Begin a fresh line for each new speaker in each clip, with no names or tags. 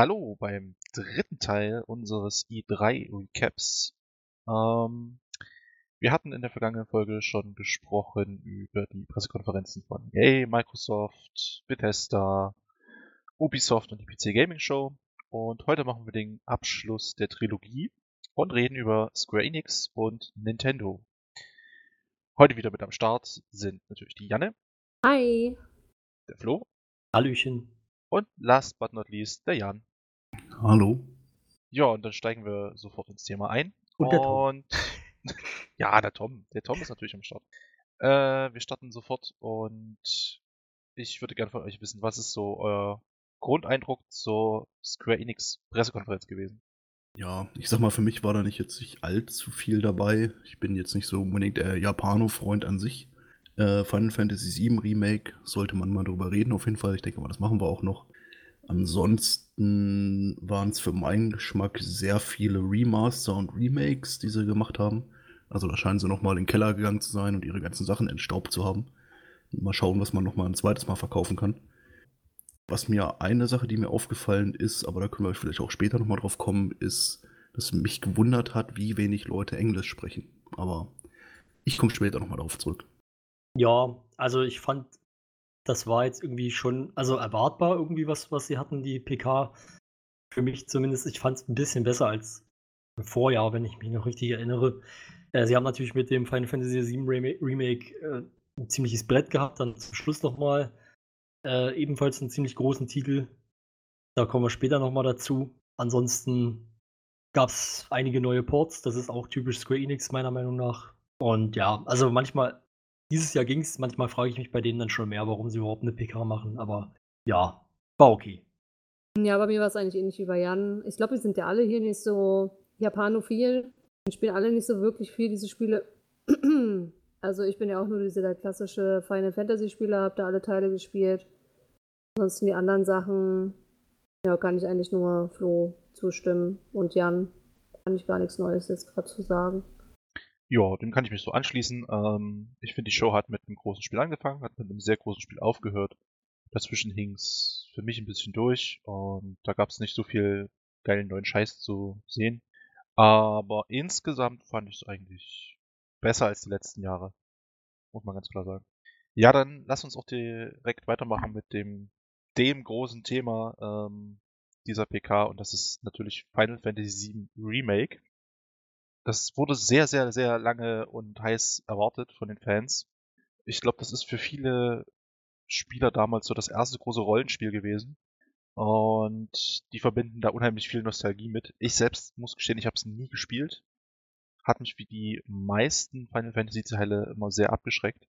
Hallo beim dritten Teil unseres i3 Recaps. Ähm, wir hatten in der vergangenen Folge schon gesprochen über die Pressekonferenzen von EA, Microsoft, Bethesda, Ubisoft und die PC Gaming Show. Und heute machen wir den Abschluss der Trilogie und reden über Square Enix und Nintendo. Heute wieder mit am Start sind natürlich die Janne.
Hi.
Der Flo.
Hallöchen.
Und last but not least, der Jan.
Hallo.
Ja, und dann steigen wir sofort ins Thema ein.
Und der Tom.
Und ja, der Tom. Der Tom ist natürlich am Start. Äh, wir starten sofort und ich würde gerne von euch wissen, was ist so euer Grundeindruck zur Square Enix Pressekonferenz gewesen?
Ja, ich sag mal, für mich war da nicht jetzt nicht allzu viel dabei. Ich bin jetzt nicht so unbedingt der Japano-Freund an sich. Äh, Final Fantasy VII Remake sollte man mal drüber reden, auf jeden Fall. Ich denke mal, das machen wir auch noch. Ansonsten waren es für meinen Geschmack sehr viele Remaster und Remakes, die sie gemacht haben. Also da scheinen sie nochmal in den Keller gegangen zu sein und ihre ganzen Sachen entstaubt zu haben. Mal schauen, was man nochmal ein zweites Mal verkaufen kann. Was mir eine Sache, die mir aufgefallen ist, aber da können wir vielleicht auch später nochmal drauf kommen, ist, dass mich gewundert hat, wie wenig Leute Englisch sprechen. Aber ich komme später nochmal darauf zurück.
Ja, also ich fand, das war jetzt irgendwie schon, also erwartbar irgendwie, was, was sie hatten, die PK. Für mich zumindest, ich fand es ein bisschen besser als im Vorjahr, wenn ich mich noch richtig erinnere. Äh, sie haben natürlich mit dem Final Fantasy VII Remake, Remake äh, ein ziemliches Brett gehabt, dann zum Schluss nochmal äh, ebenfalls einen ziemlich großen Titel. Da kommen wir später nochmal dazu. Ansonsten gab es einige neue Ports, das ist auch typisch Square Enix meiner Meinung nach. Und ja, also manchmal dieses Jahr ging es. Manchmal frage ich mich bei denen dann schon mehr, warum sie überhaupt eine PK machen. Aber ja, war okay.
Ja, bei mir war es eigentlich ähnlich wie bei Jan. Ich glaube, wir sind ja alle hier nicht so japanophil. Wir spielen alle nicht so wirklich viel diese Spiele. also ich bin ja auch nur dieser klassische Final Fantasy Spieler, habe da alle Teile gespielt. Ansonsten die anderen Sachen, ja, kann ich eigentlich nur Flo zustimmen. Und Jan kann ich gar nichts Neues jetzt gerade zu sagen.
Ja, dem kann ich mich so anschließen. Ähm, ich finde, die Show hat mit einem großen Spiel angefangen, hat mit einem sehr großen Spiel aufgehört. Dazwischen hing's für mich ein bisschen durch und da gab's nicht so viel geilen neuen Scheiß zu sehen. Aber insgesamt fand ich es eigentlich besser als die letzten Jahre. Muss man ganz klar sagen. Ja, dann lass uns auch direkt weitermachen mit dem, dem großen Thema ähm, dieser PK und das ist natürlich Final Fantasy VII Remake. Das wurde sehr, sehr, sehr lange und heiß erwartet von den Fans. Ich glaube, das ist für viele Spieler damals so das erste große Rollenspiel gewesen. Und die verbinden da unheimlich viel Nostalgie mit. Ich selbst muss gestehen, ich habe es nie gespielt. Hat mich wie die meisten Final Fantasy Teile immer sehr abgeschreckt.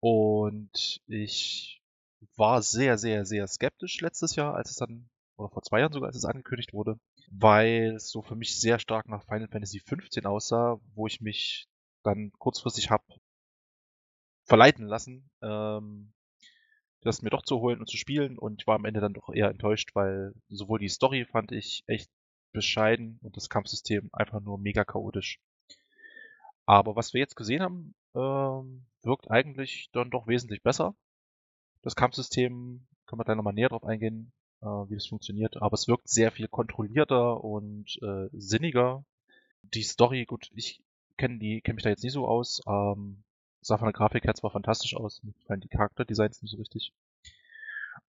Und ich war sehr, sehr, sehr skeptisch letztes Jahr, als es dann, oder vor zwei Jahren sogar, als es angekündigt wurde weil es so für mich sehr stark nach Final Fantasy 15 aussah, wo ich mich dann kurzfristig hab verleiten lassen, ähm, das mir doch zu holen und zu spielen und ich war am Ende dann doch eher enttäuscht, weil sowohl die Story fand ich echt bescheiden und das Kampfsystem einfach nur mega chaotisch. Aber was wir jetzt gesehen haben, ähm, wirkt eigentlich dann doch wesentlich besser. Das Kampfsystem, können wir da nochmal näher drauf eingehen, äh, wie das funktioniert. Aber es wirkt sehr viel kontrollierter und äh, sinniger. Die Story, gut, ich kenne die, kenne mich da jetzt nicht so aus. Ähm, sah von der Grafik her zwar fantastisch aus, mir gefallen die Charakterdesigns nicht so richtig.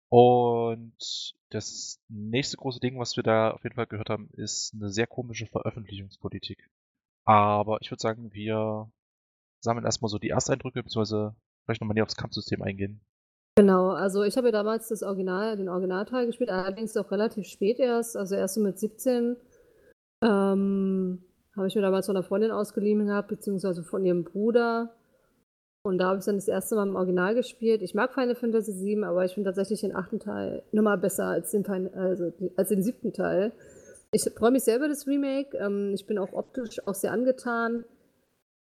Und das nächste große Ding, was wir da auf jeden Fall gehört haben, ist eine sehr komische Veröffentlichungspolitik. Aber ich würde sagen, wir sammeln erstmal so die Ersteindrücke, beziehungsweise vielleicht nochmal näher aufs Kampfsystem eingehen.
Genau, also ich habe ja damals das Original, den Originalteil gespielt, allerdings auch relativ spät erst, also erst so mit 17. Ähm, habe ich mir damals von einer Freundin ausgeliehen gehabt, beziehungsweise von ihrem Bruder. Und da habe ich dann das erste Mal im Original gespielt. Ich mag Final Fantasy VII, aber ich finde tatsächlich den achten Teil nochmal besser als den, also, als den siebten Teil. Ich freue mich sehr über das Remake. Ähm, ich bin auch optisch auch sehr angetan.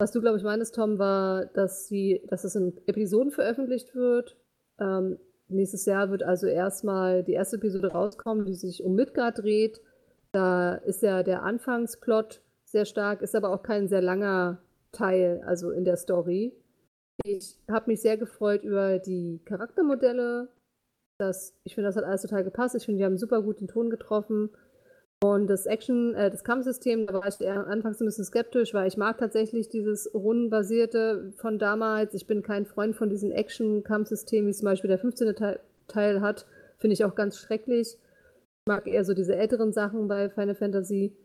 Was du, glaube ich, meinst, Tom, war, dass, sie, dass es in Episoden veröffentlicht wird. Ähm, nächstes Jahr wird also erstmal die erste Episode rauskommen, die sich um Midgard dreht. Da ist ja der Anfangsplot sehr stark, ist aber auch kein sehr langer Teil, also in der Story. Ich habe mich sehr gefreut über die Charaktermodelle. das, ich finde, das hat alles total gepasst. Ich finde, die haben super gut den Ton getroffen. Und das Action, äh, das Kampfsystem, da war ich anfangs ein bisschen skeptisch, weil ich mag tatsächlich dieses rundenbasierte von damals. Ich bin kein Freund von diesen Action-Kampfsystemen, wie zum Beispiel der 15. Teil, Teil hat. Finde ich auch ganz schrecklich. Ich mag eher so diese älteren Sachen bei Final Fantasy.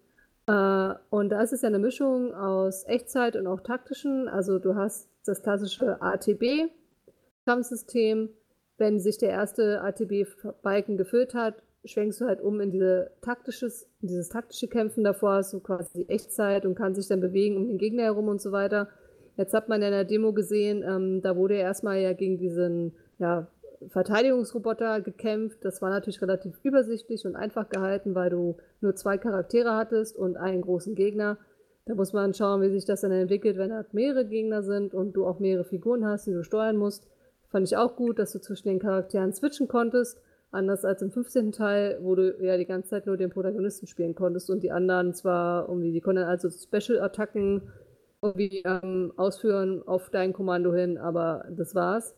Äh, und da ist es ja eine Mischung aus Echtzeit und auch taktischen. Also du hast das klassische ATB-Kampfsystem. Wenn sich der erste ATB-Balken gefüllt hat, schwenkst du halt um in, diese taktisches, in dieses taktische Kämpfen davor, hast du quasi Echtzeit und kannst dich dann bewegen um den Gegner herum und so weiter. Jetzt hat man ja in der Demo gesehen, ähm, da wurde erstmal ja gegen diesen ja, Verteidigungsroboter gekämpft. Das war natürlich relativ übersichtlich und einfach gehalten, weil du nur zwei Charaktere hattest und einen großen Gegner. Da muss man schauen, wie sich das dann entwickelt, wenn halt mehrere Gegner sind und du auch mehrere Figuren hast, die du steuern musst. Fand ich auch gut, dass du zwischen den Charakteren switchen konntest. Anders als im 15. Teil, wo du ja die ganze Zeit nur den Protagonisten spielen konntest und die anderen zwar irgendwie, die konnten also Special-Attacken irgendwie ähm, ausführen auf dein Kommando hin, aber das war's.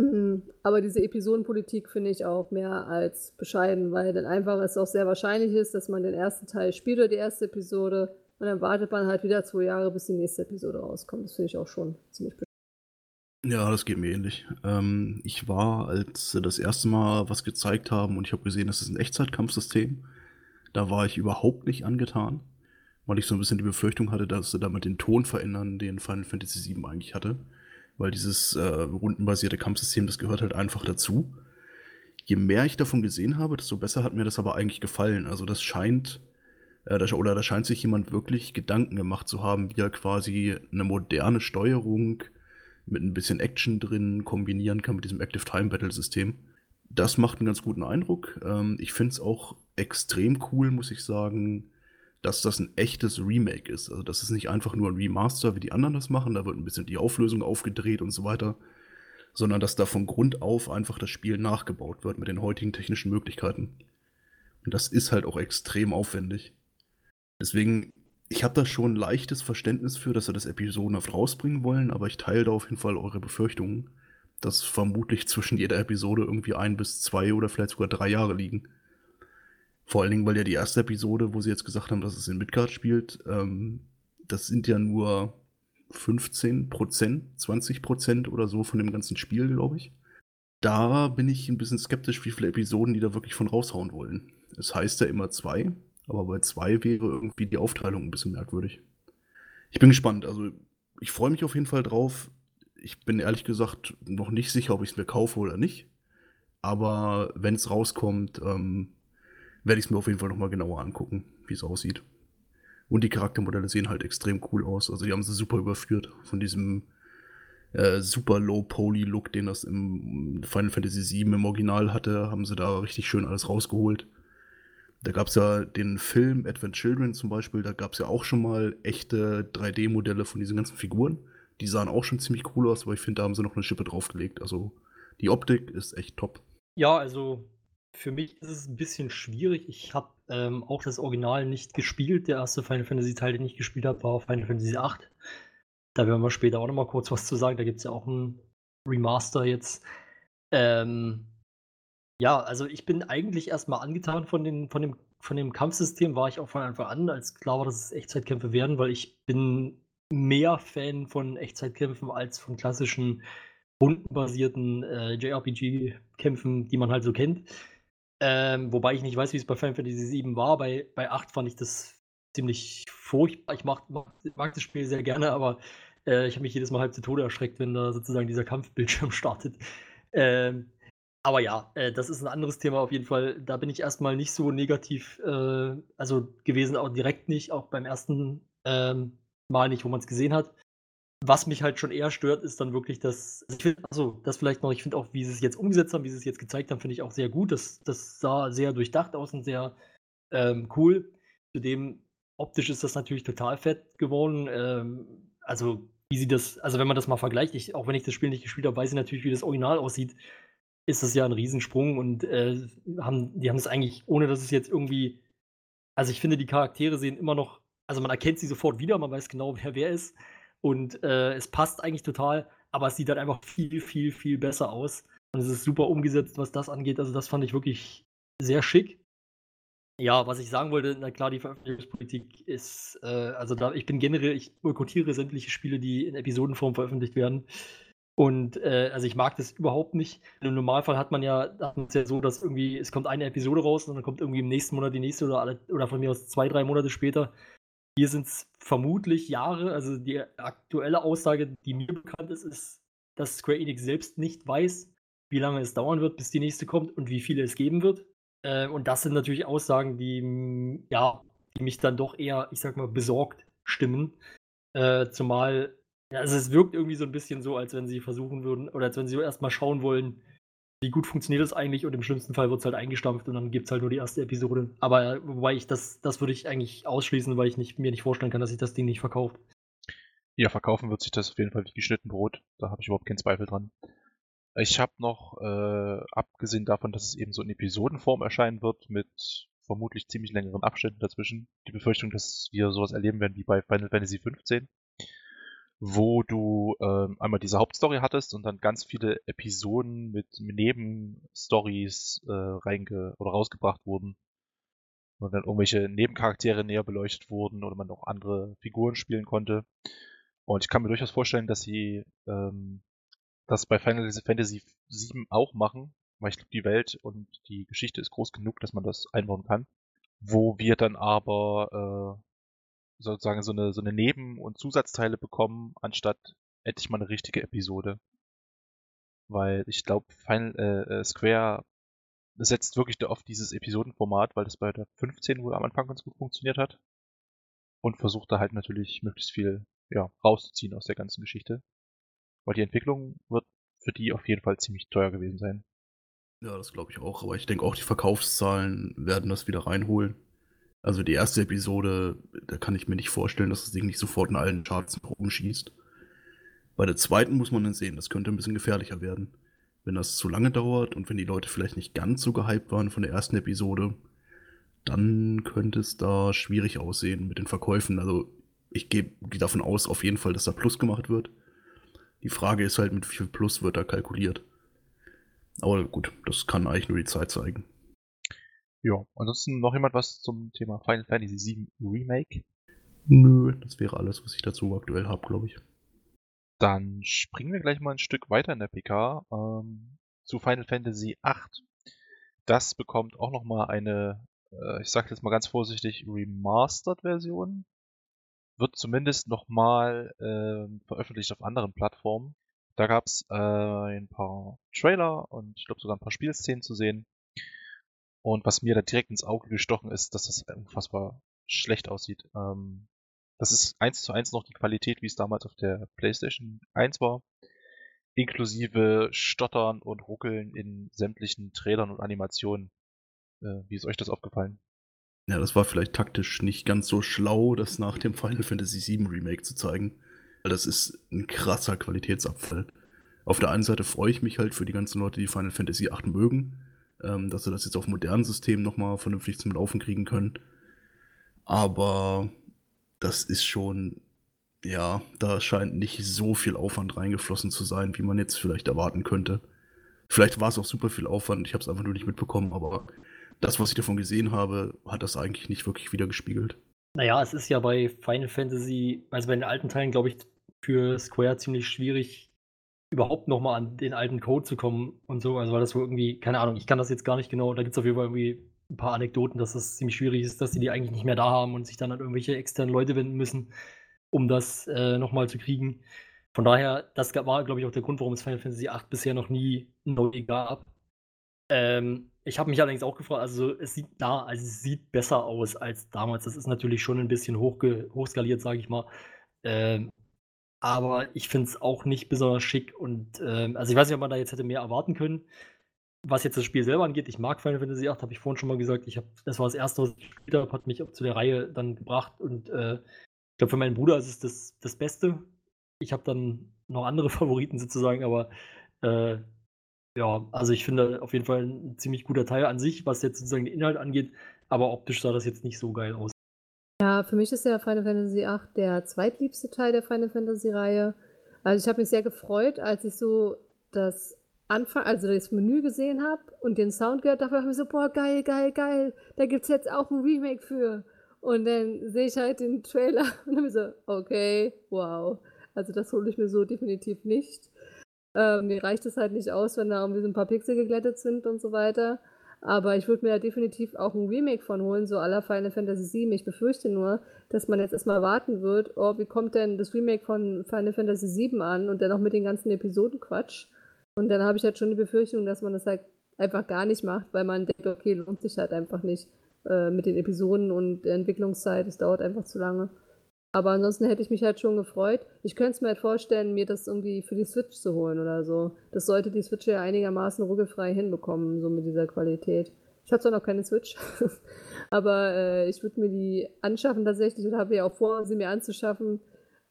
Mhm. Aber diese Episodenpolitik finde ich auch mehr als bescheiden, weil dann einfach es auch sehr wahrscheinlich ist, dass man den ersten Teil spielt oder die erste Episode und dann wartet man halt wieder zwei Jahre, bis die nächste Episode rauskommt. Das finde ich auch schon ziemlich bescheiden.
Ja, das geht mir ähnlich. Ähm, ich war, als sie das erste Mal was gezeigt haben und ich habe gesehen, das ist ein Echtzeitkampfsystem, da war ich überhaupt nicht angetan, weil ich so ein bisschen die Befürchtung hatte, dass sie damit den Ton verändern, den Final Fantasy VII eigentlich hatte weil dieses äh, rundenbasierte Kampfsystem, das gehört halt einfach dazu. Je mehr ich davon gesehen habe, desto besser hat mir das aber eigentlich gefallen. Also das scheint, äh, das, oder da scheint sich jemand wirklich Gedanken gemacht zu haben, wie er quasi eine moderne Steuerung mit ein bisschen Action drin kombinieren kann mit diesem Active Time Battle System. Das macht einen ganz guten Eindruck. Ähm, ich finde es auch extrem cool, muss ich sagen, dass das ein echtes Remake ist. Also das ist nicht einfach nur ein Remaster, wie die anderen das machen, da wird ein bisschen die Auflösung aufgedreht und so weiter, sondern dass da von Grund auf einfach das Spiel nachgebaut wird mit den heutigen technischen Möglichkeiten. Und das ist halt auch extrem aufwendig. Deswegen, ich habe da schon leichtes Verständnis für, dass sie das episodenhaft rausbringen wollen, aber ich teile da auf jeden Fall eure Befürchtungen, dass vermutlich zwischen jeder Episode irgendwie ein bis zwei oder vielleicht sogar drei Jahre liegen. Vor allen Dingen, weil ja die erste Episode, wo sie jetzt gesagt haben, dass es in Midgard spielt, ähm, das sind ja nur 15 Prozent, 20 Prozent oder so von dem ganzen Spiel, glaube ich. Da bin ich ein bisschen skeptisch, wie viele Episoden die da wirklich von raushauen wollen. Es heißt ja immer zwei, aber bei zwei wäre irgendwie die Aufteilung ein bisschen merkwürdig. Ich bin gespannt. Also, ich freue mich auf jeden Fall drauf. Ich bin ehrlich gesagt noch nicht sicher, ob ich es mir kaufe oder nicht. Aber wenn es rauskommt, ähm, werde ich es mir auf jeden Fall nochmal genauer angucken, wie es aussieht. Und die Charaktermodelle sehen halt extrem cool aus. Also die haben sie super überführt von diesem äh, super Low-Poly-Look, den das im Final Fantasy VII im Original hatte, haben sie da richtig schön alles rausgeholt. Da gab es ja den Film Advent Children zum Beispiel, da gab es ja auch schon mal echte 3D-Modelle von diesen ganzen Figuren. Die sahen auch schon ziemlich cool aus, aber ich finde, da haben sie noch eine Schippe draufgelegt. Also die Optik ist echt top.
Ja, also für mich ist es ein bisschen schwierig. Ich habe ähm, auch das Original nicht gespielt. Der erste Final Fantasy Teil, den ich gespielt habe, war Final Fantasy VIII. Da werden wir später auch noch mal kurz was zu sagen. Da gibt es ja auch ein Remaster jetzt. Ähm, ja, also ich bin eigentlich erstmal angetan von, den, von, dem, von dem Kampfsystem, war ich auch von Anfang an, als klar war, dass es Echtzeitkämpfe werden, weil ich bin mehr Fan von Echtzeitkämpfen als von klassischen rundenbasierten äh, JRPG-Kämpfen, die man halt so kennt. Ähm, wobei ich nicht weiß, wie es bei Final Fantasy 7 war. Bei, bei 8 fand ich das ziemlich furchtbar. Ich mag, mag, mag das Spiel sehr gerne, aber äh, ich habe mich jedes Mal halb zu Tode erschreckt, wenn da sozusagen dieser Kampfbildschirm startet. Ähm, aber ja, äh, das ist ein anderes Thema auf jeden Fall. Da bin ich erstmal nicht so negativ, äh, also gewesen, auch direkt nicht, auch beim ersten ähm, Mal nicht, wo man es gesehen hat. Was mich halt schon eher stört, ist dann wirklich das, also find, also das vielleicht noch, ich finde auch, wie sie es jetzt umgesetzt haben, wie sie es jetzt gezeigt haben, finde ich auch sehr gut. Das, das sah sehr durchdacht aus und sehr ähm, cool. Zudem optisch ist das natürlich total fett geworden. Ähm, also wie sie das, also wenn man das mal vergleicht, ich, auch wenn ich das Spiel nicht gespielt habe, weiß ich natürlich, wie das Original aussieht, ist das ja ein Riesensprung und äh, haben, die haben es eigentlich, ohne dass es jetzt irgendwie, also ich finde, die Charaktere sehen immer noch, also man erkennt sie sofort wieder, man weiß genau, wer wer ist. Und äh, es passt eigentlich total, aber es sieht halt einfach viel, viel, viel besser aus. Und es ist super umgesetzt, was das angeht. Also das fand ich wirklich sehr schick. Ja, was ich sagen wollte, na klar, die Veröffentlichungspolitik ist, äh, also da, ich bin generell, ich boykottiere sämtliche Spiele, die in Episodenform veröffentlicht werden. Und äh, also ich mag das überhaupt nicht. Im Normalfall hat man ja, hat man ja so, dass irgendwie, es kommt eine Episode raus und dann kommt irgendwie im nächsten Monat die nächste oder alle, oder von mir aus zwei, drei Monate später. Hier sind es vermutlich Jahre. Also die aktuelle Aussage, die mir bekannt ist, ist, dass Square Enix selbst nicht weiß, wie lange es dauern wird, bis die nächste kommt und wie viele es geben wird. Äh, und das sind natürlich Aussagen, die, ja, die mich dann doch eher, ich sag mal, besorgt stimmen. Äh, zumal, ja, also es wirkt irgendwie so ein bisschen so, als wenn sie versuchen würden, oder als wenn sie erstmal schauen wollen, wie gut funktioniert das eigentlich und im schlimmsten Fall wird es halt eingestampft und dann gibt es halt nur die erste Episode. Aber wobei ich das, das würde ich eigentlich ausschließen, weil ich nicht, mir nicht vorstellen kann, dass sich das Ding nicht verkauft.
Ja, verkaufen wird sich das auf jeden Fall wie geschnitten Brot. Da habe ich überhaupt keinen Zweifel dran. Ich habe noch, äh, abgesehen davon, dass es eben so in Episodenform erscheinen wird, mit vermutlich ziemlich längeren Abständen dazwischen, die Befürchtung, dass wir sowas erleben werden wie bei Final Fantasy XV, wo du ähm, einmal diese Hauptstory hattest und dann ganz viele Episoden mit Nebenstories äh, reinge oder rausgebracht wurden und dann irgendwelche Nebencharaktere näher beleuchtet wurden oder man auch andere Figuren spielen konnte. Und ich kann mir durchaus vorstellen, dass sie ähm, das bei Final Fantasy VII auch machen, weil ich glaube, die Welt und die Geschichte ist groß genug, dass man das einbauen kann. Wo wir dann aber äh, sozusagen so eine, so eine Neben- und Zusatzteile bekommen, anstatt endlich mal eine richtige Episode. Weil ich glaube, Final äh, äh Square setzt wirklich auf dieses Episodenformat, weil das bei der 15 wohl am Anfang ganz gut funktioniert hat. Und versucht da halt natürlich möglichst viel ja, rauszuziehen aus der ganzen Geschichte. Weil die Entwicklung wird für die auf jeden Fall ziemlich teuer gewesen sein.
Ja, das glaube ich auch. Aber ich denke auch, die Verkaufszahlen werden das wieder reinholen. Also die erste Episode, da kann ich mir nicht vorstellen, dass das Ding nicht sofort in allen Charts nach oben schießt. Bei der zweiten muss man dann sehen, das könnte ein bisschen gefährlicher werden. Wenn das zu lange dauert und wenn die Leute vielleicht nicht ganz so gehypt waren von der ersten Episode, dann könnte es da schwierig aussehen mit den Verkäufen. Also ich gehe davon aus, auf jeden Fall, dass da Plus gemacht wird. Die Frage ist halt, mit wie viel Plus wird da kalkuliert. Aber gut, das kann eigentlich nur die Zeit zeigen.
Ja, ansonsten noch jemand was zum Thema Final Fantasy VII Remake?
Nö, das wäre alles, was ich dazu aktuell habe, glaube ich.
Dann springen wir gleich mal ein Stück weiter in der PK ähm, zu Final Fantasy VIII. Das bekommt auch nochmal eine, äh, ich sage jetzt mal ganz vorsichtig, Remastered-Version wird zumindest nochmal äh, veröffentlicht auf anderen Plattformen. Da gab es äh, ein paar Trailer und ich glaube sogar ein paar Spielszenen zu sehen. Und was mir da direkt ins Auge gestochen ist, dass das unfassbar schlecht aussieht. Ähm, das ist eins zu eins noch die Qualität, wie es damals auf der PlayStation 1 war. Inklusive Stottern und Ruckeln in sämtlichen Trailern und Animationen. Äh, wie ist euch das aufgefallen?
Ja, das war vielleicht taktisch nicht ganz so schlau, das nach dem Final Fantasy VII Remake zu zeigen. Das ist ein krasser Qualitätsabfall. Auf der einen Seite freue ich mich halt für die ganzen Leute, die Final Fantasy VIII mögen, ähm, dass sie das jetzt auf modernen Systemen nochmal vernünftig zum Laufen kriegen können. Aber das ist schon, ja, da scheint nicht so viel Aufwand reingeflossen zu sein, wie man jetzt vielleicht erwarten könnte. Vielleicht war es auch super viel Aufwand, ich habe es einfach nur nicht mitbekommen, aber das, was ich davon gesehen habe, hat das eigentlich nicht wirklich wiedergespiegelt.
Naja, es ist ja bei Final Fantasy, also bei den alten Teilen, glaube ich, für Square ziemlich schwierig, überhaupt nochmal an den alten Code zu kommen und so. Also, weil das so irgendwie, keine Ahnung, ich kann das jetzt gar nicht genau, da gibt es auf jeden Fall irgendwie ein paar Anekdoten, dass das ziemlich schwierig ist, dass sie die eigentlich nicht mehr da haben und sich dann an irgendwelche externen Leute wenden müssen, um das äh, nochmal zu kriegen. Von daher, das war, glaube ich, auch der Grund, warum es Final Fantasy VIII bisher noch nie neu gab. Ähm, ich habe mich allerdings auch gefragt, also es sieht da, also es sieht besser aus als damals. Das ist natürlich schon ein bisschen hochge hochskaliert, sage ich mal. Ähm, aber ich finde es auch nicht besonders schick und ähm, also ich weiß nicht, ob man da jetzt hätte mehr erwarten können. Was jetzt das Spiel selber angeht, ich mag Final Fantasy VIII, habe ich vorhin schon mal gesagt. Ich hab, das war das erste, was ich gespielt habe, hat mich zu der Reihe dann gebracht und äh, ich glaube, für meinen Bruder ist es das, das Beste. Ich habe dann noch andere Favoriten sozusagen, aber äh, ja, also ich finde auf jeden Fall ein ziemlich guter Teil an sich, was jetzt sozusagen den Inhalt angeht, aber optisch sah das jetzt nicht so geil aus.
Ja, für mich ist ja Final Fantasy VIII der zweitliebste Teil der Final Fantasy-Reihe. Also ich habe mich sehr gefreut, als ich so das Anfang, also das Menü gesehen habe und den Sound gehört habe, habe ich so, boah, geil, geil, geil, da gibt es jetzt auch ein Remake für. Und dann sehe ich halt den Trailer und dann bin ich so, okay, wow. Also das hole ich mir so definitiv nicht. Ähm, mir reicht es halt nicht aus, wenn da irgendwie so ein paar Pixel geglättet sind und so weiter. Aber ich würde mir da definitiv auch ein Remake von holen, so aller Final Fantasy VII. Ich befürchte nur, dass man jetzt erstmal warten wird, oh, wie kommt denn das Remake von Final Fantasy VII an und dann auch mit den ganzen Episoden Quatsch. Und dann habe ich halt schon die Befürchtung, dass man das halt einfach gar nicht macht, weil man denkt, okay, lohnt sich halt einfach nicht äh, mit den Episoden und der Entwicklungszeit. Es dauert einfach zu lange. Aber ansonsten hätte ich mich halt schon gefreut. Ich könnte es mir halt vorstellen, mir das irgendwie für die Switch zu holen oder so. Das sollte die Switch ja einigermaßen ruckelfrei hinbekommen, so mit dieser Qualität. Ich habe zwar noch keine Switch, aber äh, ich würde mir die anschaffen tatsächlich und habe ja auch vor, sie mir anzuschaffen.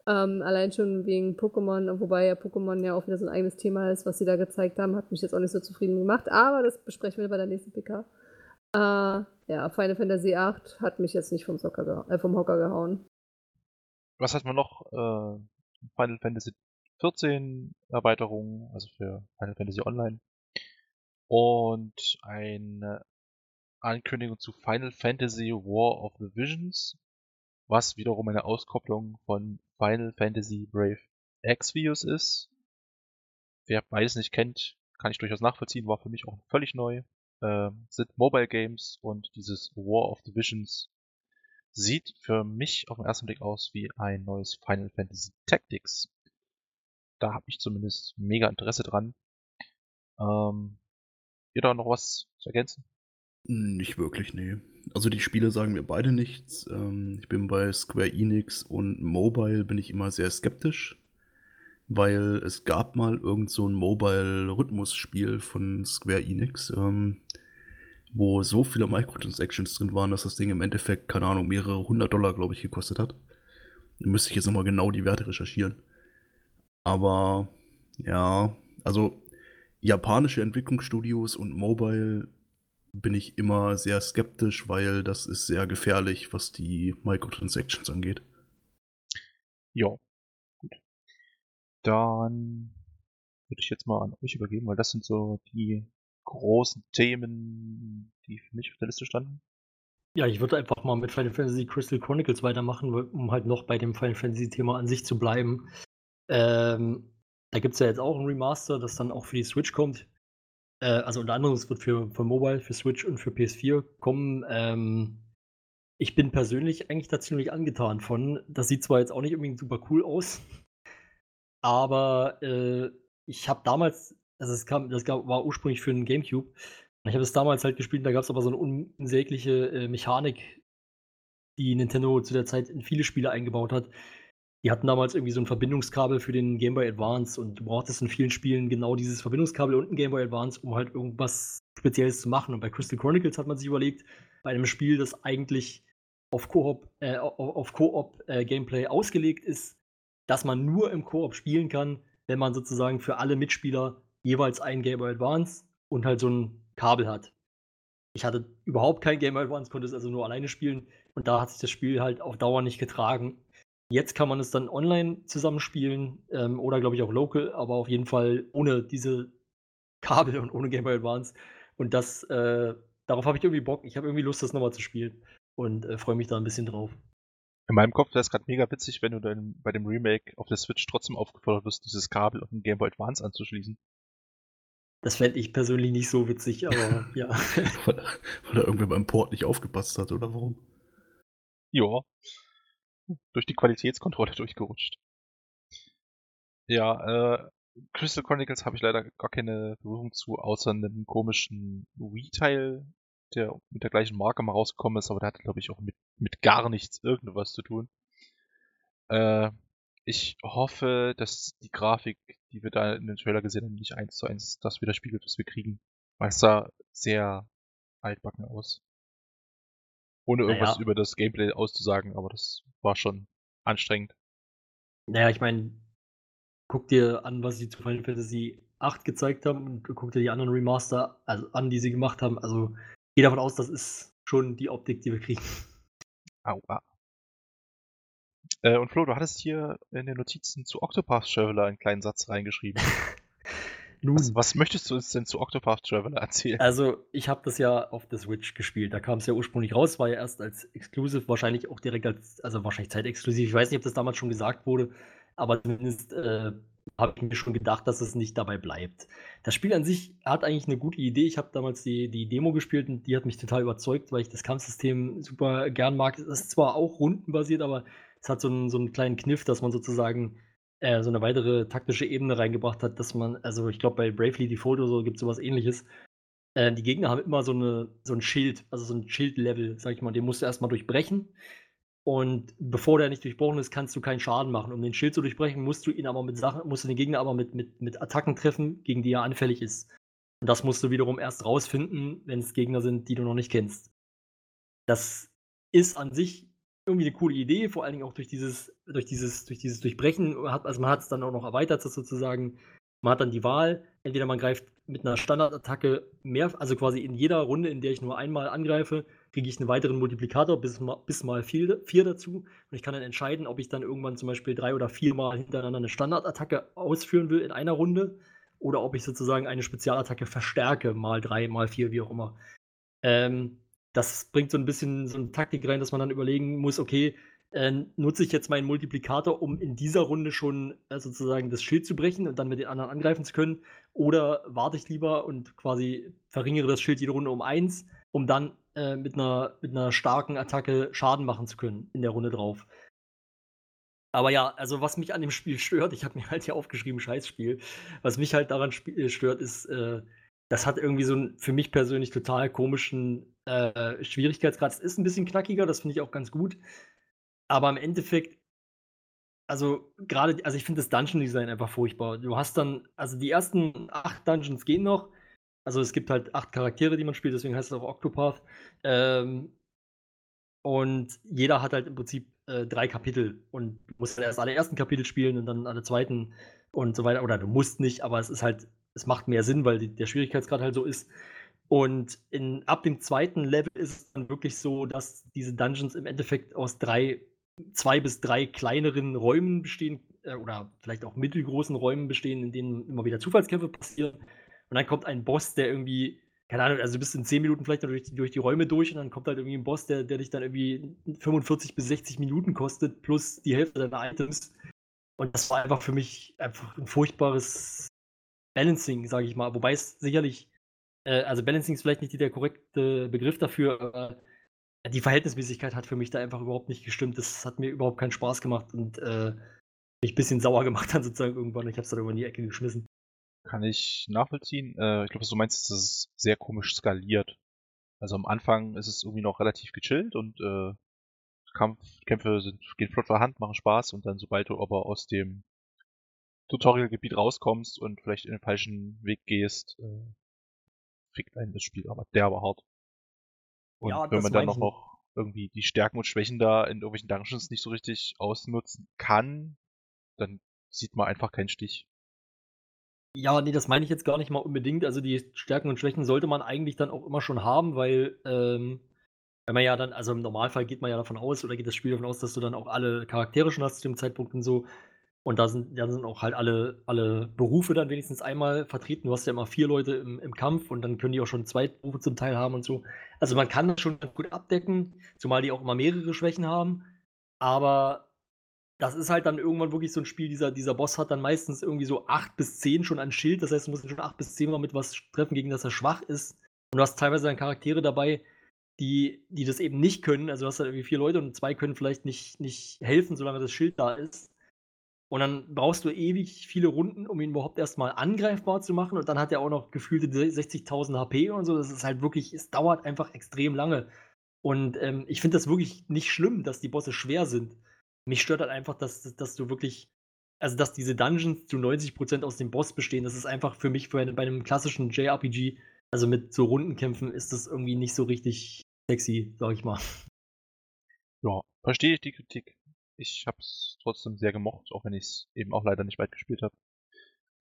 Ähm, allein schon wegen Pokémon, wobei ja Pokémon ja auch wieder so ein eigenes Thema ist, was sie da gezeigt haben, hat mich jetzt auch nicht so zufrieden gemacht. Aber das besprechen wir bei der nächsten PK. Äh, ja, Final Fantasy VIII hat mich jetzt nicht vom, Socker äh, vom Hocker gehauen.
Was hat man noch? Äh, Final Fantasy 14 Erweiterung, also für Final Fantasy Online. Und eine Ankündigung zu Final Fantasy War of the Visions, was wiederum eine Auskopplung von Final Fantasy Brave Exvius ist. Wer beides nicht kennt, kann ich durchaus nachvollziehen, war für mich auch völlig neu. Ähm, sind Mobile Games und dieses War of the Visions Sieht für mich auf den ersten Blick aus wie ein neues Final Fantasy Tactics. Da habe ich zumindest mega Interesse dran. Ähm, ihr da noch was zu ergänzen?
Nicht wirklich, nee. Also die Spiele sagen mir beide nichts. Ähm, ich bin bei Square Enix und Mobile bin ich immer sehr skeptisch, weil es gab mal irgend so ein Mobile-Rhythmus-Spiel von Square Enix. Ähm, wo so viele Microtransactions drin waren, dass das Ding im Endeffekt, keine Ahnung, mehrere hundert Dollar, glaube ich, gekostet hat. Da müsste ich jetzt nochmal genau die Werte recherchieren. Aber ja, also japanische Entwicklungsstudios und Mobile bin ich immer sehr skeptisch, weil das ist sehr gefährlich, was die Microtransactions angeht.
Ja, gut. Dann würde ich jetzt mal an euch übergeben, weil das sind so die großen Themen, die für mich auf der Liste standen?
Ja, ich würde einfach mal mit Final Fantasy Crystal Chronicles weitermachen, um halt noch bei dem Final Fantasy Thema an sich zu bleiben. Ähm, da gibt es ja jetzt auch ein Remaster, das dann auch für die Switch kommt. Äh, also unter anderem, es wird für, für Mobile, für Switch und für PS4 kommen. Ähm, ich bin persönlich eigentlich da ziemlich angetan von. Das sieht zwar jetzt auch nicht unbedingt super cool aus, aber äh, ich habe damals also es kam, das war ursprünglich für den Gamecube. Ich habe es damals halt gespielt, da gab es aber so eine unsägliche äh, Mechanik, die Nintendo zu der Zeit in viele Spiele eingebaut hat. Die hatten damals irgendwie so ein Verbindungskabel für den Game Boy Advance und du brauchtest in vielen Spielen genau dieses Verbindungskabel und ein Game Boy Advance, um halt irgendwas Spezielles zu machen. Und bei Crystal Chronicles hat man sich überlegt, bei einem Spiel, das eigentlich auf Koop, äh, auf Koop äh, Gameplay ausgelegt ist, dass man nur im Koop spielen kann, wenn man sozusagen für alle Mitspieler jeweils ein Game Boy Advance und halt so ein Kabel hat. Ich hatte überhaupt kein Game Boy Advance, konnte es also nur alleine spielen und da hat sich das Spiel halt auf Dauer nicht getragen. Jetzt kann man es dann online zusammenspielen ähm, oder glaube ich auch local, aber auf jeden Fall ohne diese Kabel und ohne Game Boy Advance. Und das, äh, darauf habe ich irgendwie Bock. Ich habe irgendwie Lust, das nochmal zu spielen und äh, freue mich da ein bisschen drauf.
In meinem Kopf wäre es gerade mega witzig, wenn du dann bei dem Remake auf der Switch trotzdem aufgefordert wirst, dieses Kabel auf den Game Boy Advance anzuschließen.
Das fände ich persönlich nicht so witzig, aber ja.
weil, weil er irgendwer beim Port nicht aufgepasst hat, oder warum?
Ja. Durch die Qualitätskontrolle durchgerutscht. Ja, äh, Crystal Chronicles habe ich leider gar keine Berührung zu, außer einem komischen Wii-Teil, der mit der gleichen Marke mal rausgekommen ist, aber der hatte, glaube ich, auch mit, mit gar nichts irgendwas zu tun. Äh, ich hoffe, dass die Grafik, die wir da in den Trailer gesehen haben, nicht eins zu eins das widerspiegelt, was wir kriegen. Weil es sah sehr altbacken aus. Ohne irgendwas naja. über das Gameplay auszusagen, aber das war schon anstrengend.
Naja, ich meine, guck dir an, was sie zu Final Fantasy 8 gezeigt haben und guck dir die anderen Remaster also an, die sie gemacht haben. Also geh davon aus, das ist schon die Optik, die wir kriegen.
Aua. Äh, und Flo, du hattest hier in den Notizen zu Octopath Traveler einen kleinen Satz reingeschrieben.
Nun,
Was, was möchtest du uns denn zu Octopath Traveler erzählen?
also ich habe das ja auf der Switch gespielt. Da kam es ja ursprünglich raus, war ja erst als Exclusive, wahrscheinlich auch direkt als, also wahrscheinlich zeitexklusiv. Ich weiß nicht, ob das damals schon gesagt wurde, aber zumindest äh, habe ich mir schon gedacht, dass es nicht dabei bleibt. Das Spiel an sich hat eigentlich eine gute Idee. Ich habe damals die, die Demo gespielt und die hat mich total überzeugt, weil ich das Kampfsystem super gern mag. Es ist zwar auch rundenbasiert, aber es hat so einen, so einen kleinen Kniff, dass man sozusagen äh, so eine weitere taktische Ebene reingebracht hat, dass man, also ich glaube bei Bravely Default oder so gibt es sowas ähnliches. Äh, die Gegner haben immer so, eine, so ein Schild, also so ein Schildlevel, sag ich mal, den musst du erstmal durchbrechen. Und bevor der nicht durchbrochen ist, kannst du keinen Schaden machen. Um den Schild zu durchbrechen, musst du ihn aber mit Sachen, musst du den Gegner aber mit, mit, mit Attacken treffen, gegen die er anfällig ist. Und das musst du wiederum erst rausfinden, wenn es Gegner sind, die du noch nicht kennst. Das ist an sich irgendwie eine coole Idee, vor allen Dingen auch durch dieses, durch dieses, durch dieses Durchbrechen. Also man hat es dann auch noch erweitert, sozusagen. Man hat dann die Wahl, entweder man greift mit einer Standardattacke mehr, also quasi in jeder Runde, in der ich nur einmal angreife, kriege ich einen weiteren Multiplikator bis mal, bis mal vier, vier dazu. Und ich kann dann entscheiden, ob ich dann irgendwann zum Beispiel drei oder viermal hintereinander eine Standardattacke ausführen will in einer Runde oder ob ich sozusagen eine Spezialattacke verstärke, mal drei, mal vier, wie auch immer. Ähm, das bringt so ein bisschen so eine Taktik rein, dass man dann überlegen muss, okay, äh, nutze ich jetzt meinen Multiplikator, um in dieser Runde schon äh, sozusagen das Schild zu brechen und dann mit den anderen angreifen zu können? Oder warte ich lieber und quasi verringere das Schild jede Runde um eins, um dann äh, mit, einer, mit einer starken Attacke Schaden machen zu können in der Runde drauf? Aber ja, also was mich an dem Spiel stört, ich habe mir halt hier aufgeschrieben, Scheißspiel. Was mich halt daran äh, stört, ist, äh, das hat irgendwie so einen für mich persönlich total komischen äh, Schwierigkeitsgrad. Ist ein bisschen knackiger, das finde ich auch ganz gut. Aber im Endeffekt, also gerade, also ich finde das Dungeon Design einfach furchtbar. Du hast dann, also die ersten acht Dungeons gehen noch. Also es gibt halt acht Charaktere, die man spielt, deswegen heißt es auch Octopath. Ähm, und jeder hat halt im Prinzip äh, drei Kapitel und du musst erst alle ersten Kapitel spielen und dann alle zweiten und so weiter. Oder du musst nicht, aber es ist halt, es macht mehr Sinn, weil die, der Schwierigkeitsgrad halt so ist. Und in, ab dem zweiten Level ist es dann wirklich so, dass diese Dungeons im Endeffekt aus drei zwei bis drei kleineren Räumen bestehen äh, oder vielleicht auch mittelgroßen Räumen bestehen, in denen immer wieder Zufallskämpfe passieren. Und dann kommt ein Boss, der irgendwie, keine Ahnung, also du bist in 10 Minuten vielleicht durch, durch die Räume durch und dann kommt halt irgendwie ein Boss, der, der dich dann irgendwie 45 bis 60 Minuten kostet, plus die Hälfte deiner Items. Und das war einfach für mich einfach ein furchtbares Balancing, sage ich mal. Wobei es sicherlich, äh, also Balancing ist vielleicht nicht der korrekte Begriff dafür, aber die Verhältnismäßigkeit hat für mich da einfach überhaupt nicht gestimmt. Das hat mir überhaupt keinen Spaß gemacht und äh, mich ein bisschen sauer gemacht dann sozusagen irgendwann. Ich habe es dann irgendwann in die Ecke geschmissen.
Kann ich nachvollziehen. Äh, ich glaube, was du meinst, ist, dass es sehr komisch skaliert. Also am Anfang ist es irgendwie noch relativ gechillt und äh, Kampf, Kämpfe sind, gehen flott vorhand, machen Spaß und dann sobald du aber aus dem Tutorial-Gebiet rauskommst und vielleicht in den falschen Weg gehst, äh, fickt einen das Spiel aber derbe hart. Und
Ja,
wenn man dann noch, noch irgendwie die Stärken und Schwächen da in irgendwelchen Dungeons nicht so richtig ausnutzen kann, dann sieht man einfach keinen Stich.
Ja, nee, das meine ich jetzt gar nicht mal unbedingt. Also die Stärken und Schwächen sollte man eigentlich dann auch immer schon haben, weil ähm, wenn man ja dann, also im Normalfall geht man ja davon aus oder geht das Spiel davon aus, dass du dann auch alle Charaktere schon hast zu dem Zeitpunkt und so. Und da sind, da sind auch halt alle, alle Berufe dann wenigstens einmal vertreten. Du hast ja immer vier Leute im, im Kampf und dann können die auch schon zwei Berufe zum Teil haben und so. Also man kann das schon gut abdecken, zumal die auch immer mehrere Schwächen haben. Aber das ist halt dann irgendwann wirklich so ein Spiel, dieser, dieser Boss hat dann meistens irgendwie so acht bis zehn schon an Schild. Das heißt, du musst schon acht bis zehn Mal mit was treffen, gegen das er schwach ist. Und du hast teilweise dann Charaktere dabei, die, die das eben nicht können. Also du hast halt irgendwie vier Leute und zwei können vielleicht nicht, nicht helfen, solange das Schild da ist. Und dann brauchst du ewig viele Runden, um ihn überhaupt erstmal angreifbar zu machen. Und dann hat er auch noch gefühlte 60.000 HP und so. Das ist halt wirklich, es dauert einfach extrem lange. Und ähm, ich finde das wirklich nicht schlimm, dass die Bosse schwer sind. Mich stört halt einfach, dass, dass du wirklich, also dass diese Dungeons zu 90% aus dem Boss bestehen. Das ist einfach für mich für eine, bei einem klassischen JRPG, also mit so Rundenkämpfen, ist das irgendwie nicht so richtig sexy, sag ich mal.
Ja, verstehe ich die Kritik. Ich habe es trotzdem sehr gemocht, auch wenn ich es eben auch leider nicht weit gespielt habe.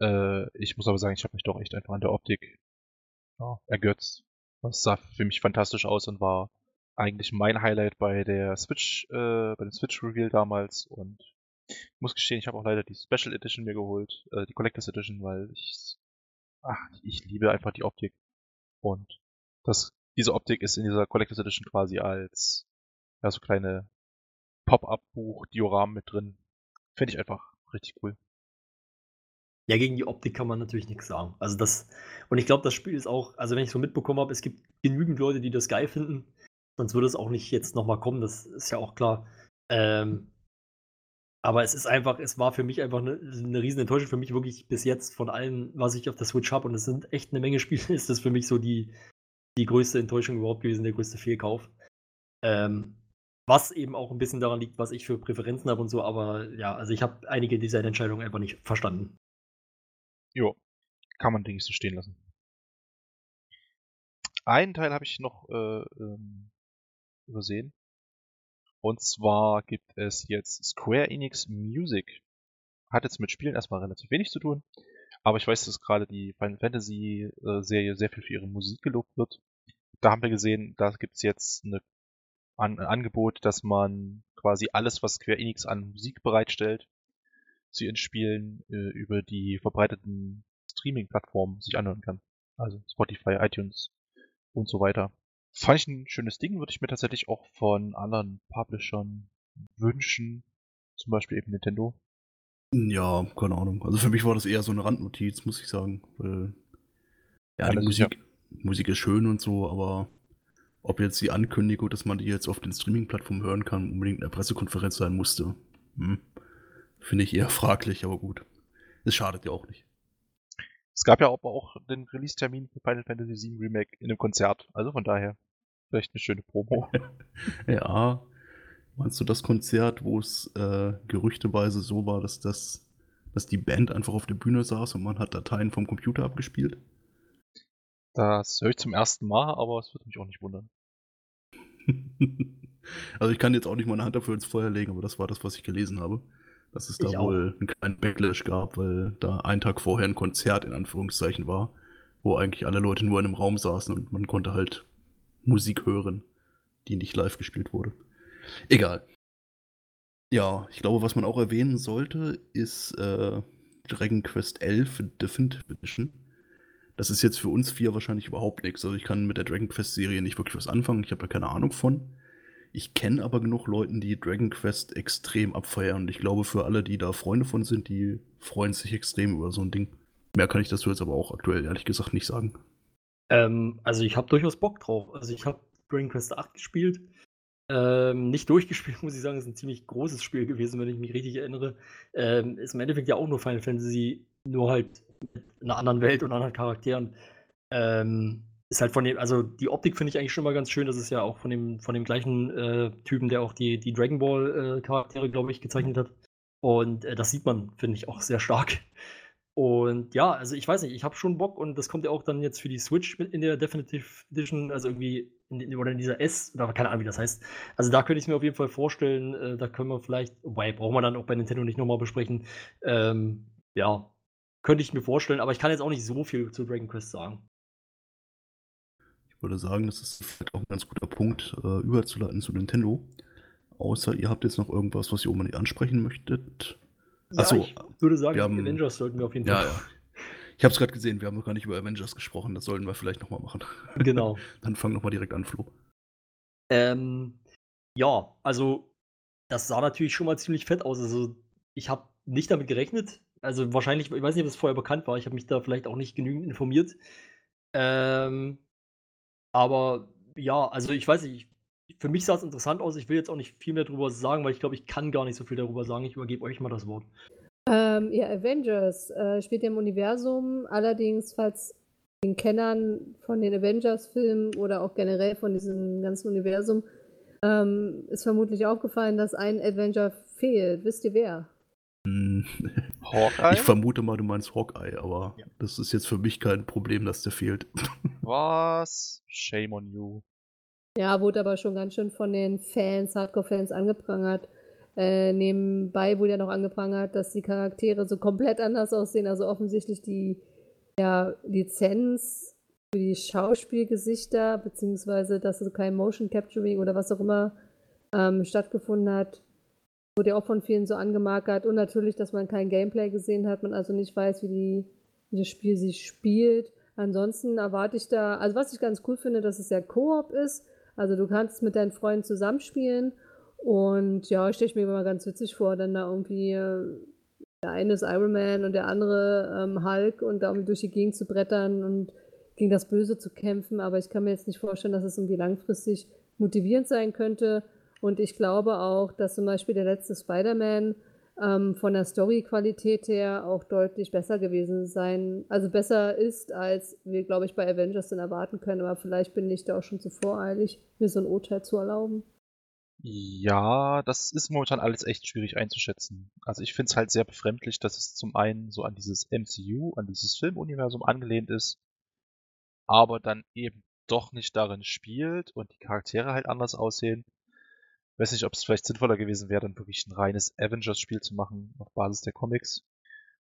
Äh, ich muss aber sagen, ich habe mich doch echt einfach an der Optik ja, ergötzt. Das sah für mich fantastisch aus und war eigentlich mein Highlight bei der Switch, äh, bei dem Switch Reveal damals und ich muss gestehen, ich habe auch leider die Special Edition mir geholt, äh, die Collectors Edition, weil ich ach, ich liebe einfach die Optik. Und das, diese Optik ist in dieser Collector's Edition quasi als ja, so kleine Pop-up-Buch-Dioramen mit drin. Finde ich einfach richtig cool.
Ja, gegen die Optik kann man natürlich nichts sagen. Also das, und ich glaube, das Spiel ist auch, also wenn ich so mitbekommen habe, es gibt genügend Leute, die das geil finden, sonst würde es auch nicht jetzt nochmal kommen, das ist ja auch klar. Ähm, aber es ist einfach, es war für mich einfach eine, eine riesen Enttäuschung für mich wirklich bis jetzt von allem, was ich auf der Switch habe und es sind echt eine Menge Spiele, ist das für mich so die, die größte Enttäuschung überhaupt gewesen, der größte Fehlkauf. Ähm, was eben auch ein bisschen daran liegt, was ich für Präferenzen habe und so, aber ja, also ich habe einige dieser Entscheidungen einfach nicht verstanden.
Jo, kann man, denke ich, so stehen lassen. Einen Teil habe ich noch äh, ähm, übersehen. Und zwar gibt es jetzt Square Enix Music. Hat jetzt mit Spielen erstmal relativ wenig zu tun. Aber ich weiß, dass gerade die Final Fantasy äh, Serie sehr viel für ihre Musik gelobt wird. Da haben wir gesehen, da gibt es jetzt eine, ein Angebot, dass man quasi alles, was Square Enix an Musik bereitstellt, zu ihren Spielen äh, über die verbreiteten Streaming-Plattformen sich anhören kann. Also Spotify, iTunes und so weiter. Fand ich ein schönes Ding, würde ich mir tatsächlich auch von anderen Publishern wünschen. Zum Beispiel eben Nintendo.
Ja, keine Ahnung. Also für mich war das eher so eine Randnotiz, muss ich sagen. Weil, ja,
Ja,
die
das ist
Musik, Musik ist schön und so, aber ob jetzt die Ankündigung, dass man die jetzt auf den Streaming-Plattformen hören kann, unbedingt in der Pressekonferenz sein musste, hm, finde ich eher fraglich, aber gut. Es schadet ja auch nicht.
Es gab ja aber auch den Release-Termin für Final Fantasy VII Remake in einem Konzert. Also von daher vielleicht eine schöne Promo.
Ja, meinst du das Konzert, wo es äh, gerüchteweise so war, dass das, dass die Band einfach auf der Bühne saß und man hat Dateien vom Computer abgespielt?
Das höre ich zum ersten Mal, aber es würde mich auch nicht wundern.
also ich kann jetzt auch nicht meine Hand dafür ins Feuer legen, aber das war das, was ich gelesen habe. Dass es da
Ich auch.
wohl einen kleinen Backlash gab, weil da einen Tag vorher ein Konzert in Anführungszeichen war, wo eigentlich alle Leute nur in einem Raum saßen und man konnte halt Musik hören, die nicht live gespielt wurde. Egal. Ja, ich glaube, was man auch erwähnen sollte, ist äh, Dragon Quest 11 Definitive Edition. Das ist jetzt für uns vier wahrscheinlich überhaupt nichts. Also ich kann mit der Dragon Quest Serie nicht wirklich was anfangen. Ich habe da keine Ahnung von. Ich kenne aber genug Leuten, die Dragon Quest extrem abfeiern. Und ich glaube, für alle, die da Freunde von sind, die freuen sich extrem über so ein Ding. Mehr kann ich dazu jetzt aber auch aktuell ehrlich gesagt nicht sagen.
Ähm, also ich habe durchaus Bock drauf. Also ich habe Dragon Quest 8 gespielt. Ähm, nicht durchgespielt, muss ich sagen. ist ein ziemlich großes Spiel gewesen, wenn ich mich richtig erinnere. Ähm, ist im Endeffekt ja auch nur Final Fantasy, nur halt mit einer anderen Welt und anderen Charakteren. Ähm, ist halt von dem, also die Optik finde ich eigentlich schon mal ganz schön. Das ist ja auch von dem, von dem gleichen äh, Typen, der auch die, die Dragon Ball äh, Charaktere, glaube ich, gezeichnet hat. Und äh, das sieht man, finde ich, auch sehr stark. Und ja, also ich weiß nicht, ich habe schon Bock und das kommt ja auch dann jetzt für die Switch in der Definitive Edition, also irgendwie in, in, oder in dieser S, oder keine Ahnung, wie das heißt. Also da könnte ich es mir auf jeden Fall vorstellen, äh, da können wir vielleicht, wobei brauchen wir dann auch bei Nintendo nicht nochmal besprechen. Ähm, ja, könnte ich mir vorstellen, aber ich kann jetzt auch nicht so viel zu Dragon Quest sagen.
Ich würde sagen, das ist vielleicht auch ein ganz guter Punkt, äh, überzuleiten zu Nintendo. Außer ihr habt jetzt noch irgendwas, was ihr unbedingt ansprechen möchtet. Achso,
ich würde sagen,
wir haben-
Avengers sollten wir auf jeden
ja,
Fall.
ja. Ich habe es gerade gesehen, wir haben noch gar nicht über Avengers gesprochen. Das sollten wir vielleicht nochmal machen.
Genau.
Dann fang nochmal direkt an, Flo.
Ähm, ja, also das sah natürlich schon mal ziemlich fett aus. Also ich habe nicht damit gerechnet. Also wahrscheinlich, ich weiß nicht, ob es vorher bekannt war. Ich habe mich da vielleicht auch nicht genügend informiert. Ähm, aber ja, also ich weiß nicht. ich- Für mich sah es interessant aus. Ich will jetzt auch nicht viel mehr darüber sagen, weil ich glaube, ich kann gar nicht so viel darüber sagen. Ich übergebe euch mal das Wort.
Ähm, ja, Avengers äh, spielt im Universum, allerdings, falls den Kennern von den Avengers-Filmen oder auch generell von diesem ganzen Universum ähm, ist vermutlich aufgefallen, dass ein Avenger fehlt. Wisst ihr wer?
Hawkeye?
Ich vermute mal, du meinst Hawkeye, aber
Ja.
das ist jetzt für mich kein Problem, dass der fehlt.
Was? Shame on you.
Ja, wurde aber schon ganz schön von den Fans, Hardcore-Fans angeprangert. Äh, nebenbei wurde ja noch angeprangert, dass die Charaktere so komplett anders aussehen. Also offensichtlich die ja, Lizenz für die Schauspielgesichter, beziehungsweise dass so kein Motion Capturing oder was auch immer ähm, stattgefunden hat, wurde ja auch von vielen so angemarkert. Und natürlich, dass man kein Gameplay gesehen hat, man also nicht weiß, wie die wie das Spiel sich spielt. Ansonsten erwarte ich da, also was ich ganz cool finde, dass es ja Koop ist. Also du kannst mit deinen Freunden zusammenspielen. Und ja, ich stelle mir immer ganz witzig vor, dann da irgendwie äh, der eine ist Iron Man und der andere ähm, Hulk und da irgendwie durch die Gegend zu brettern und gegen das Böse zu kämpfen. Aber ich kann mir jetzt nicht vorstellen, dass es irgendwie langfristig motivierend sein könnte. Und ich glaube auch, dass zum Beispiel der letzte Spider-Man ähm, von der Story-Qualität her auch deutlich besser gewesen sein, also besser ist, als wir, glaube ich, bei Avengers dann erwarten können. Aber vielleicht bin ich da auch schon zu voreilig, mir so ein Urteil zu erlauben.
Ja, das ist momentan alles echt schwierig einzuschätzen. Also ich finde es halt sehr befremdlich, dass es zum einen so an dieses MCU, an dieses Filmuniversum angelehnt ist, aber dann eben doch nicht darin spielt und die Charaktere halt anders aussehen. Weiß nicht, ob es vielleicht sinnvoller gewesen wäre, dann wirklich ein reines Avengers-Spiel zu machen auf Basis der Comics.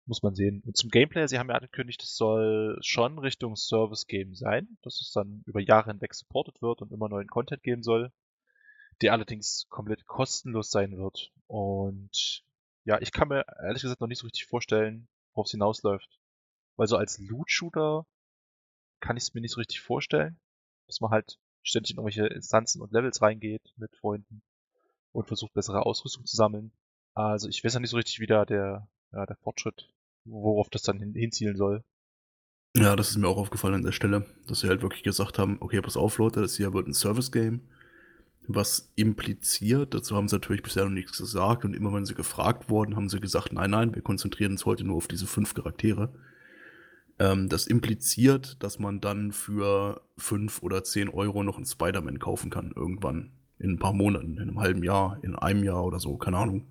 Muss man sehen. Und zum Gameplay, sie haben ja angekündigt, es soll schon Richtung Service-Game sein, dass es dann über Jahre hinweg supportet wird und immer neuen Content geben soll der allerdings komplett kostenlos sein wird. Und ja, ich kann mir ehrlich gesagt noch nicht so richtig vorstellen, worauf es hinausläuft. Weil so als Loot-Shooter kann ich es mir nicht so richtig vorstellen, dass man halt ständig in irgendwelche Instanzen und Levels reingeht mit Freunden und versucht bessere Ausrüstung zu sammeln. Also ich weiß ja nicht so richtig, wie da der, ja, der Fortschritt, worauf das dann hin, hinzielen soll.
Ja, das ist mir auch aufgefallen an der Stelle, dass sie halt wirklich gesagt haben, okay, pass auf Leute, das hier wird ein Service-Game was impliziert. Dazu haben sie natürlich bisher noch nichts gesagt und immer wenn sie gefragt wurden, haben sie gesagt, nein, nein, wir konzentrieren uns heute nur auf diese fünf Charaktere. Ähm, das impliziert, dass man dann für fünf oder zehn Euro noch einen Spider-Man kaufen kann, irgendwann. In ein paar Monaten, in einem halben Jahr, in einem Jahr oder so, keine Ahnung.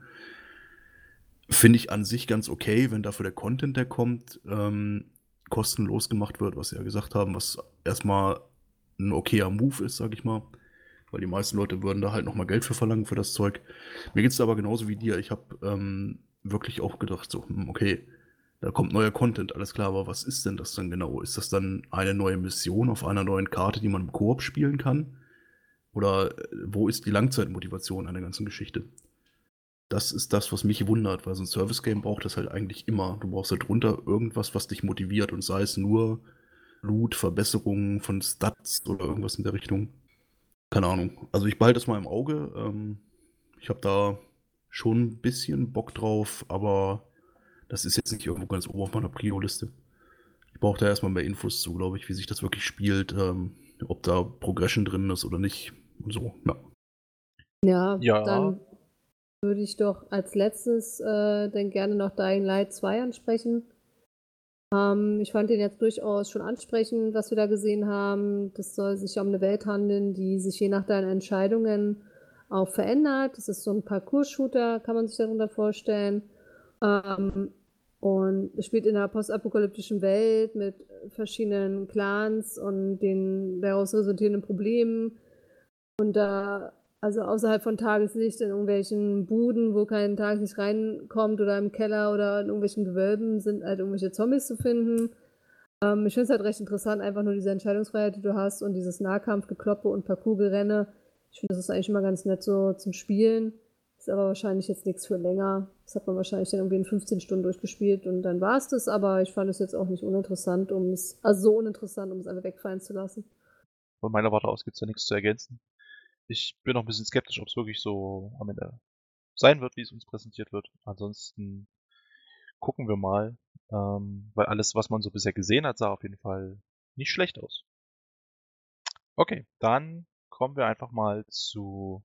Finde ich an sich ganz okay, wenn dafür der Content, der kommt, ähm, kostenlos gemacht wird, was sie ja gesagt haben, was erstmal ein okayer Move ist, sag ich mal. Weil die meisten Leute würden da halt nochmal Geld für verlangen für das Zeug. Mir geht es aber genauso wie dir. Ich habe ähm, wirklich auch gedacht, so, hm, okay, da kommt neuer Content, alles klar, aber was ist denn das dann genau? Ist das dann eine neue Mission auf einer neuen Karte, die man im Koop spielen kann? Oder äh, wo ist die Langzeitmotivation an der ganzen Geschichte? Das ist das, was mich wundert, weil so ein Service-Game braucht das halt eigentlich immer. Du brauchst halt drunter irgendwas, was dich motiviert und sei es nur Loot, Verbesserungen von Stats oder irgendwas in der Richtung. Keine Ahnung. Also ich behalte es mal im Auge. Ähm, ich habe da schon ein bisschen Bock drauf, aber das ist jetzt nicht irgendwo ganz oben auf meiner Prio-Liste. Ich brauche da erstmal mehr Infos zu, glaube ich, wie sich das wirklich spielt, ähm, ob da Progression drin ist oder nicht so. Ja.
Ja,
Ja.
dann würde ich doch als letztes äh, dann gerne noch Dying Light 2 ansprechen. Ähm, ich fand den jetzt durchaus schon ansprechend, was wir da gesehen haben. Das soll sich um eine Welt handeln, die sich je nach deinen Entscheidungen auch verändert. Das ist so ein Parcours-Shooter, kann man sich darunter vorstellen. Ähm, und es spielt in einer postapokalyptischen Welt mit verschiedenen Clans und den daraus resultierenden Problemen. Und da, also außerhalb von Tageslicht in irgendwelchen Buden, wo kein Tageslicht reinkommt oder im Keller oder in irgendwelchen Gewölben sind halt irgendwelche Zombies zu finden. Ähm, ich finde es halt recht interessant, einfach nur diese Entscheidungsfreiheit, die du hast und dieses Nahkampfgekloppe und Parcours-Gerenne. Ich finde, das ist eigentlich immer ganz nett so zum Spielen. Ist aber wahrscheinlich jetzt nichts für länger. Das hat man wahrscheinlich dann irgendwie in 15 Stunden durchgespielt und dann war es das, aber ich fand es jetzt auch nicht uninteressant, um es, also so uninteressant, um es einfach wegfallen zu lassen.
Von meiner Warte aus gibt's da nichts zu ergänzen. Ich bin noch ein bisschen skeptisch, ob es wirklich so am Ende sein wird, wie es uns präsentiert wird. Ansonsten gucken wir mal, ähm, weil alles, was man so bisher gesehen hat, sah auf jeden Fall nicht schlecht aus. Okay, dann kommen wir einfach mal zu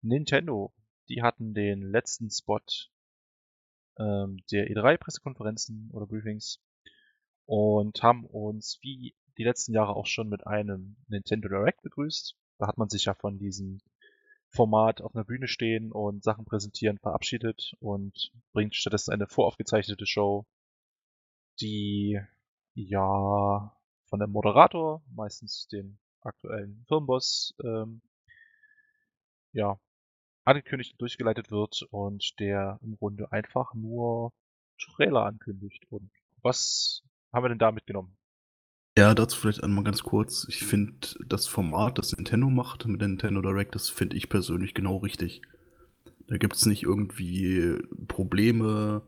Nintendo. Die hatten den letzten Spot ähm, der E3-Pressekonferenzen oder Briefings und haben uns wie die letzten Jahre auch schon mit einem Nintendo Direct begrüßt. Da hat man sich ja von diesem Format auf einer Bühne stehen und Sachen präsentieren verabschiedet und bringt stattdessen eine voraufgezeichnete Show, die ja von dem Moderator, meistens dem aktuellen Firmenboss, ähm, ja, angekündigt und durchgeleitet wird und der im Grunde einfach nur Trailer ankündigt. Und was haben wir denn da mitgenommen?
Ja, dazu vielleicht einmal ganz kurz. Ich finde das Format, das Nintendo macht mit Nintendo Direct, das finde ich persönlich genau richtig. Da gibt es nicht irgendwie Probleme,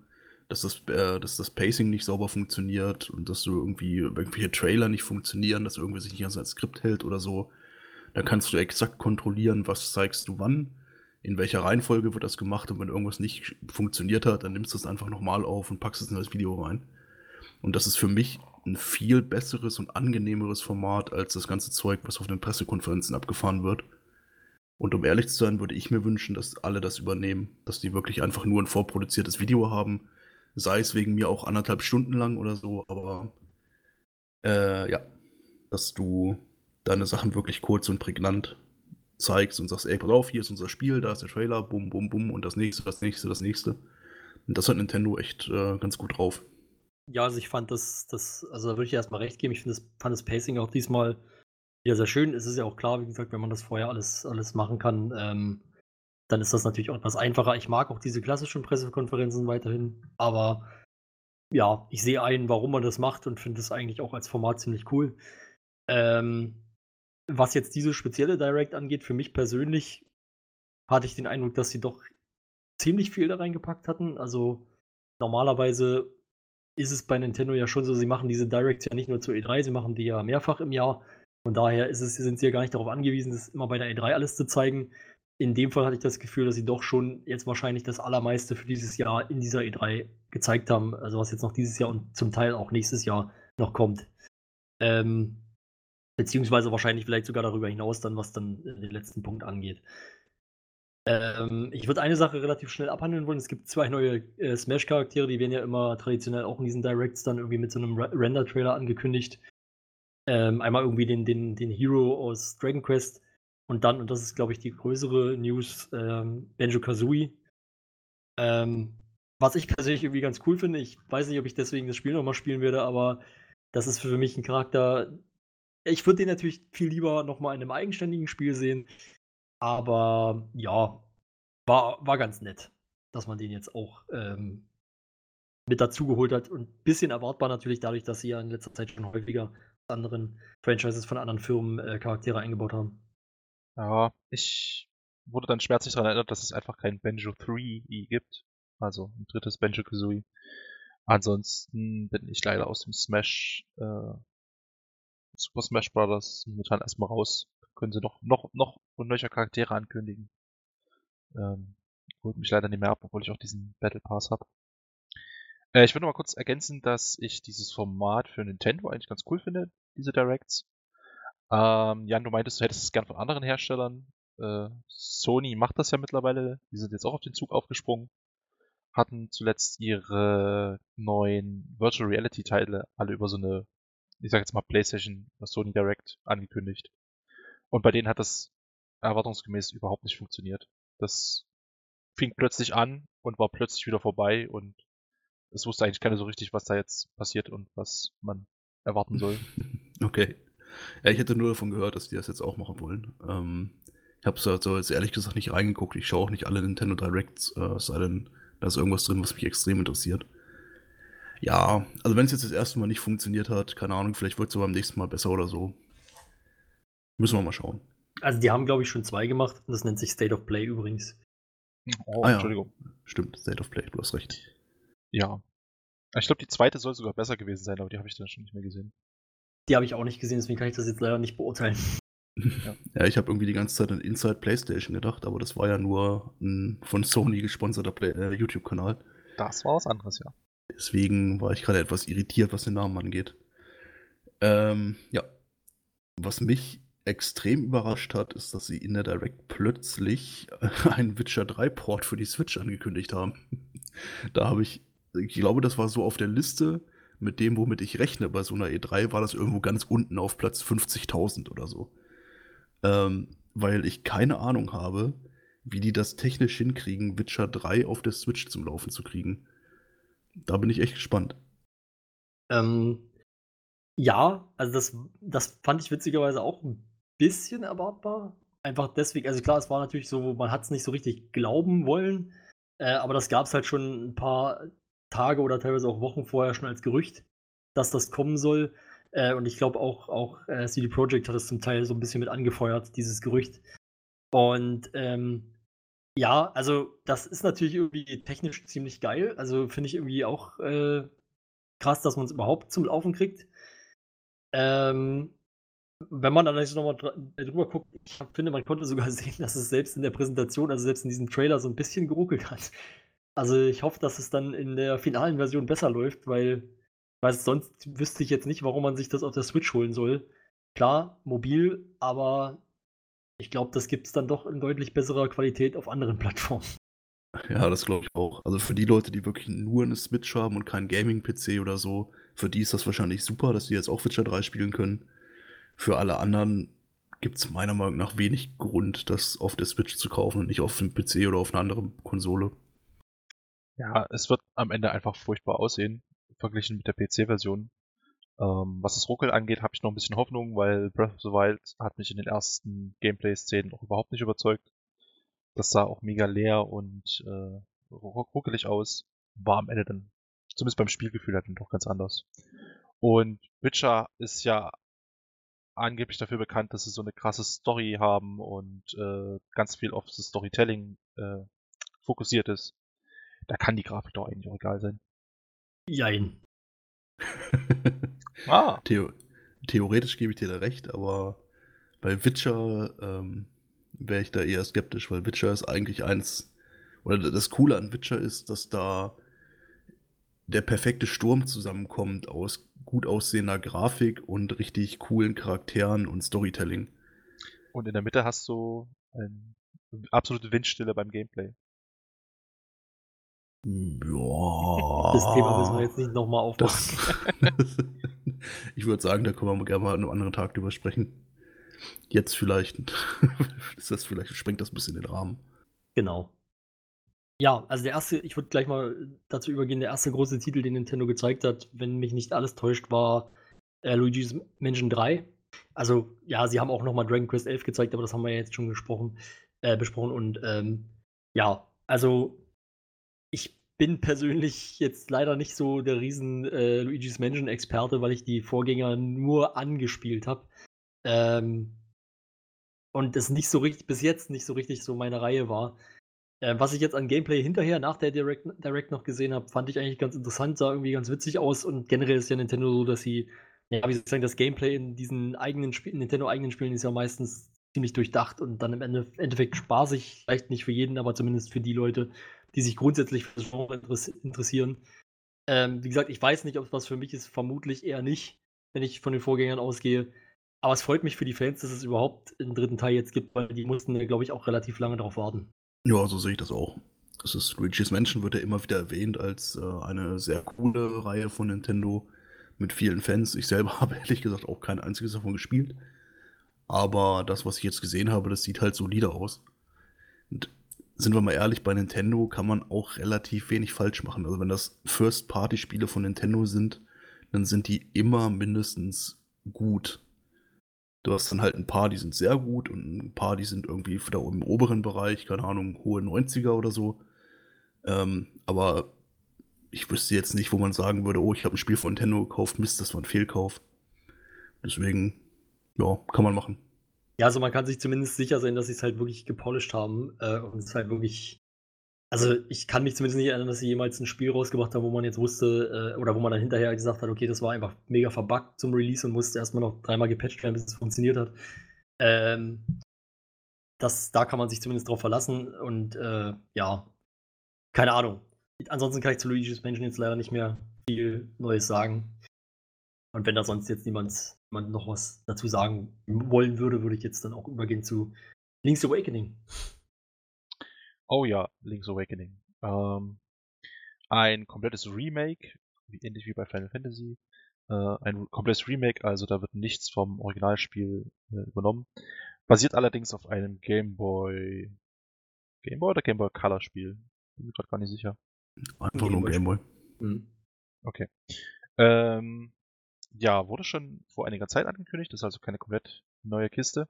dass das, äh, dass das Pacing nicht sauber funktioniert und dass du irgendwie irgendwelche Trailer nicht funktionieren, dass irgendwie sich nicht an sein Skript hält oder so. Da kannst du exakt kontrollieren, was zeigst du wann, in welcher Reihenfolge wird das gemacht und wenn irgendwas nicht funktioniert hat, dann nimmst du es einfach nochmal auf und packst es in das Video rein. Und das ist für mich ein viel besseres und angenehmeres Format als das ganze Zeug, was auf den Pressekonferenzen abgefahren wird. Und um ehrlich zu sein, würde ich mir wünschen, dass alle das übernehmen, dass die wirklich einfach nur ein vorproduziertes Video haben, sei es wegen mir auch anderthalb Stunden lang oder so, aber äh, ja, dass du deine Sachen wirklich kurz und prägnant zeigst und sagst, ey, pass auf, hier ist unser Spiel, da ist der Trailer, bum, bum, bum und das nächste, das nächste, das nächste. Und das hat Nintendo echt äh, ganz gut drauf.
Ja, also ich fand das, das also da würde ich erstmal recht geben. Ich das, fand das Pacing auch diesmal ja sehr schön. Es ist ja auch klar, wie gesagt, wenn man das vorher alles, alles machen kann, ähm, dann ist das natürlich auch etwas einfacher. Ich mag auch diese klassischen Pressekonferenzen weiterhin, aber ja, ich sehe ein, warum man das macht und finde es eigentlich auch als Format ziemlich cool. Ähm, was jetzt diese spezielle Direct angeht, für mich persönlich hatte ich den Eindruck, dass sie doch ziemlich viel da reingepackt hatten. Also normalerweise ist es bei Nintendo ja schon so, sie machen diese Directs ja nicht nur zur E3, sie machen die ja mehrfach im Jahr. Von daher es, sind sie ja gar nicht darauf angewiesen, das immer bei der E3 alles zu zeigen. In dem Fall hatte ich das Gefühl, dass sie doch schon jetzt wahrscheinlich das Allermeiste für dieses Jahr in dieser E3 gezeigt haben. Also was jetzt noch dieses Jahr und zum Teil auch nächstes Jahr noch kommt. Ähm, beziehungsweise wahrscheinlich vielleicht sogar darüber hinaus dann, was dann den letzten Punkt angeht. Ähm, ich würde eine Sache relativ schnell abhandeln wollen. Es gibt zwei neue äh, Smash-Charaktere, die werden ja immer traditionell auch in diesen Directs dann irgendwie mit so einem Render-Trailer angekündigt. Ähm, einmal irgendwie den, den, den Hero aus Dragon Quest und dann, und das ist glaube ich die größere News, ähm, Benjo Kazooie. Ähm, was ich persönlich irgendwie ganz cool finde, ich weiß nicht, ob ich deswegen das Spiel nochmal spielen werde, aber das ist für mich ein Charakter. Ich würde den natürlich viel lieber nochmal in einem eigenständigen Spiel sehen. Aber ja, war, war ganz nett, dass man den jetzt auch ähm, mit dazugeholt hat. Und ein bisschen erwartbar natürlich dadurch, dass sie ja in letzter Zeit schon häufiger anderen Franchises von anderen Firmen äh, Charaktere eingebaut haben.
Ja, ich wurde dann schmerzlich daran erinnert, dass es einfach kein Banjo 3 gibt. Also ein drittes Banjo Kazooie. Ansonsten bin ich leider aus dem Smash, äh, Super Smash Bros. momentan erstmal raus können sie noch, noch, noch neue Charaktere ankündigen. Ähm, holt mich leider nicht mehr ab, obwohl ich auch diesen Battle Pass habe. Äh, ich würde mal kurz ergänzen, dass ich dieses Format für Nintendo eigentlich ganz cool finde, diese Directs. Ähm, Jan, du meintest, du hättest es gern von anderen Herstellern. Äh, Sony macht das ja mittlerweile. Die sind jetzt auch auf den Zug aufgesprungen. Hatten zuletzt ihre neuen Virtual Reality Teile alle über so eine, ich sag jetzt mal PlayStation Sony Direct angekündigt. Und bei denen hat das erwartungsgemäß überhaupt nicht funktioniert. Das fing plötzlich an und war plötzlich wieder vorbei und es wusste eigentlich keiner so richtig, was da jetzt passiert und was man erwarten soll.
Okay. Ja, ich hätte nur davon gehört, dass die das jetzt auch machen wollen. Ähm, ich habe also jetzt ehrlich gesagt nicht reingeguckt. Ich schaue auch nicht alle Nintendo Directs, äh, sei denn, da ist irgendwas drin, was mich extrem interessiert. Ja, also wenn es jetzt das erste Mal nicht funktioniert hat, keine Ahnung, vielleicht wird es beim nächsten Mal besser oder so. Müssen wir mal schauen.
Also die haben, glaube ich, schon zwei gemacht. Das nennt sich State of Play übrigens.
Oh, ah, ja. Entschuldigung. Stimmt, State of Play, du hast recht.
Ja. Ich glaube, die zweite soll sogar besser gewesen sein, aber die habe ich dann schon nicht mehr gesehen.
Die habe ich auch nicht gesehen, deswegen kann ich das jetzt leider nicht beurteilen.
Ja, ja ich habe irgendwie die ganze Zeit an Inside PlayStation gedacht, aber das war ja nur ein von Sony gesponserter äh, YouTube-Kanal.
Das war was anderes, ja.
Deswegen war ich gerade etwas irritiert, was den Namen angeht. Ähm, ja. Was mich extrem überrascht hat, ist, dass sie in der Direct plötzlich einen Witcher 3 Port für die Switch angekündigt haben. da habe ich, ich glaube, das war so auf der Liste mit dem, womit ich rechne. Bei so einer E3 war das irgendwo ganz unten auf Platz 50.000 oder so. Ähm, weil ich keine Ahnung habe, wie die das technisch hinkriegen, Witcher 3 auf der Switch zum Laufen zu kriegen. Da bin ich echt gespannt.
Ähm, ja, also das, das fand ich witzigerweise auch ein bisschen erwartbar. Einfach deswegen, also klar, es war natürlich so, man hat es nicht so richtig glauben wollen, äh, aber das gab es halt schon ein paar Tage oder teilweise auch Wochen vorher schon als Gerücht, dass das kommen soll. Äh, und ich glaube auch, auch äh, CD Projekt hat es zum Teil so ein bisschen mit angefeuert, dieses Gerücht. Und ähm, Ja, also das ist natürlich irgendwie technisch ziemlich geil. Also finde ich irgendwie auch äh, krass, dass man es überhaupt zum Laufen kriegt. Ähm, wenn man jetzt nochmal äh, drüber guckt, ich finde, man konnte sogar sehen, dass es selbst in der Präsentation, also selbst in diesem Trailer so ein bisschen geruckelt hat. Also ich hoffe, dass es dann in der finalen Version besser läuft, weil, weil sonst wüsste ich jetzt nicht, warum man sich das auf der Switch holen soll. Klar, mobil, aber ich glaube, das gibt es dann doch in deutlich besserer Qualität auf anderen Plattformen.
Ja, das glaube ich auch. Also für die Leute, die wirklich nur eine Switch haben und keinen Gaming-PC oder so, für die ist das wahrscheinlich super, dass die jetzt auch Witcher 3 spielen können. Für alle anderen gibt es meiner Meinung nach wenig Grund, das auf der Switch zu kaufen und nicht auf dem PC oder auf einer anderen Konsole.
Ja, es wird am Ende einfach furchtbar aussehen, verglichen mit der PC-Version. Ähm, was das Ruckel angeht, habe ich noch ein bisschen Hoffnung, weil Breath of the Wild hat mich in den ersten Gameplay-Szenen noch überhaupt nicht überzeugt. Das sah auch mega leer und äh, ruckelig aus. War am Ende dann, zumindest beim Spielgefühl, halt dann doch ganz anders. Und Witcher ist ja angeblich dafür bekannt, dass sie so eine krasse Story haben und äh, ganz viel auf das Storytelling äh, fokussiert ist. Da kann die Grafik doch eigentlich auch egal sein.
Jein.
ah. Theo theoretisch gebe ich dir da recht, aber bei Witcher ähm, wäre ich da eher skeptisch, weil Witcher ist eigentlich eins, oder das Coole an Witcher ist, dass da der perfekte Sturm zusammenkommt aus gut aussehender Grafik und richtig coolen Charakteren und Storytelling.
Und in der Mitte hast du eine absolute Windstille beim Gameplay.
Ja.
Das Thema müssen wir jetzt nicht nochmal aufmachen.
ich würde sagen, da können wir gerne mal an einem anderen Tag drüber sprechen. Jetzt vielleicht ist das vielleicht sprengt das ein bisschen den Rahmen.
Genau. Ja, also der erste, ich würde gleich mal dazu übergehen, der erste große Titel, den Nintendo gezeigt hat, wenn mich nicht alles täuscht, war äh, Luigi's Mansion 3. Also, ja, sie haben auch nochmal Dragon Quest 11 gezeigt, aber das haben wir ja jetzt schon gesprochen, äh, besprochen. Und ähm, ja, also ich bin persönlich jetzt leider nicht so der riesen äh, Luigi's Mansion-Experte, weil ich die Vorgänger nur angespielt habe. Ähm, und es nicht so richtig, bis jetzt nicht so richtig so meine Reihe war. Äh, was ich jetzt an Gameplay hinterher nach der Direct, Direct noch gesehen habe, fand ich eigentlich ganz interessant, sah irgendwie ganz witzig aus und generell ist ja Nintendo so, dass sie, ja, wie soll das Gameplay in diesen eigenen Spielen, Nintendo-eigenen Spielen ist ja meistens ziemlich durchdacht und dann im Ende, Endeffekt spaßig, vielleicht nicht für jeden, aber zumindest für die Leute, die sich grundsätzlich für das Genre interessieren. Ähm, wie gesagt, ich weiß nicht, ob es was für mich ist, vermutlich eher nicht, wenn ich von den Vorgängern ausgehe. Aber es freut mich für die Fans, dass es überhaupt einen dritten Teil jetzt gibt, weil die mussten, glaube ich, auch relativ lange darauf warten.
Ja, so sehe ich das auch. Das ist Luigi's Mansion wird ja immer wieder erwähnt als äh, eine sehr coole Reihe von Nintendo mit vielen Fans. Ich selber habe ehrlich gesagt auch kein einziges davon gespielt. Aber das, was ich jetzt gesehen habe, das sieht halt solide aus. Und sind wir mal ehrlich, bei Nintendo kann man auch relativ wenig falsch machen. Also wenn das First-Party-Spiele von Nintendo sind, dann sind die immer mindestens gut. Du hast dann halt ein paar, die sind sehr gut und ein paar, die sind irgendwie da im oberen Bereich, keine Ahnung, hohe 90er oder so. Ähm, aber ich wüsste jetzt nicht, wo man sagen würde, oh, ich habe ein Spiel von Nintendo gekauft, Mist, das war ein Fehlkauf. Deswegen, ja, kann man machen.
Ja, also man kann sich zumindest sicher sein, dass sie es halt wirklich gepolished haben äh, und es halt wirklich also, ich kann mich zumindest nicht erinnern, dass sie jemals ein Spiel rausgebracht haben, wo man jetzt wusste, äh, oder wo man dann hinterher gesagt hat, okay, das war einfach mega verbuggt zum Release und musste erstmal noch dreimal gepatcht werden, bis es funktioniert hat. Ähm, das, da kann man sich zumindest drauf verlassen und äh, ja, keine Ahnung. Ansonsten kann ich zu Luigi's Mansion jetzt leider nicht mehr viel Neues sagen. Und wenn da sonst jetzt niemand, niemand noch was dazu sagen wollen würde, würde ich jetzt dann auch übergehen zu Link's Awakening.
Oh ja, Link's Awakening. Ähm, ein komplettes Remake, wie, ähnlich wie bei Final Fantasy. Äh, ein komplettes Remake, also da wird nichts vom Originalspiel äh, übernommen. Basiert allerdings auf einem Game Boy. Game Boy oder Game Boy Color Spiel? Bin mir gerade gar nicht sicher.
Einfach nur Game Boy.
Mhm. Okay. Ähm, ja, wurde schon vor einiger Zeit angekündigt, ist also keine komplett neue Kiste.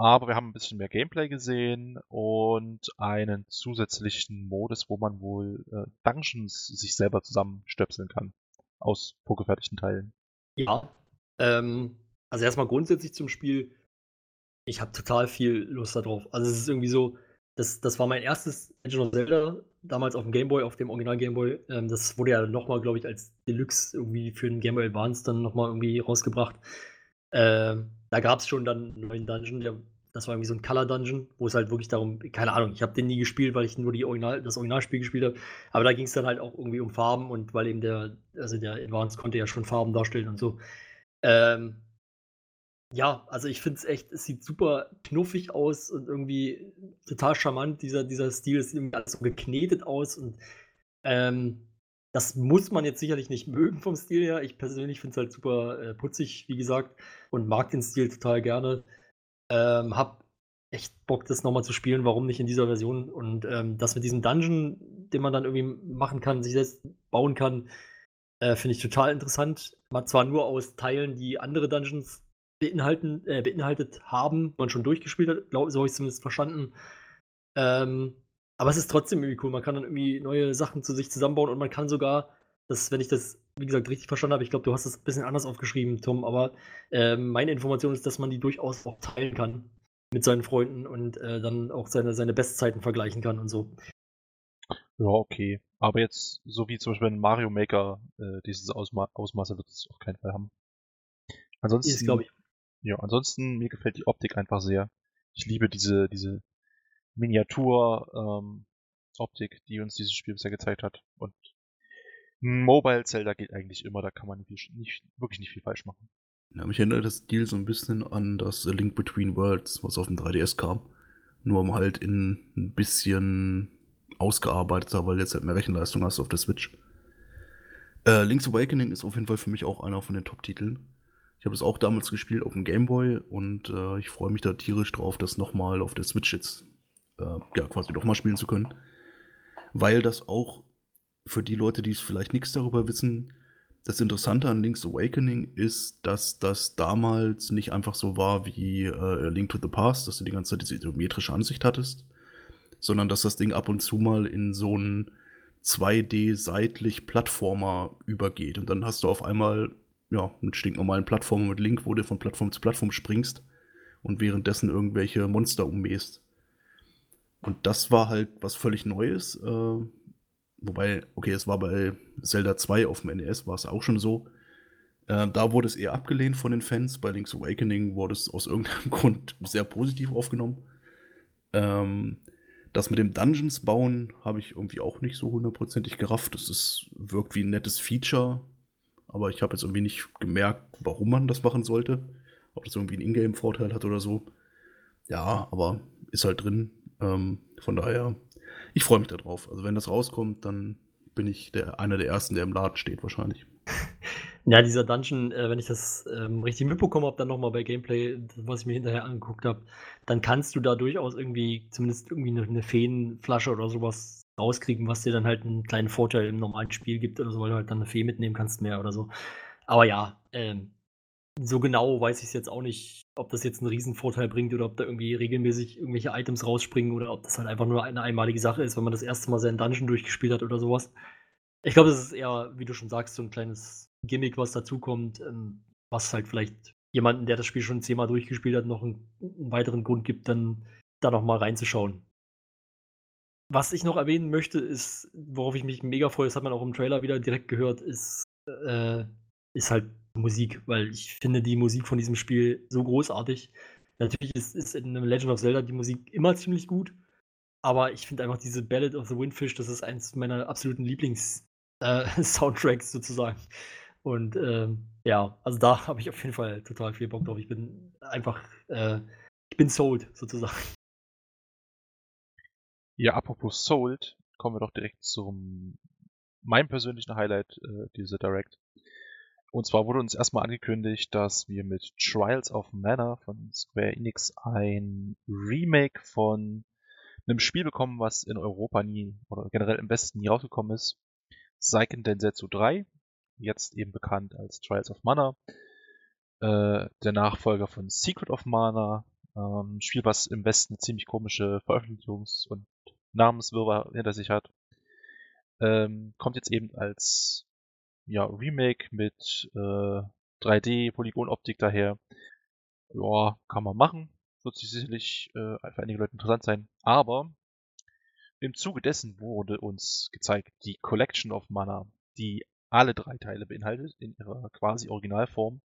Aber wir haben ein bisschen mehr Gameplay gesehen und einen zusätzlichen Modus, wo man wohl äh, Dungeons sich selber zusammenstöpseln kann. Aus vorgefertigten Teilen.
Ja. Ähm, also erstmal grundsätzlich zum Spiel. Ich habe total viel Lust darauf. Also es ist irgendwie so, das, das war mein erstes Legend of Zelda, damals auf dem Game Boy, auf dem Original Game Boy. Ähm, das wurde ja nochmal, glaube ich, als Deluxe irgendwie für den Game Boy Advance dann nochmal irgendwie rausgebracht. Ähm, da gab es schon dann einen neuen Dungeon, der, das war irgendwie so ein Color Dungeon, wo es halt wirklich darum, keine Ahnung, ich habe den nie gespielt, weil ich nur die Original, das Originalspiel gespielt habe. Aber da ging es dann halt auch irgendwie um Farben und weil eben der, also der Advance konnte ja schon Farben darstellen und so. Ähm, ja, also ich finde es echt, es sieht super knuffig aus und irgendwie total charmant. Dieser, dieser Stil ist irgendwie alles so geknetet aus und ähm, das muss man jetzt sicherlich nicht mögen vom Stil her. Ich persönlich finde es halt super äh, putzig, wie gesagt, und mag den Stil total gerne. Ähm, hab echt Bock, das nochmal zu spielen. Warum nicht in dieser Version? Und ähm, das mit diesem Dungeon, den man dann irgendwie machen kann, sich selbst bauen kann, äh, finde ich total interessant. Man zwar nur aus Teilen, die andere Dungeons beinhalten, äh, beinhaltet haben, man schon durchgespielt hat, glaube so habe ich es zumindest verstanden. Ähm, aber es ist trotzdem irgendwie cool. Man kann dann irgendwie neue Sachen zu sich zusammenbauen und man kann sogar, das, wenn ich das, wie gesagt, richtig verstanden habe, ich glaube, du hast das ein bisschen anders aufgeschrieben, Tom, aber äh, meine Information ist, dass man die durchaus auch teilen kann mit seinen Freunden und äh, dann auch seine, seine Bestzeiten vergleichen kann und so.
Ja, okay. Aber jetzt, so wie zum Beispiel ein Mario Maker, äh, dieses Ausma Ausmaße wird es auf keinen Fall haben. Ansonsten,
Ist, glaube ich,
ja, ansonsten, mir gefällt die Optik einfach sehr. Ich liebe diese, diese Miniatur-Optik, die uns dieses Spiel bisher gezeigt hat. Und Mobile Zelda geht eigentlich immer, da kann man nicht, nicht, wirklich nicht viel falsch machen.
Ja, mich erinnert das Stil so ein bisschen an das Link Between Worlds, was auf dem 3DS kam. Nur um halt in ein bisschen ausgearbeiteter, weil jetzt halt mehr Rechenleistung hast auf der Switch. Äh, Link's Awakening ist auf jeden Fall für mich auch einer von den Top-Titeln. Ich habe es auch damals gespielt auf dem Game Boy und äh, ich freue mich da tierisch drauf, das nochmal auf der Switch jetzt äh, ja, quasi nochmal spielen zu können. Weil das auch für die Leute, die es vielleicht nichts darüber wissen, das Interessante an Link's Awakening ist, dass das damals nicht einfach so war wie äh, Link to the Past, dass du die ganze Zeit diese isometrische Ansicht hattest, sondern dass das Ding ab und zu mal in so einen 2D-seitlich Plattformer übergeht. Und dann hast du auf einmal ja, einen stinknormalen Plattformer mit Link, wo du von Plattform zu Plattform springst und währenddessen irgendwelche Monster ummähst. Und das war halt was völlig Neues. Äh, wobei, okay, es war bei Zelda 2 auf dem NES, war es auch schon so. Äh, da wurde es eher abgelehnt von den Fans. Bei Link's Awakening wurde es aus irgendeinem Grund sehr positiv aufgenommen. Ähm, das mit dem Dungeons bauen habe ich irgendwie auch nicht so hundertprozentig gerafft. Das ist, wirkt wie ein nettes Feature, aber ich habe jetzt irgendwie nicht gemerkt, warum man das machen sollte. Ob das irgendwie einen Ingame-Vorteil hat oder so. Ja, aber ist halt drin. Ähm, von daher, ich freue mich darauf. Also wenn das rauskommt, dann bin ich der, einer der Ersten, der im Laden steht wahrscheinlich.
Ja, dieser Dungeon, äh, wenn ich das ähm, richtig mitbekommen habe, dann nochmal bei Gameplay, was ich mir hinterher angeguckt habe, dann kannst du da durchaus irgendwie, zumindest irgendwie eine, eine Feenflasche oder sowas rauskriegen, was dir dann halt einen kleinen Vorteil im normalen Spiel gibt oder so, weil du halt dann eine Fee mitnehmen kannst mehr oder so. Aber ja, ähm, so genau weiß ich es jetzt auch nicht, ob das jetzt einen Riesenvorteil bringt oder ob da irgendwie regelmäßig irgendwelche Items rausspringen oder ob das halt einfach nur eine einmalige Sache ist, wenn man das erste Mal seinen Dungeon durchgespielt hat oder sowas. Ich glaube, das ist eher, wie du schon sagst, so ein kleines Gimmick, was dazukommt, ähm, was halt vielleicht jemanden, der das Spiel schon zehnmal durchgespielt hat, noch einen, einen weiteren Grund gibt, dann da noch mal reinzuschauen. Was ich noch erwähnen möchte, ist, worauf ich mich mega freue, das hat man auch im Trailer wieder direkt gehört, ist, äh, ist halt Musik, weil ich finde die Musik von diesem Spiel so großartig. Natürlich ist, ist in Legend of Zelda die Musik immer ziemlich gut, aber ich finde einfach diese Ballad of the Windfish, das ist eins meiner absoluten Lieblings-Soundtracks äh, sozusagen. Und ähm, ja, also da habe ich auf jeden Fall total viel Bock drauf. Ich bin einfach, äh, ich bin sold sozusagen.
Ja, apropos sold, kommen wir doch direkt zum meinem persönlichen Highlight äh, dieser Direct. Und zwar wurde uns erstmal angekündigt, dass wir mit Trials of Mana von Square Enix ein Remake von einem Spiel bekommen, was in Europa nie oder generell im Westen nie rausgekommen ist. Seiken Densetsu 3, jetzt eben bekannt als Trials of Mana. Äh, der Nachfolger von Secret of Mana. Ähm, Spiel, was im Westen ziemlich komische Veröffentlichungs- und Namenswirrwarr hinter sich hat. Ähm, kommt jetzt eben als ja, Remake mit äh, 3D-Polygonoptik daher. Ja, kann man machen. Wird sich sicherlich äh, für einige Leute interessant sein. Aber im Zuge dessen wurde uns gezeigt die Collection of Mana, die alle drei Teile beinhaltet in ihrer quasi Originalform.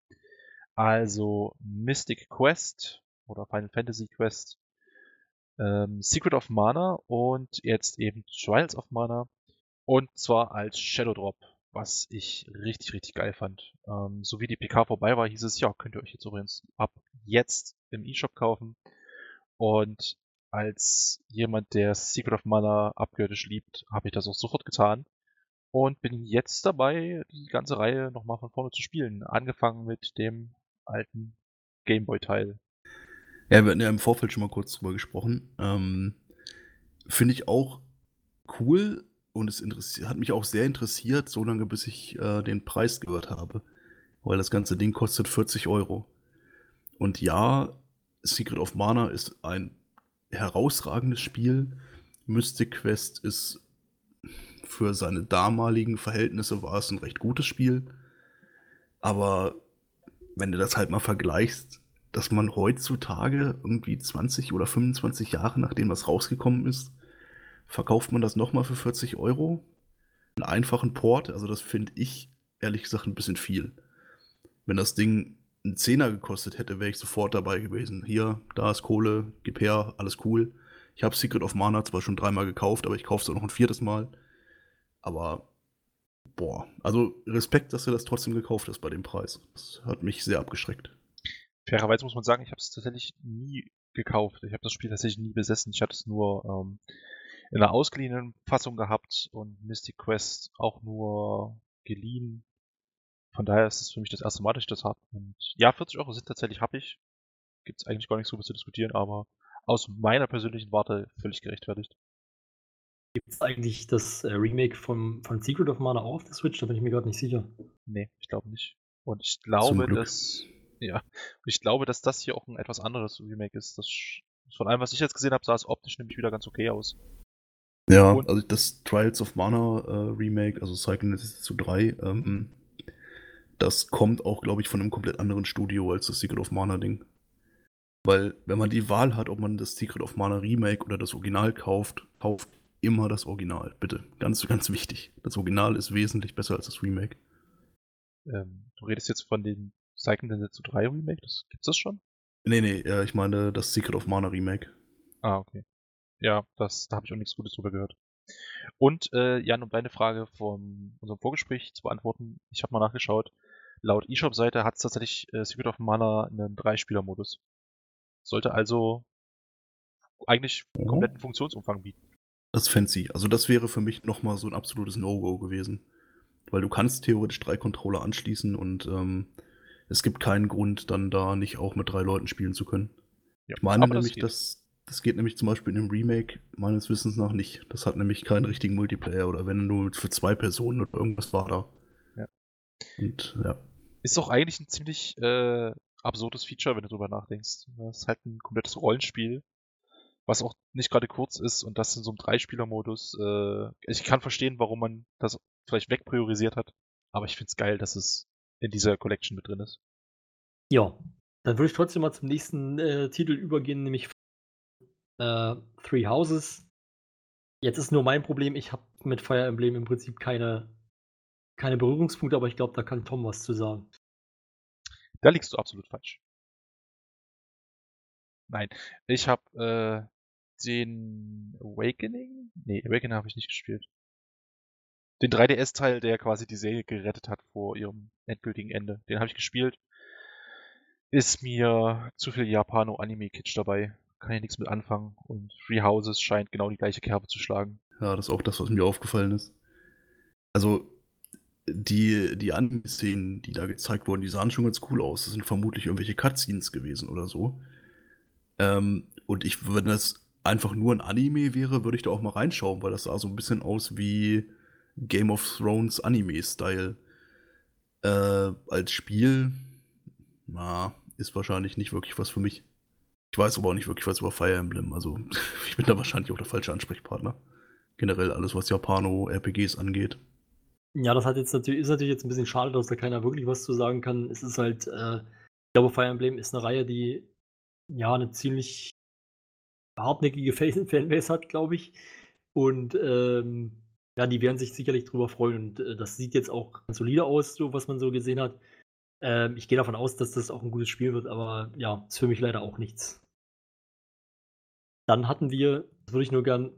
Also Mystic Quest oder Final Fantasy Quest, ähm, Secret of Mana und jetzt eben Trials of Mana. Und zwar als Shadow Drop, was ich richtig, richtig geil fand. Ähm, so wie die PK vorbei war, hieß es, ja, könnt ihr euch jetzt übrigens ab jetzt im eShop kaufen. Und als jemand, der Secret of Mana abgöttisch liebt, habe ich das auch sofort getan. Und bin jetzt dabei, die ganze Reihe nochmal von vorne zu spielen. Angefangen mit dem alten Gameboy-Teil.
Ja, wir hatten ja im Vorfeld schon mal kurz drüber gesprochen. Ähm, Finde ich auch cool und es hat mich auch sehr interessiert, so lange bis ich äh, den Preis gehört habe. Weil das ganze Ding kostet 40 Euro. Und ja, Secret of Mana ist ein herausragendes Spiel. Mystic Quest ist für seine damaligen Verhältnisse war es ein recht gutes Spiel. Aber wenn du das halt mal vergleichst, dass man heutzutage irgendwie 20 oder 25 Jahre nachdem das rausgekommen ist, verkauft man das nochmal für 40 Euro. Einen einfachen Port, also das finde ich ehrlich gesagt ein bisschen viel. Wenn das Ding einen Zehner gekostet hätte, wäre ich sofort dabei gewesen. Hier, da ist Kohle, gib her, alles cool. Ich habe Secret of Mana zwar schon dreimal gekauft, aber ich kaufe es auch noch ein viertes Mal. Aber, boah, also Respekt, dass du das trotzdem gekauft hast bei dem Preis. Das hat mich sehr abgeschreckt.
Fairerweise muss man sagen, ich habe es tatsächlich nie gekauft. Ich habe das Spiel tatsächlich nie besessen. Ich hatte es nur ähm, in einer ausgeliehenen Fassung gehabt und Mystic Quest auch nur geliehen. Von daher ist es für mich das erste Mal, dass ich das habe. Und ja, 40 Euro sind tatsächlich happig. Gibt es eigentlich gar nicht so viel zu diskutieren, aber aus meiner persönlichen Warte völlig gerechtfertigt.
Gibt es eigentlich das äh, Remake vom, von Secret of Mana auf der Switch? Da bin ich mir gerade nicht sicher.
Nee, ich glaube nicht. Und ich glaube, dass. Ja, ich glaube, dass das hier auch ein etwas anderes Remake ist. Das, von allem, was ich jetzt gesehen habe, sah es optisch nämlich wieder ganz okay aus.
Ja, Und, also das Trials of Mana äh, Remake, also Psychonesis zu 3, ähm, das kommt auch, glaube ich, von einem komplett anderen Studio als das Secret of Mana Ding. Weil, wenn man die Wahl hat, ob man das Secret of Mana Remake oder das Original kauft, kauft immer das Original, bitte. Ganz, ganz wichtig. Das Original ist wesentlich besser als das Remake.
Ähm, du redest jetzt von dem Cycling Densetsu 3 Remake? Das, gibt's das schon?
Nee, nee, ich meine das Secret of Mana Remake.
Ah, okay. Ja, das, da habe ich auch nichts Gutes drüber gehört. Und äh, Jan, um deine Frage von unserem Vorgespräch zu beantworten, ich habe mal nachgeschaut. Laut eShop-Seite hat es tatsächlich äh, Secret of Mana einen Drei-Spieler-Modus. Sollte also eigentlich einen kompletten Funktionsumfang bieten.
Das ist fancy. Also das wäre für mich nochmal so ein absolutes No-Go gewesen. Weil du kannst theoretisch drei Controller anschließen und ähm, es gibt keinen Grund, dann da nicht auch mit drei Leuten spielen zu können. Ja, ich meine nämlich, das dass das geht nämlich zum Beispiel in dem Remake meines Wissens nach nicht. Das hat nämlich keinen richtigen Multiplayer oder wenn nur für zwei Personen oder irgendwas war da.
Ja.
Und ja.
Ist doch eigentlich ein ziemlich äh, absurdes Feature, wenn du drüber nachdenkst. Das ist halt ein komplettes Rollenspiel was auch nicht gerade kurz ist und das in so einem Dreispieler-Modus. Äh, ich kann verstehen, warum man das vielleicht wegpriorisiert hat, aber ich finde es geil, dass es in dieser Collection mit drin ist.
Ja, dann würde ich trotzdem mal zum nächsten äh, Titel übergehen, nämlich äh, Three Houses. Jetzt ist nur mein Problem, ich habe mit Fire Emblem im Prinzip keine, keine Berührungspunkte, aber ich glaube, da kann Tom was zu sagen.
Da liegst du absolut falsch. Nein, ich habe äh, den Awakening? Nee, Awakening habe ich nicht gespielt. Den 3DS-Teil, der quasi die Serie gerettet hat vor ihrem endgültigen Ende. Den habe ich gespielt. Ist mir zu viel Japano-Anime-Kitsch dabei. Kann ich nichts mit anfangen. Und Three Houses scheint genau die gleiche Kerbe zu schlagen.
Ja, das ist auch das, was mir aufgefallen ist. Also, die, die Anime-Szenen, die da gezeigt wurden, die sahen schon ganz cool aus. Das sind vermutlich irgendwelche Cutscenes gewesen oder so. Ähm, und ich, wenn das einfach nur ein Anime wäre, würde ich da auch mal reinschauen, weil das sah so ein bisschen aus wie Game of Thrones Anime-Style. Äh, als Spiel, na, ist wahrscheinlich nicht wirklich was für mich. Ich weiß aber auch nicht wirklich was über Fire Emblem, also ich bin da wahrscheinlich auch der falsche Ansprechpartner. Generell alles, was Japano-RPGs angeht.
Ja, das hat jetzt natürlich, ist natürlich jetzt ein bisschen schade, dass da keiner wirklich was zu sagen kann. Es ist halt, äh, ich glaube, Fire Emblem ist eine Reihe, die ja eine ziemlich hartnäckige Fanbase hat, glaube ich. Und ähm, ja, die werden sich sicherlich drüber freuen. Und äh, das sieht jetzt auch ganz solide aus, so was man so gesehen hat. Ähm, ich gehe davon aus, dass das auch ein gutes Spiel wird, aber ja, ist für mich leider auch nichts. Dann hatten wir, das würde ich nur gern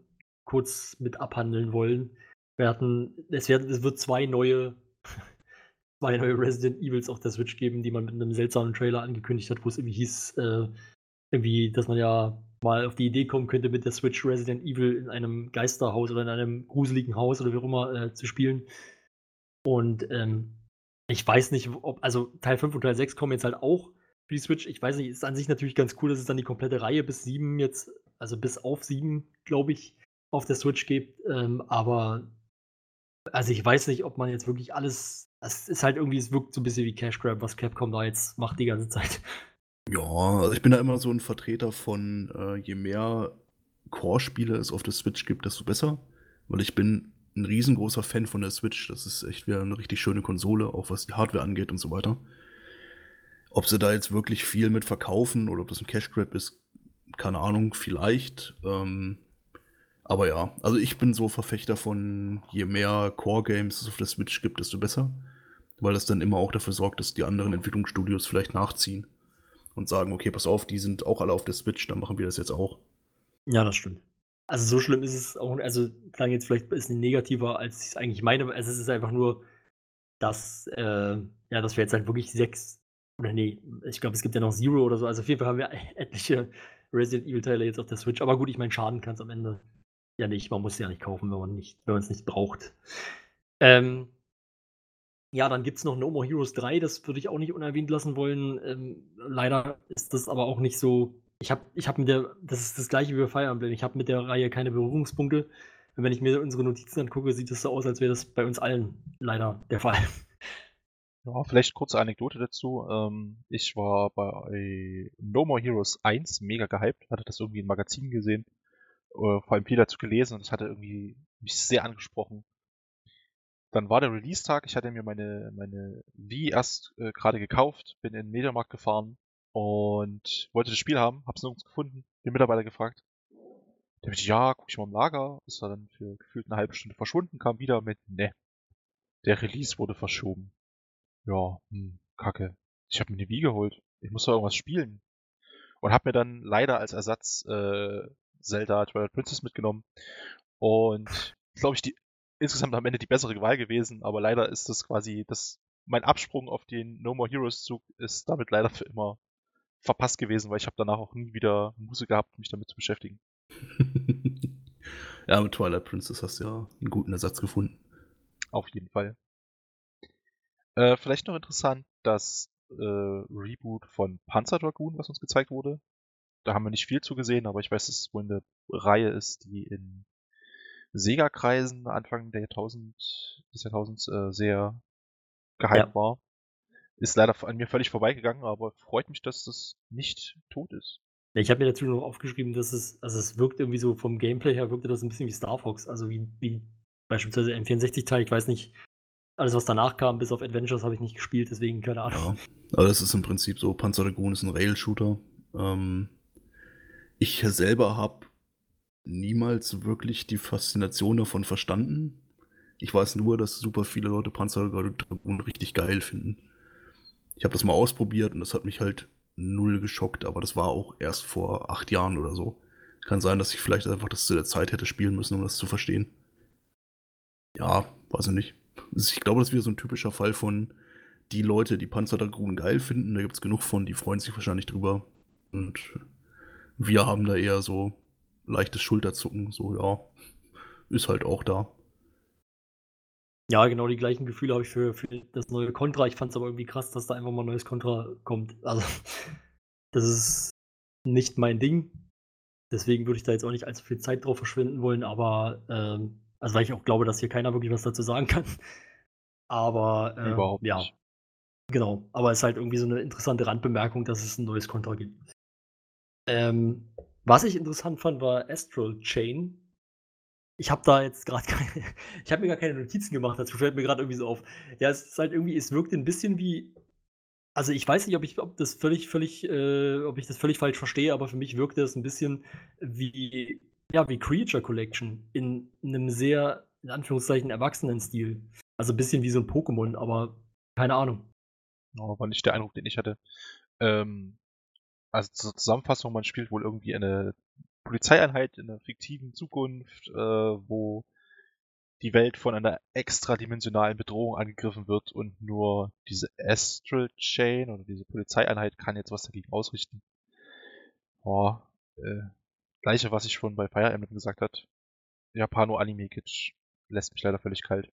kurz mit abhandeln wollen. Wir hatten, es wird, es wird zwei neue, zwei neue Resident Evils auf der Switch geben, die man mit einem seltsamen Trailer angekündigt hat, wo es irgendwie hieß, äh, irgendwie, dass man ja mal auf die Idee kommen könnte, mit der Switch Resident Evil in einem Geisterhaus oder in einem gruseligen Haus oder wie auch immer äh, zu spielen. Und ähm, ich weiß nicht, ob, also Teil 5 und Teil 6 kommen jetzt halt auch für die Switch. Ich weiß nicht, ist an sich natürlich ganz cool, dass es dann die komplette Reihe bis 7 jetzt, also bis auf 7, glaube ich, auf der Switch gibt. Ähm, aber also ich weiß nicht, ob man jetzt wirklich alles. Es ist halt irgendwie, es wirkt so ein bisschen wie Cash Grab, was Capcom da jetzt macht die ganze Zeit.
Ja, also ich bin da immer so ein Vertreter von, äh, je mehr Core-Spiele es auf der Switch gibt, desto besser. Weil ich bin ein riesengroßer Fan von der Switch. Das ist echt wieder eine richtig schöne Konsole, auch was die Hardware angeht und so weiter. Ob sie da jetzt wirklich viel mit verkaufen oder ob das ein Cash Grab ist, keine Ahnung, vielleicht. Ähm, aber ja, also ich bin so Verfechter von, je mehr Core-Games es auf der Switch gibt, desto besser. Weil das dann immer auch dafür sorgt, dass die anderen Entwicklungsstudios vielleicht nachziehen und sagen, okay, pass auf, die sind auch alle auf der Switch, dann machen wir das jetzt auch.
Ja, das stimmt. Also so schlimm ist es auch, also klang jetzt vielleicht ein bisschen negativer, als ich es eigentlich meine. Also es ist einfach nur, dass, äh, ja, dass wir jetzt halt wirklich sechs, oder nee, ich glaube, es gibt ja noch Zero oder so. Also auf jeden Fall haben wir etliche Resident Evil-Teile jetzt auf der Switch. Aber gut, ich meine, schaden kann es am Ende ja nicht. Man muss sie ja nicht kaufen, wenn man nicht, es nicht braucht. Ähm, ja, dann gibt es noch No More Heroes 3, das würde ich auch nicht unerwähnt lassen wollen. Ähm, leider ist das aber auch nicht so. Ich habe ich hab mit der, das ist das gleiche wie bei Fire Emblem, ich habe mit der Reihe keine Berührungspunkte. Und wenn ich mir unsere Notizen angucke, sieht es so aus, als wäre das bei uns allen leider der Fall.
Ja, vielleicht kurze Anekdote dazu. Ähm, ich war bei No More Heroes 1 mega gehypt, hatte das irgendwie in Magazinen gesehen äh, vor allem viel dazu gelesen und das hatte irgendwie mich sehr angesprochen. Dann war der Release-Tag, ich hatte mir meine, meine Wii erst äh, gerade gekauft, bin in den Mediamarkt gefahren und wollte das Spiel haben, hab's nirgends gefunden, den Mitarbeiter gefragt. Der meinte, ja, guck ich mal im Lager, ist er dann für gefühlt eine halbe Stunde verschwunden, kam wieder mit, ne, der Release wurde verschoben. Ja, hm, kacke. Ich habe mir eine Wii geholt. Ich muss doch irgendwas spielen. Und hab mir dann leider als Ersatz äh, Zelda Twilight Princess mitgenommen. Und glaube ich, die insgesamt am Ende die bessere Wahl gewesen, aber leider ist das quasi das mein Absprung auf den No More Heroes Zug ist damit leider für immer verpasst gewesen, weil ich habe danach auch nie wieder Muße gehabt, mich damit zu beschäftigen.
ja, mit Twilight Princess hast du ja einen guten Ersatz gefunden.
Auf jeden Fall. Äh, vielleicht noch interessant, das äh, Reboot von Panzer Dragoon, was uns gezeigt wurde, da haben wir nicht viel zu gesehen, aber ich weiß, dass es wohl eine Reihe ist, die in Sega-Kreisen Anfang der Jahrtausend, des Jahrtausends äh, sehr gehypt ja. war. Ist leider an mir völlig vorbeigegangen, aber freut mich, dass das nicht tot ist.
Ja, ich habe mir dazu noch aufgeschrieben, dass es, also es wirkt irgendwie so vom Gameplay her, wirkte das ein bisschen wie Star Fox, also wie, wie beispielsweise M64-Teil, ich weiß nicht, alles was danach kam, bis auf Adventures, habe ich nicht gespielt, deswegen keine Ahnung.
Ja, also das ist im Prinzip so, Panzer Dragoon ist ein Rail-Shooter. Ähm, ich selber habe niemals wirklich die Faszination davon verstanden. Ich weiß nur, dass super viele Leute Panzer Dragoon richtig geil finden. Ich habe das mal ausprobiert und das hat mich halt null geschockt, aber das war auch erst vor acht Jahren oder so. Kann sein, dass ich vielleicht einfach das zu der Zeit hätte spielen müssen, um das zu verstehen. Ja, weiß ich nicht. Ich glaube, das ist wieder so ein typischer Fall von die Leute, die Panzer Dragoon geil finden. Da gibt es genug von, die freuen sich wahrscheinlich drüber. Und wir haben da eher so leichtes Schulterzucken, so ja, ist halt auch da.
Ja, genau die gleichen Gefühle habe ich für, für das neue Contra. Ich fand es aber irgendwie krass, dass da einfach mal ein neues Contra kommt. Also, das ist nicht mein Ding. Deswegen würde ich da jetzt auch nicht allzu viel Zeit drauf verschwenden wollen, aber, ähm, also weil ich auch glaube, dass hier keiner wirklich was dazu sagen kann. Aber,
ähm, Überhaupt
ja. Nicht. Genau, aber es ist halt irgendwie so eine interessante Randbemerkung, dass es ein neues Contra gibt. Ähm, was ich interessant fand, war Astral Chain. Ich habe da jetzt gerade keine, ich habe mir gar keine Notizen gemacht, dazu fällt mir gerade irgendwie so auf. Ja, es ist halt irgendwie, es wirkt ein bisschen wie, also ich weiß nicht, ob ich, ob das völlig, völlig, äh, ob ich das völlig falsch verstehe, aber für mich wirkte es ein bisschen wie ja, wie Creature Collection in einem sehr, in Anführungszeichen, erwachsenen Stil. Also ein bisschen wie so ein Pokémon, aber keine Ahnung.
Oh, war nicht der Eindruck, den ich hatte. Ähm, also zur Zusammenfassung, man spielt wohl irgendwie eine Polizeieinheit in einer fiktiven Zukunft, äh, wo die Welt von einer extradimensionalen Bedrohung angegriffen wird und nur diese Astral Chain oder diese Polizeieinheit kann jetzt was dagegen ausrichten. Boah, äh, gleiche, was ich schon bei Fire Emblem gesagt hat. Japano Anime Kitsch lässt mich leider völlig kalt.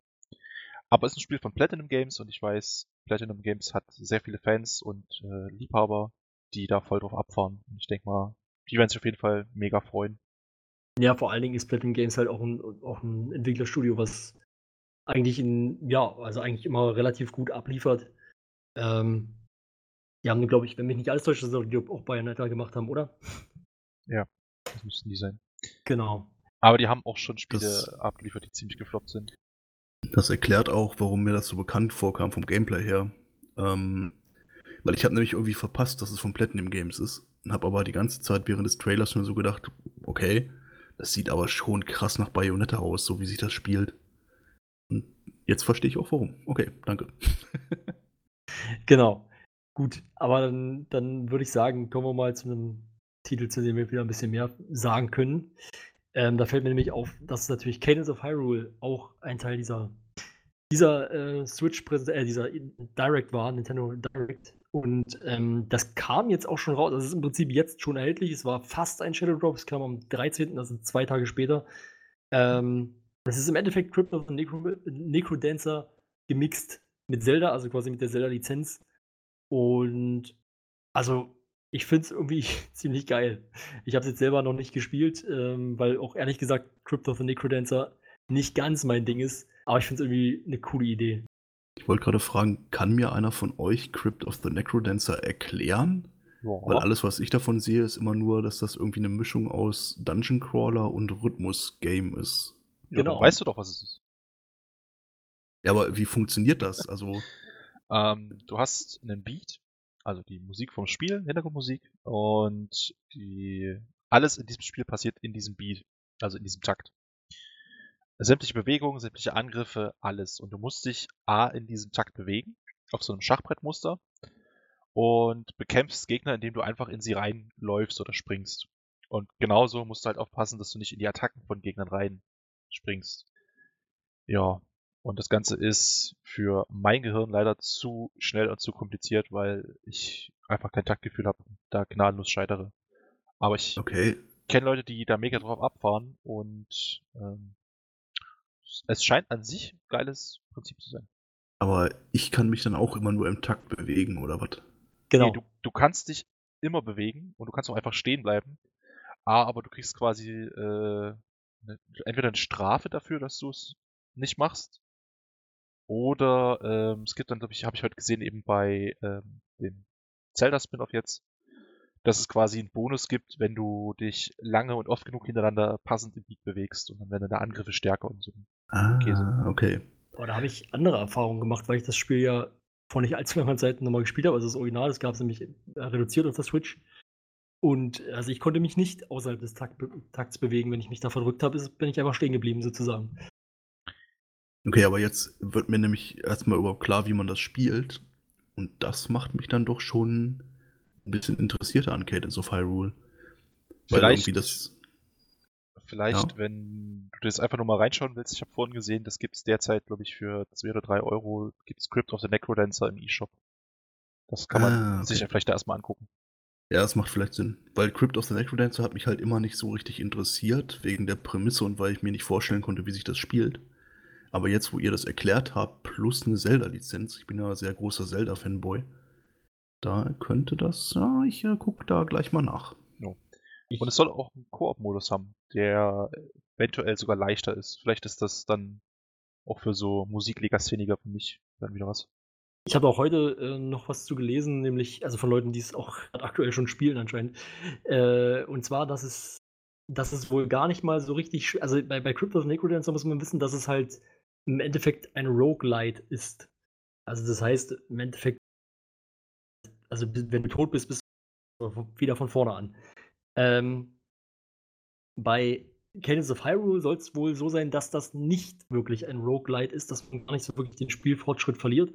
Aber es ist ein Spiel von Platinum Games und ich weiß, Platinum Games hat sehr viele Fans und äh, Liebhaber, die da voll drauf abfahren. Und ich denke mal, die werden sich auf jeden Fall mega freuen.
Ja, vor allen Dingen ist Platinum Games halt auch ein, auch ein Entwicklerstudio, was eigentlich in, ja, also eigentlich immer relativ gut abliefert. Ähm, die haben, glaube ich, wenn mich nicht alles täuscht, das auch, auch Bayonetta gemacht haben, oder?
Ja, das müssten die sein.
Genau.
Aber die haben auch schon Spiele
Das-
abgeliefert, die ziemlich gefloppt sind.
Das erklärt auch, warum mir das so bekannt vorkam vom Gameplay her. Ähm, weil ich habe nämlich irgendwie verpasst, dass es von Platinum Games ist. Und habe aber die ganze Zeit während des Trailers nur so gedacht, okay, das sieht aber schon krass nach Bayonetta aus, so wie sich das spielt. Und jetzt verstehe ich auch warum. Okay, danke.
Genau. Gut, aber dann, dann würde ich sagen, kommen wir mal zu einem Titel, zu dem wir wieder ein bisschen mehr sagen können. Ähm, da fällt mir nämlich auf, dass natürlich Cadence of Hyrule auch ein Teil dieser, dieser äh, Switch, äh, dieser Direct war, Nintendo Direct. Und ähm, das kam jetzt auch schon raus. Das ist im Prinzip jetzt schon erhältlich. Es war fast ein Shadow Drop. Es kam am 13., also zwei Tage später. Ähm, das ist im Endeffekt Crypt of the Necro Necrodancer gemixt mit Zelda, also quasi mit der Zelda-Lizenz. Und also, ich finde es irgendwie ziemlich geil. Ich habe es jetzt selber noch nicht gespielt, ähm, weil auch ehrlich gesagt Crypt of the Necrodancer nicht ganz mein Ding ist. Aber ich finde es irgendwie eine coole Idee.
Ich wollte gerade fragen, kann mir einer von euch Crypt of the Necrodancer erklären? Weil
Ja.
alles, was ich davon sehe, ist immer nur, dass das irgendwie eine Mischung aus Dungeon Crawler und Rhythmus-Game ist.
Ja,
genau.
weißt du doch, was es ist.
Ja, aber wie funktioniert das? Also,
Ähm, du hast einen Beat, also die Musik vom Spiel, Hintergrundmusik, und die, alles in diesem Spiel passiert in diesem Beat, also in diesem Takt. Sämtliche Bewegungen, sämtliche Angriffe, alles. Und du musst dich A in diesem Takt bewegen, auf so einem Schachbrettmuster, und bekämpfst Gegner, indem du einfach in sie reinläufst oder springst. Und genauso musst du halt aufpassen, dass du nicht in die Attacken von Gegnern rein springst. Ja, und das Ganze ist für mein Gehirn leider zu schnell und zu kompliziert, weil ich einfach kein Taktgefühl habe und da gnadenlos scheitere. Aber ich
okay.
kenne Leute, die da mega drauf abfahren und ähm, es scheint an sich ein geiles Prinzip zu sein.
Aber ich kann mich dann auch immer nur im Takt bewegen, oder was?
Genau.
Nee, du, du kannst dich immer bewegen und du kannst auch einfach stehen bleiben. Ah, aber du kriegst quasi äh, ne, entweder eine Strafe dafür, dass du es nicht machst. Oder ähm, es gibt dann, glaube ich, habe ich heute gesehen, eben bei ähm, dem Zelda Spin-off jetzt, dass es quasi einen Bonus gibt, wenn du dich lange und oft genug hintereinander passend im Beat bewegst und dann werden deine Angriffe stärker und so.
Ah,
Käse.
okay.
Aber da habe ich andere Erfahrungen gemacht, weil ich das Spiel ja vor nicht allzu langer Zeit nochmal gespielt habe. Also das Original, das gab es nämlich äh, reduziert auf der Switch. Und also ich konnte mich nicht außerhalb des Takt, Takts bewegen. Wenn ich mich da verdrückt habe, bin ich einfach stehen geblieben, sozusagen.
Okay, aber jetzt wird mir nämlich erstmal überhaupt klar, wie man das spielt. Und das macht mich dann doch schon ein bisschen interessierter an Cadence of Hyrule. Weil
Vielleicht-
irgendwie das.
Vielleicht,
Ja.
wenn du das einfach nur mal reinschauen willst, ich habe vorhin gesehen, das gibt's derzeit, glaube ich, für 2 oder 3 Euro, gibt's Crypt of the Necrodancer im E-Shop. Das kann man
Ah, okay.
sich ja vielleicht da erstmal angucken.
Ja, das macht vielleicht Sinn. Weil Crypt of the Necrodancer hat mich halt immer nicht so richtig interessiert, wegen der Prämisse und weil ich mir nicht vorstellen konnte, wie sich das spielt. Aber jetzt, wo ihr das erklärt habt, plus eine Zelda-Lizenz, ich bin ja ein sehr großer Zelda-Fanboy, da könnte das, ja, ich äh, guck da gleich mal nach.
Und es soll auch einen Koop-Modus haben, der eventuell sogar leichter ist. Vielleicht ist das dann auch für so Musiklegastheniker für mich dann wieder was.
Ich habe auch heute äh, noch was zu gelesen, nämlich, also von Leuten, die es auch aktuell schon spielen anscheinend. Äh, und zwar, dass es, dass es wohl gar nicht mal so richtig, also bei, bei Crypt of the Necrodancer muss man wissen, dass es halt im Endeffekt ein Roguelite ist. Also das heißt, im Endeffekt, also wenn du tot bist, bist du wieder von vorne an. Ähm, bei Cadence of Hyrule soll es wohl so sein, dass das nicht wirklich ein Roguelite ist, dass man gar nicht so wirklich den Spielfortschritt verliert.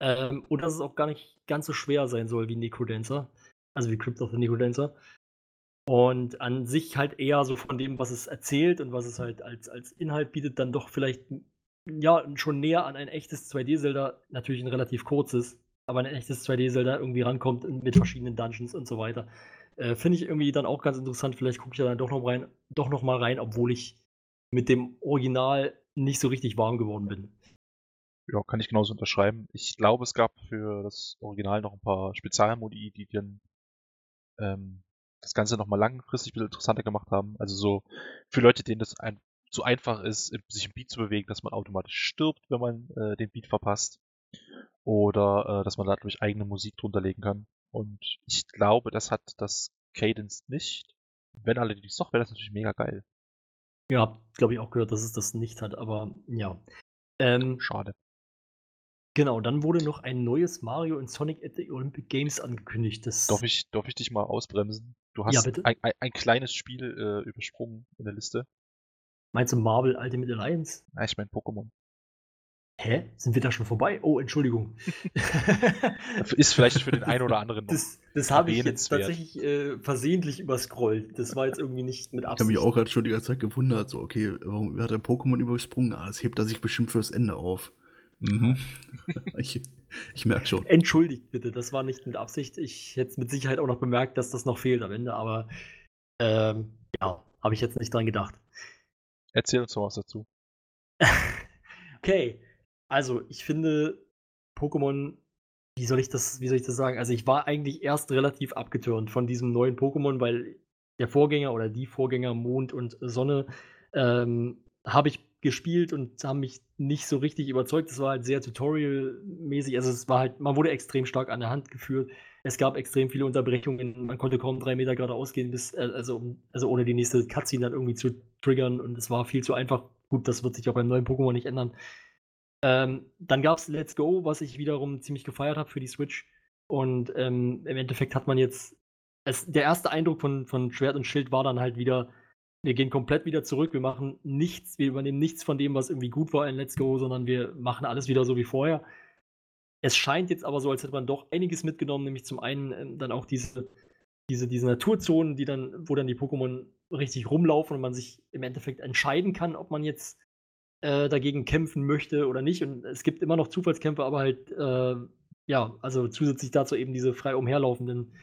Ähm, und dass es auch gar nicht ganz so schwer sein soll wie Necrodancer. Also wie Crypt of the Necrodancer. Und an sich halt eher so von dem, was es erzählt und was es halt als, als Inhalt bietet, dann doch vielleicht ja schon näher an ein echtes 2D-Zelda, natürlich ein relativ kurzes, aber ein echtes 2D-Zelda irgendwie rankommt mit verschiedenen Dungeons und so weiter. Äh, Finde ich irgendwie dann auch ganz interessant. Vielleicht gucke ich da dann doch noch, rein, doch noch mal rein, obwohl ich mit dem Original nicht so richtig warm geworden bin.
Ja, kann ich genauso unterschreiben. Ich glaube, es gab für das Original noch ein paar Spezialmodi, die dann ähm, das Ganze nochmal langfristig ein bisschen interessanter gemacht haben. Also so für Leute, denen das ein, zu einfach ist, sich im Beat zu bewegen, dass man automatisch stirbt, wenn man äh, den Beat verpasst. Oder äh, dass man dadurch eigene Musik drunter legen kann. Und ich glaube, das hat das Cadence nicht. Wenn allerdings doch, wäre das natürlich mega geil.
Ja, glaube ich auch gehört, dass es das nicht hat, aber ja. Ähm,
Schade.
Genau, dann wurde noch ein neues Mario in Sonic at the Olympic Games angekündigt. Das
Darf ich, darf ich dich mal ausbremsen? Du
Ja,
hast
bitte.
ein, ein, ein kleines Spiel äh, übersprungen in der Liste.
Meinst du Marvel Ultimate Alliance?
Ah, ich mein Pokémon.
Hä? Sind wir da schon vorbei? Oh, Entschuldigung.
Ist vielleicht für den einen oder anderen noch.
Das, das habe ich jetzt tatsächlich äh, versehentlich überscrollt. Das war jetzt irgendwie nicht mit
Ich habe
Absicht.
mich auch gerade schon die ganze Zeit gewundert, so, okay, warum hat er Pokémon übersprungen? Ah, das hebt er sich bestimmt fürs Ende auf. Mhm. ich ich merke schon.
Entschuldigt bitte, das war nicht mit Absicht. Ich hätte es mit Sicherheit auch noch bemerkt, dass das noch fehlt am Ende, aber ähm, ja, habe ich jetzt nicht dran gedacht.
Erzähl uns doch was dazu.
Okay, also ich finde Pokémon, wie soll ich das, wie soll ich das sagen? Also ich war eigentlich erst relativ abgetürnt von diesem neuen Pokémon, weil der Vorgänger oder die Vorgänger Mond und Sonne ähm, habe ich gespielt und haben mich nicht so richtig überzeugt. Es war halt sehr tutorial-mäßig. Also es war halt, man wurde extrem stark an der Hand geführt. Es gab extrem viele Unterbrechungen. Man konnte kaum drei Meter geradeaus gehen, bis, äh, also, also ohne die nächste Cutscene dann irgendwie zu triggern. Und es war viel zu einfach. Gut, das wird sich auch beim neuen Pokémon nicht ändern. Ähm, dann gab es Let's Go, was ich wiederum ziemlich gefeiert habe für die Switch. Und ähm, im Endeffekt hat man jetzt. Es, der erste Eindruck von, von Schwert und Schild war dann halt wieder, wir gehen komplett wieder zurück, wir machen nichts, wir übernehmen nichts von dem, was irgendwie gut war in Let's Go, sondern wir machen alles wieder so wie vorher. Es scheint jetzt aber so, als hätte man doch einiges mitgenommen, nämlich zum einen ähm, dann auch diese, diese, diese Naturzonen, die dann, wo dann die Pokémon richtig rumlaufen und man sich im Endeffekt entscheiden kann, ob man jetzt äh, dagegen kämpfen möchte oder nicht. Und es gibt immer noch Zufallskämpfe, aber halt, äh, ja, also zusätzlich dazu eben diese frei umherlaufenden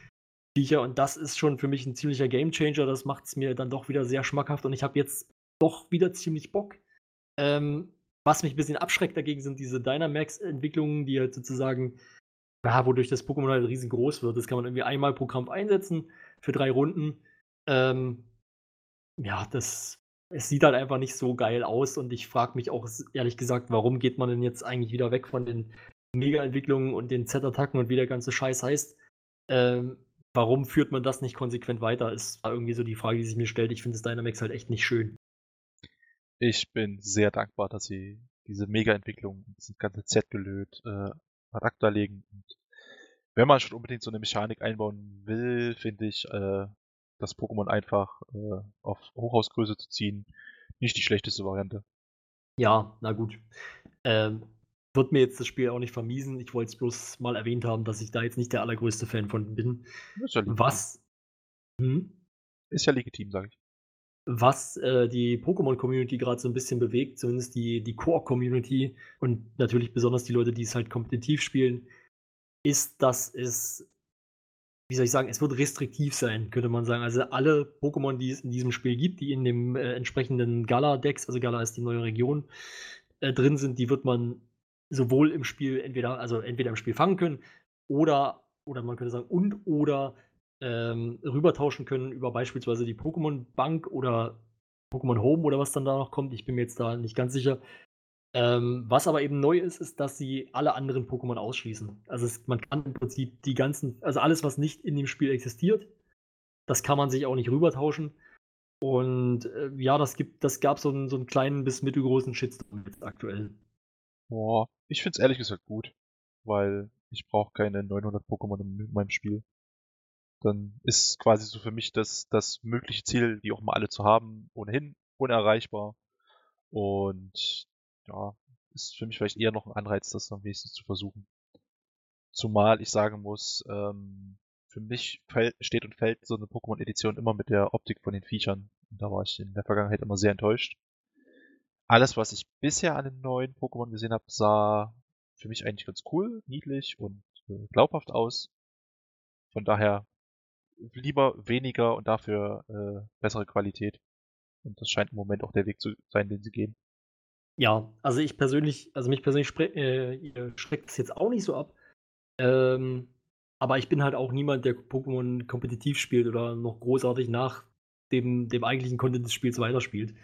Viecher. Und das ist schon für mich ein ziemlicher Gamechanger. Das macht es mir dann doch wieder sehr schmackhaft und ich habe jetzt doch wieder ziemlich Bock. Ähm, was mich ein bisschen abschreckt dagegen sind diese Dynamax-Entwicklungen, die halt sozusagen, ja, wodurch das Pokémon halt riesengroß wird. Das kann man irgendwie einmal pro Kampf einsetzen für drei Runden. Ähm, ja, das, es sieht halt einfach nicht so geil aus und ich frage mich auch ehrlich gesagt, warum geht man denn jetzt eigentlich wieder weg von den Mega-Entwicklungen und den Z-Attacken und wie der ganze Scheiß heißt? Ähm, warum führt man das nicht konsequent weiter? Ist irgendwie so die Frage, die sich mir stellt. Ich finde das Dynamax halt echt nicht schön.
Ich bin sehr dankbar, dass sie diese Mega-Entwicklung, dieses ganze Z-Gelöt äh, acta legen. Und wenn man schon unbedingt so eine Mechanik einbauen will, finde ich, äh, das Pokémon einfach äh, auf Hochhausgröße zu ziehen, nicht die schlechteste Variante.
Ja, na gut. Ähm, wird mir jetzt das Spiel auch nicht vermiesen. Ich wollte es bloß mal erwähnt haben, dass ich da jetzt nicht der allergrößte Fan von bin.
Ist ja legitim.
Was, hm?
Ist ja legitim, sage ich.
Was äh, die Pokémon-Community gerade so ein bisschen bewegt, zumindest die, die Core-Community und natürlich besonders die Leute, die es halt kompetitiv spielen, ist, dass es, wie soll ich sagen, es wird restriktiv sein, könnte man sagen. Also alle Pokémon, die es in diesem Spiel gibt, die in dem äh, entsprechenden Gala-Dex, also Gala ist die neue Region, äh, drin sind, die wird man sowohl im Spiel entweder, also entweder im Spiel fangen können oder, oder man könnte sagen, und oder ähm, rübertauschen können über beispielsweise die Pokémon Bank oder Pokémon Home oder was dann da noch kommt. Ich bin mir jetzt da nicht ganz sicher. Ähm, was aber eben neu ist, ist, dass sie alle anderen Pokémon ausschließen. Also es, man kann im Prinzip die ganzen, also alles, was nicht in dem Spiel existiert, das kann man sich auch nicht rübertauschen. Und äh, ja, das gibt, das gab so einen, so einen kleinen bis mittelgroßen Shitstorm jetzt aktuell.
Boah, ich find's ehrlich gesagt gut, weil ich brauche keine 900 Pokémon in meinem Spiel. Dann ist quasi so für mich das, das mögliche Ziel, die auch mal alle zu haben, ohnehin unerreichbar. Und ja, ist für mich vielleicht eher noch ein Anreiz, das am wenigstens zu versuchen. Zumal ich sagen muss, ähm, für mich steht und fällt so eine Pokémon-Edition immer mit der Optik von den Viechern. Und da war ich in der Vergangenheit immer sehr enttäuscht. Alles, was ich bisher an den neuen Pokémon gesehen habe, sah für mich eigentlich ganz cool, niedlich und äh, glaubhaft aus. Von daher lieber weniger und dafür äh, bessere Qualität. Und das scheint im Moment auch der Weg zu sein, den sie gehen.
Ja, also ich persönlich, also mich persönlich äh, schreckt das jetzt auch nicht so ab. Ähm, aber ich bin halt auch niemand, der Pokémon kompetitiv spielt oder noch großartig nach dem, dem eigentlichen Content des Spiels weiterspielt.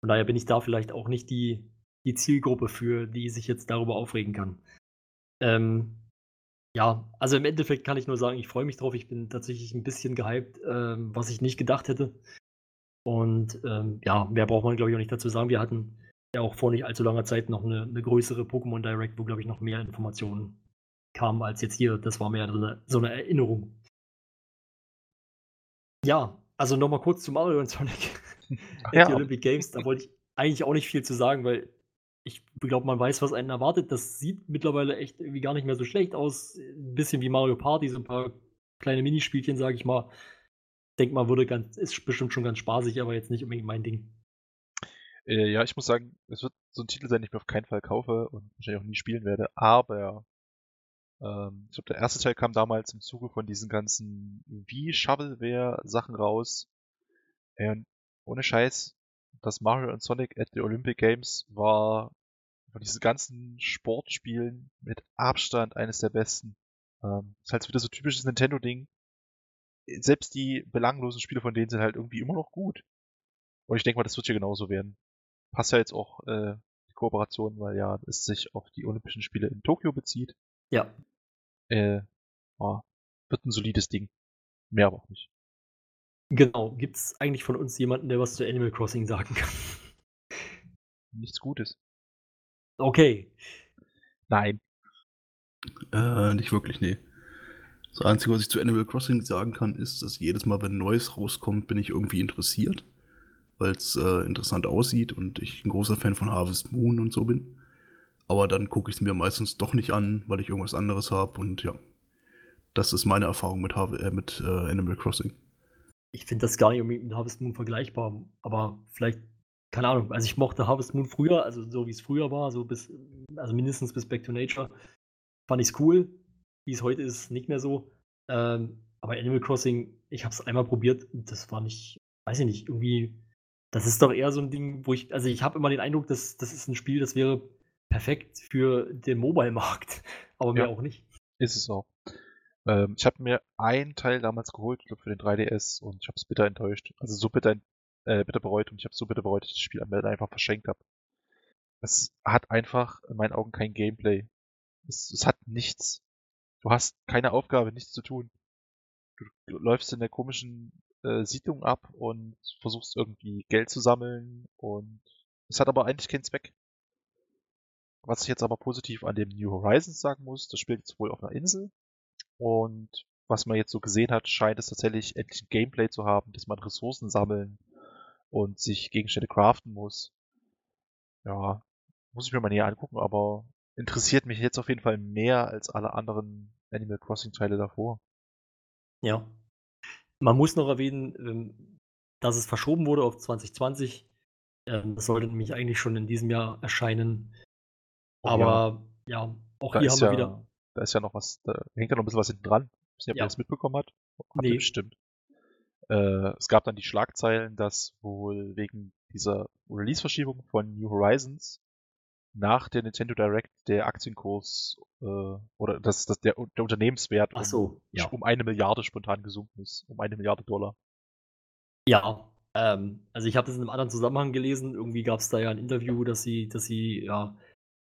Von daher bin ich da vielleicht auch nicht die, die Zielgruppe für, die sich jetzt darüber aufregen kann. Ähm, ja, also im Endeffekt kann ich nur sagen, ich freue mich drauf. Ich bin tatsächlich ein bisschen gehypt, ähm, was ich nicht gedacht hätte. Und ähm, ja, mehr braucht man, glaube ich, auch nicht dazu sagen. Wir hatten ja auch vor nicht allzu langer Zeit noch eine, eine größere Pokémon Direct, wo, glaube ich, noch mehr Informationen kamen als jetzt hier. Das war mehr so eine, so eine Erinnerung. Ja, also nochmal kurz zu Mario und Sonic ja. die Olympic Games. Da wollte ich eigentlich auch nicht viel zu sagen, weil ich glaube, man weiß, was einen erwartet. Das sieht mittlerweile echt irgendwie gar nicht mehr so schlecht aus. Ein bisschen wie Mario Party, so ein paar kleine Minispielchen, sage ich mal. Denk mal, würde ganz, ist bestimmt schon ganz spaßig, aber jetzt nicht unbedingt mein Ding.
Äh, ja, ich muss sagen, es wird so ein Titel sein, den ich mir auf keinen Fall kaufe und wahrscheinlich auch nie spielen werde, aber ähm, ich glaube, der erste Teil kam damals im Zuge von diesen ganzen Wii-Shovelware-Sachen raus. Und ohne Scheiß, das Mario und Sonic at the Olympic Games war von diesen ganzen Sportspielen mit Abstand eines der besten. Ähm, ist halt wieder so typisches Nintendo-Ding. Selbst die belanglosen Spiele von denen sind halt irgendwie immer noch gut. Und ich denke mal, das wird hier genauso werden. Passt ja jetzt auch äh, die Kooperation, weil ja es sich auf die Olympischen Spiele in Tokio bezieht.
Ja.
Äh, ja, wird ein solides Ding. Mehr aber auch nicht.
Genau. Gibt es eigentlich von uns jemanden, der was zu Animal Crossing sagen kann?
Nichts Gutes.
Okay.
Nein.
Äh, nicht wirklich, nee. Das Einzige, was ich zu Animal Crossing sagen kann, ist, dass jedes Mal, wenn Neues rauskommt, bin ich irgendwie interessiert, weil es äh, interessant aussieht und ich ein großer Fan von Harvest Moon und so bin. Aber dann gucke ich es mir meistens doch nicht an, weil ich irgendwas anderes habe und ja. Das ist meine Erfahrung mit, Harve äh, mit äh, Animal Crossing.
Ich finde das gar nicht mit Harvest Moon vergleichbar, aber vielleicht, keine Ahnung, also ich mochte Harvest Moon früher, also so wie es früher war, so bis, also mindestens bis Back to Nature, fand ich es cool. Wie es heute ist, nicht mehr so. Ähm, aber Animal Crossing, ich habe es einmal probiert, das war nicht, weiß ich nicht, irgendwie, das ist doch eher so ein Ding, wo ich, also ich habe immer den Eindruck, dass das ist ein Spiel, das wäre perfekt für den Mobile-Markt, aber mehr ja, auch nicht.
Ist es auch. Ähm, ich habe mir einen Teil damals geholt, ich glaube für den 3DS, und ich habe es bitter enttäuscht. Also so bitter, äh, bitter bereut und ich habe so bitter bereut, dass ich das Spiel am Ende einfach verschenkt habe. Es hat einfach in meinen Augen kein Gameplay. Es, es hat nichts. Du hast keine Aufgabe, nichts zu tun. Du, läufst in der komischen äh, Siedlung ab und versuchst irgendwie Geld zu sammeln und es hat aber eigentlich keinen Zweck. Was ich jetzt aber positiv an dem New Horizons sagen muss, das spielt jetzt wohl auf einer Insel. Und was man jetzt so gesehen hat, scheint es tatsächlich endlich ein Gameplay zu haben, dass man Ressourcen sammeln und sich Gegenstände craften muss. Ja, muss ich mir mal näher angucken, aber interessiert mich jetzt auf jeden Fall mehr als alle anderen Animal Crossing Teile davor.
Ja. Man muss noch erwähnen, ähm, dass es verschoben wurde auf 2020. Ähm, das sollte nämlich eigentlich schon in diesem Jahr erscheinen. Aber ja, ja auch
da
hier haben
wir
ja, wieder.
Da ist ja noch was, da hängt ja noch ein bisschen was hinten dran. Ich weiß nicht, ob ja. ihr das mitbekommen hat. Hat nee. bestimmt. Äh, es gab dann die Schlagzeilen, dass wohl wegen dieser Release-Verschiebung von New Horizons nach der Nintendo Direct der Aktienkurs äh, oder das, das der, der Unternehmenswert
um, so,
ja. um eine Milliarde spontan gesunken ist, um eine Milliarde Dollar.
Ja, ähm, also ich habe das in einem anderen Zusammenhang gelesen. Irgendwie gab es da ja ein Interview, dass sie, dass sie ja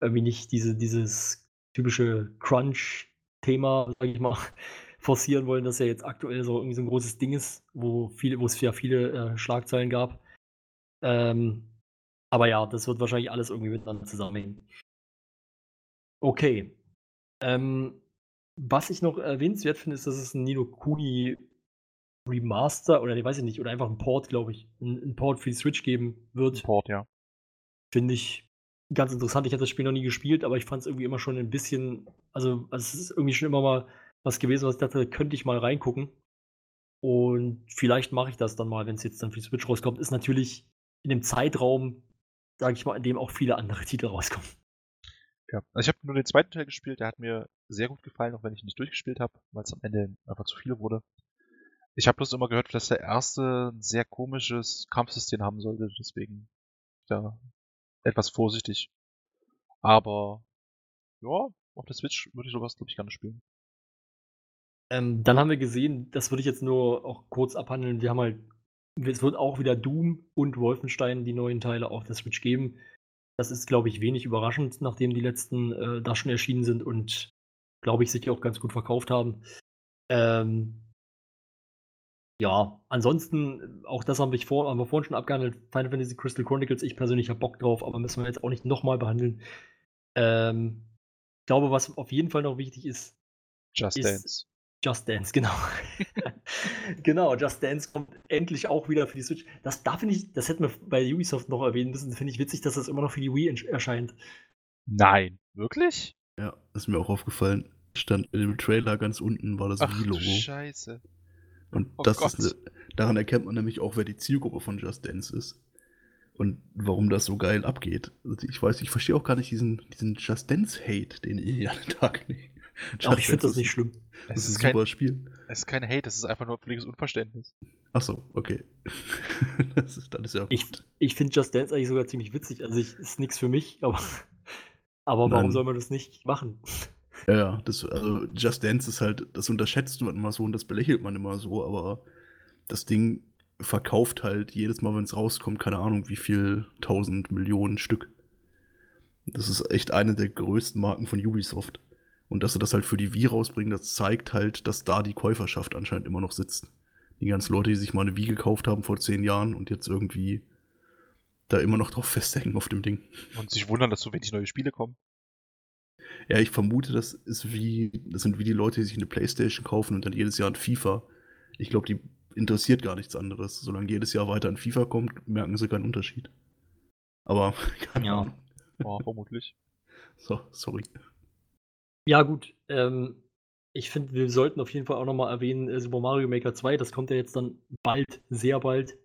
irgendwie nicht diese, dieses typische Crunch-Thema, sag ich mal, forcieren wollen, das ja jetzt aktuell so irgendwie so ein großes Ding ist, wo viele, wo es ja viele äh, Schlagzeilen gab. Ähm, aber ja, das wird wahrscheinlich alles irgendwie miteinander zusammenhängen. Okay. Ähm, was ich noch erwähnenswert finde, ist, dass es ein Nino Kuni Remaster oder ich weiß ich nicht, oder einfach ein Port, glaube ich, ein, ein Port für die Switch geben wird.
Port, ja.
Finde ich ganz interessant. Ich hatte das Spiel noch nie gespielt, aber ich fand es irgendwie immer schon ein bisschen, also, also es ist irgendwie schon immer mal was gewesen, was ich dachte, könnte ich mal reingucken. Und vielleicht mache ich das dann mal, wenn es jetzt dann für die Switch rauskommt. Ist natürlich in dem Zeitraum, sage ich mal, in dem auch viele andere Titel rauskommen.
Ja, also ich habe nur den zweiten Teil gespielt, der hat mir sehr gut gefallen, auch wenn ich ihn nicht durchgespielt habe, weil es am Ende einfach zu viel wurde. Ich habe bloß immer gehört, dass der erste ein sehr komisches Kampfsystem haben sollte, deswegen da etwas vorsichtig. Aber ja, auf der Switch würde ich sowas, glaube ich, gerne spielen.
Ähm, dann haben wir gesehen, das würde ich jetzt nur auch kurz abhandeln. Wir haben halt, es wird auch wieder Doom und Wolfenstein die neuen Teile auf der Switch geben. Das ist, glaube ich, wenig überraschend, nachdem die letzten äh, da schon erschienen sind und, glaube ich, sich auch ganz gut verkauft haben. Ähm, ja, ansonsten, auch das haben wir, vor, haben wir vorhin schon abgehandelt. Final Fantasy Crystal Chronicles, ich persönlich habe Bock drauf, aber müssen wir jetzt auch nicht nochmal behandeln. Ähm, ich glaube, was auf jeden Fall noch wichtig ist,
Just
ist
Dance.
Just Dance, genau. genau, Just Dance kommt endlich auch wieder für die Switch. Das, da finde ich, das hätten wir bei Ubisoft noch erwähnen müssen. Finde ich witzig, dass das immer noch für die Wii erscheint.
Nein, wirklich?
Ja, ist mir auch aufgefallen. Stand in dem Trailer ganz unten war das Wii-Logo.
Scheiße.
Und
Oh
das
Gott.
ist, ne- daran erkennt man nämlich auch, wer die Zielgruppe von Just Dance ist. Und warum das so geil abgeht. Also ich weiß, ich verstehe auch gar nicht diesen, diesen Just Dance-Hate, den ihr hier an den Tag legt.
Auch ich finde das nicht schlimm.
Das
Es
ist
ist,
ein
kein,
super Spiel.
es ist kein Hate, es ist einfach nur völliges Unverständnis.
Achso, okay. das, ist, das ist ja
Ich,
gut.
ich finde Just Dance eigentlich sogar ziemlich witzig. Also ich, ist nichts für mich, aber, aber warum
Nein.
soll man das nicht machen?
Ja, ja, das, also Just Dance ist halt, das unterschätzt man immer so und das belächelt man immer so, aber das Ding verkauft halt jedes Mal, wenn es rauskommt, keine Ahnung, wie viel tausend Millionen Stück. Das ist echt eine der größten Marken von Ubisoft. Und dass sie das halt für die Wii rausbringen, das zeigt halt, dass da die Käuferschaft anscheinend immer noch sitzt. Die ganzen Leute, die sich mal eine Wii gekauft haben vor zehn Jahren und jetzt irgendwie da immer noch drauf festhängen auf dem Ding.
Und sich wundern, dass so wenig neue Spiele kommen.
Ja, ich vermute, das ist wie, das sind wie die Leute, die sich eine Playstation kaufen und dann jedes Jahr ein FIFA. Ich glaube, die interessiert gar nichts anderes. Solange jedes Jahr weiter ein FIFA kommt, merken sie keinen Unterschied. Aber, keine
Ja.
Ahnung.
Ja, vermutlich.
So, sorry.
Ja, gut. Ähm, ich finde, wir sollten auf jeden Fall auch nochmal erwähnen, äh, Super Mario Maker 2, das kommt ja jetzt dann bald, sehr bald.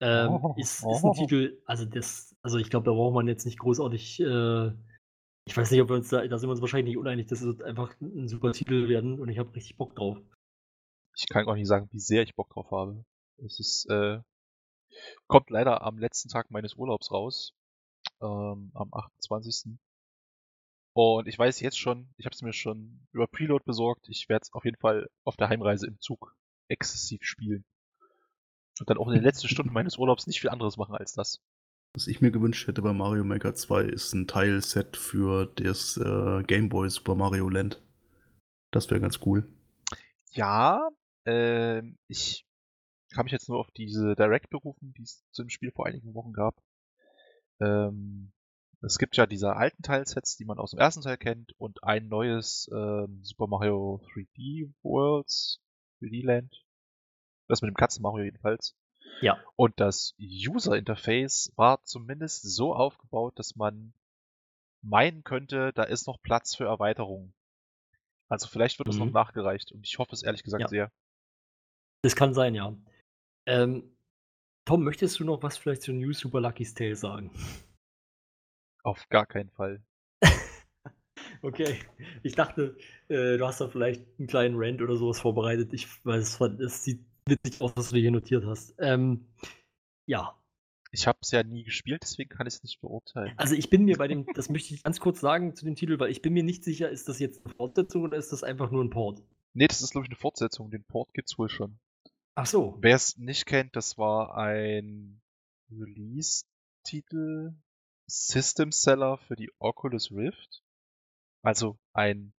Ähm,
Oh,
ist, ist
oh.
ein Titel, also das, also ich glaube, da braucht man jetzt nicht großartig, äh, ich weiß nicht, ob wir uns da, da sind wir uns wahrscheinlich nicht uneinig, das wird einfach ein super Titel werden und ich habe richtig Bock drauf.
Ich kann auch nicht sagen, wie sehr ich Bock drauf habe. Es ist, äh, kommt leider am letzten Tag meines Urlaubs raus. Ähm, am 28. Und ich weiß jetzt schon, ich habe es mir schon über Preload besorgt. Ich werde es auf jeden Fall auf der Heimreise im Zug exzessiv spielen. Und dann auch in den letzten Stunden meines Urlaubs nicht viel anderes machen als das.
Was ich mir gewünscht hätte bei Mario Maker 2 ist ein Teilset für das äh, Game Boy Super Mario Land. Das wäre ganz cool.
Ja, ähm, ich kann mich jetzt nur auf diese Direct berufen, die es zu dem Spiel vor einigen Wochen gab. Ähm, es gibt ja diese alten Teilsets, die man aus dem ersten Teil kennt, und ein neues ähm, Super Mario 3D Worlds, 3D Land. Das mit dem Katzen Mario jedenfalls.
Ja.
Und das User Interface war zumindest so aufgebaut, dass man meinen könnte, da ist noch Platz für Erweiterungen. Also vielleicht wird es noch
Mhm.
nachgereicht und ich hoffe es ehrlich gesagt
Ja.
sehr.
Das kann sein, ja. Ähm, Tom, möchtest du noch was vielleicht zu New Super Lucky's Tale sagen?
Auf gar keinen Fall.
Okay, ich dachte, äh, du hast da vielleicht einen kleinen Rant oder sowas vorbereitet. Ich weiß, es sieht witzig aus, was du hier notiert hast. Ähm, ja,
Ich habe es ja nie gespielt, deswegen kann ich es nicht beurteilen.
also ich bin mir bei dem, das möchte ich ganz kurz sagen zu dem Titel, weil ich bin mir nicht sicher, ist das jetzt eine Fortsetzung oder ist das einfach nur ein Port?
Nee, das ist glaube ich eine Fortsetzung. Den Port gibt's wohl schon.
Ach so.
Wer es nicht kennt, das war ein Release-Titel System Seller für die Oculus Rift. Also ein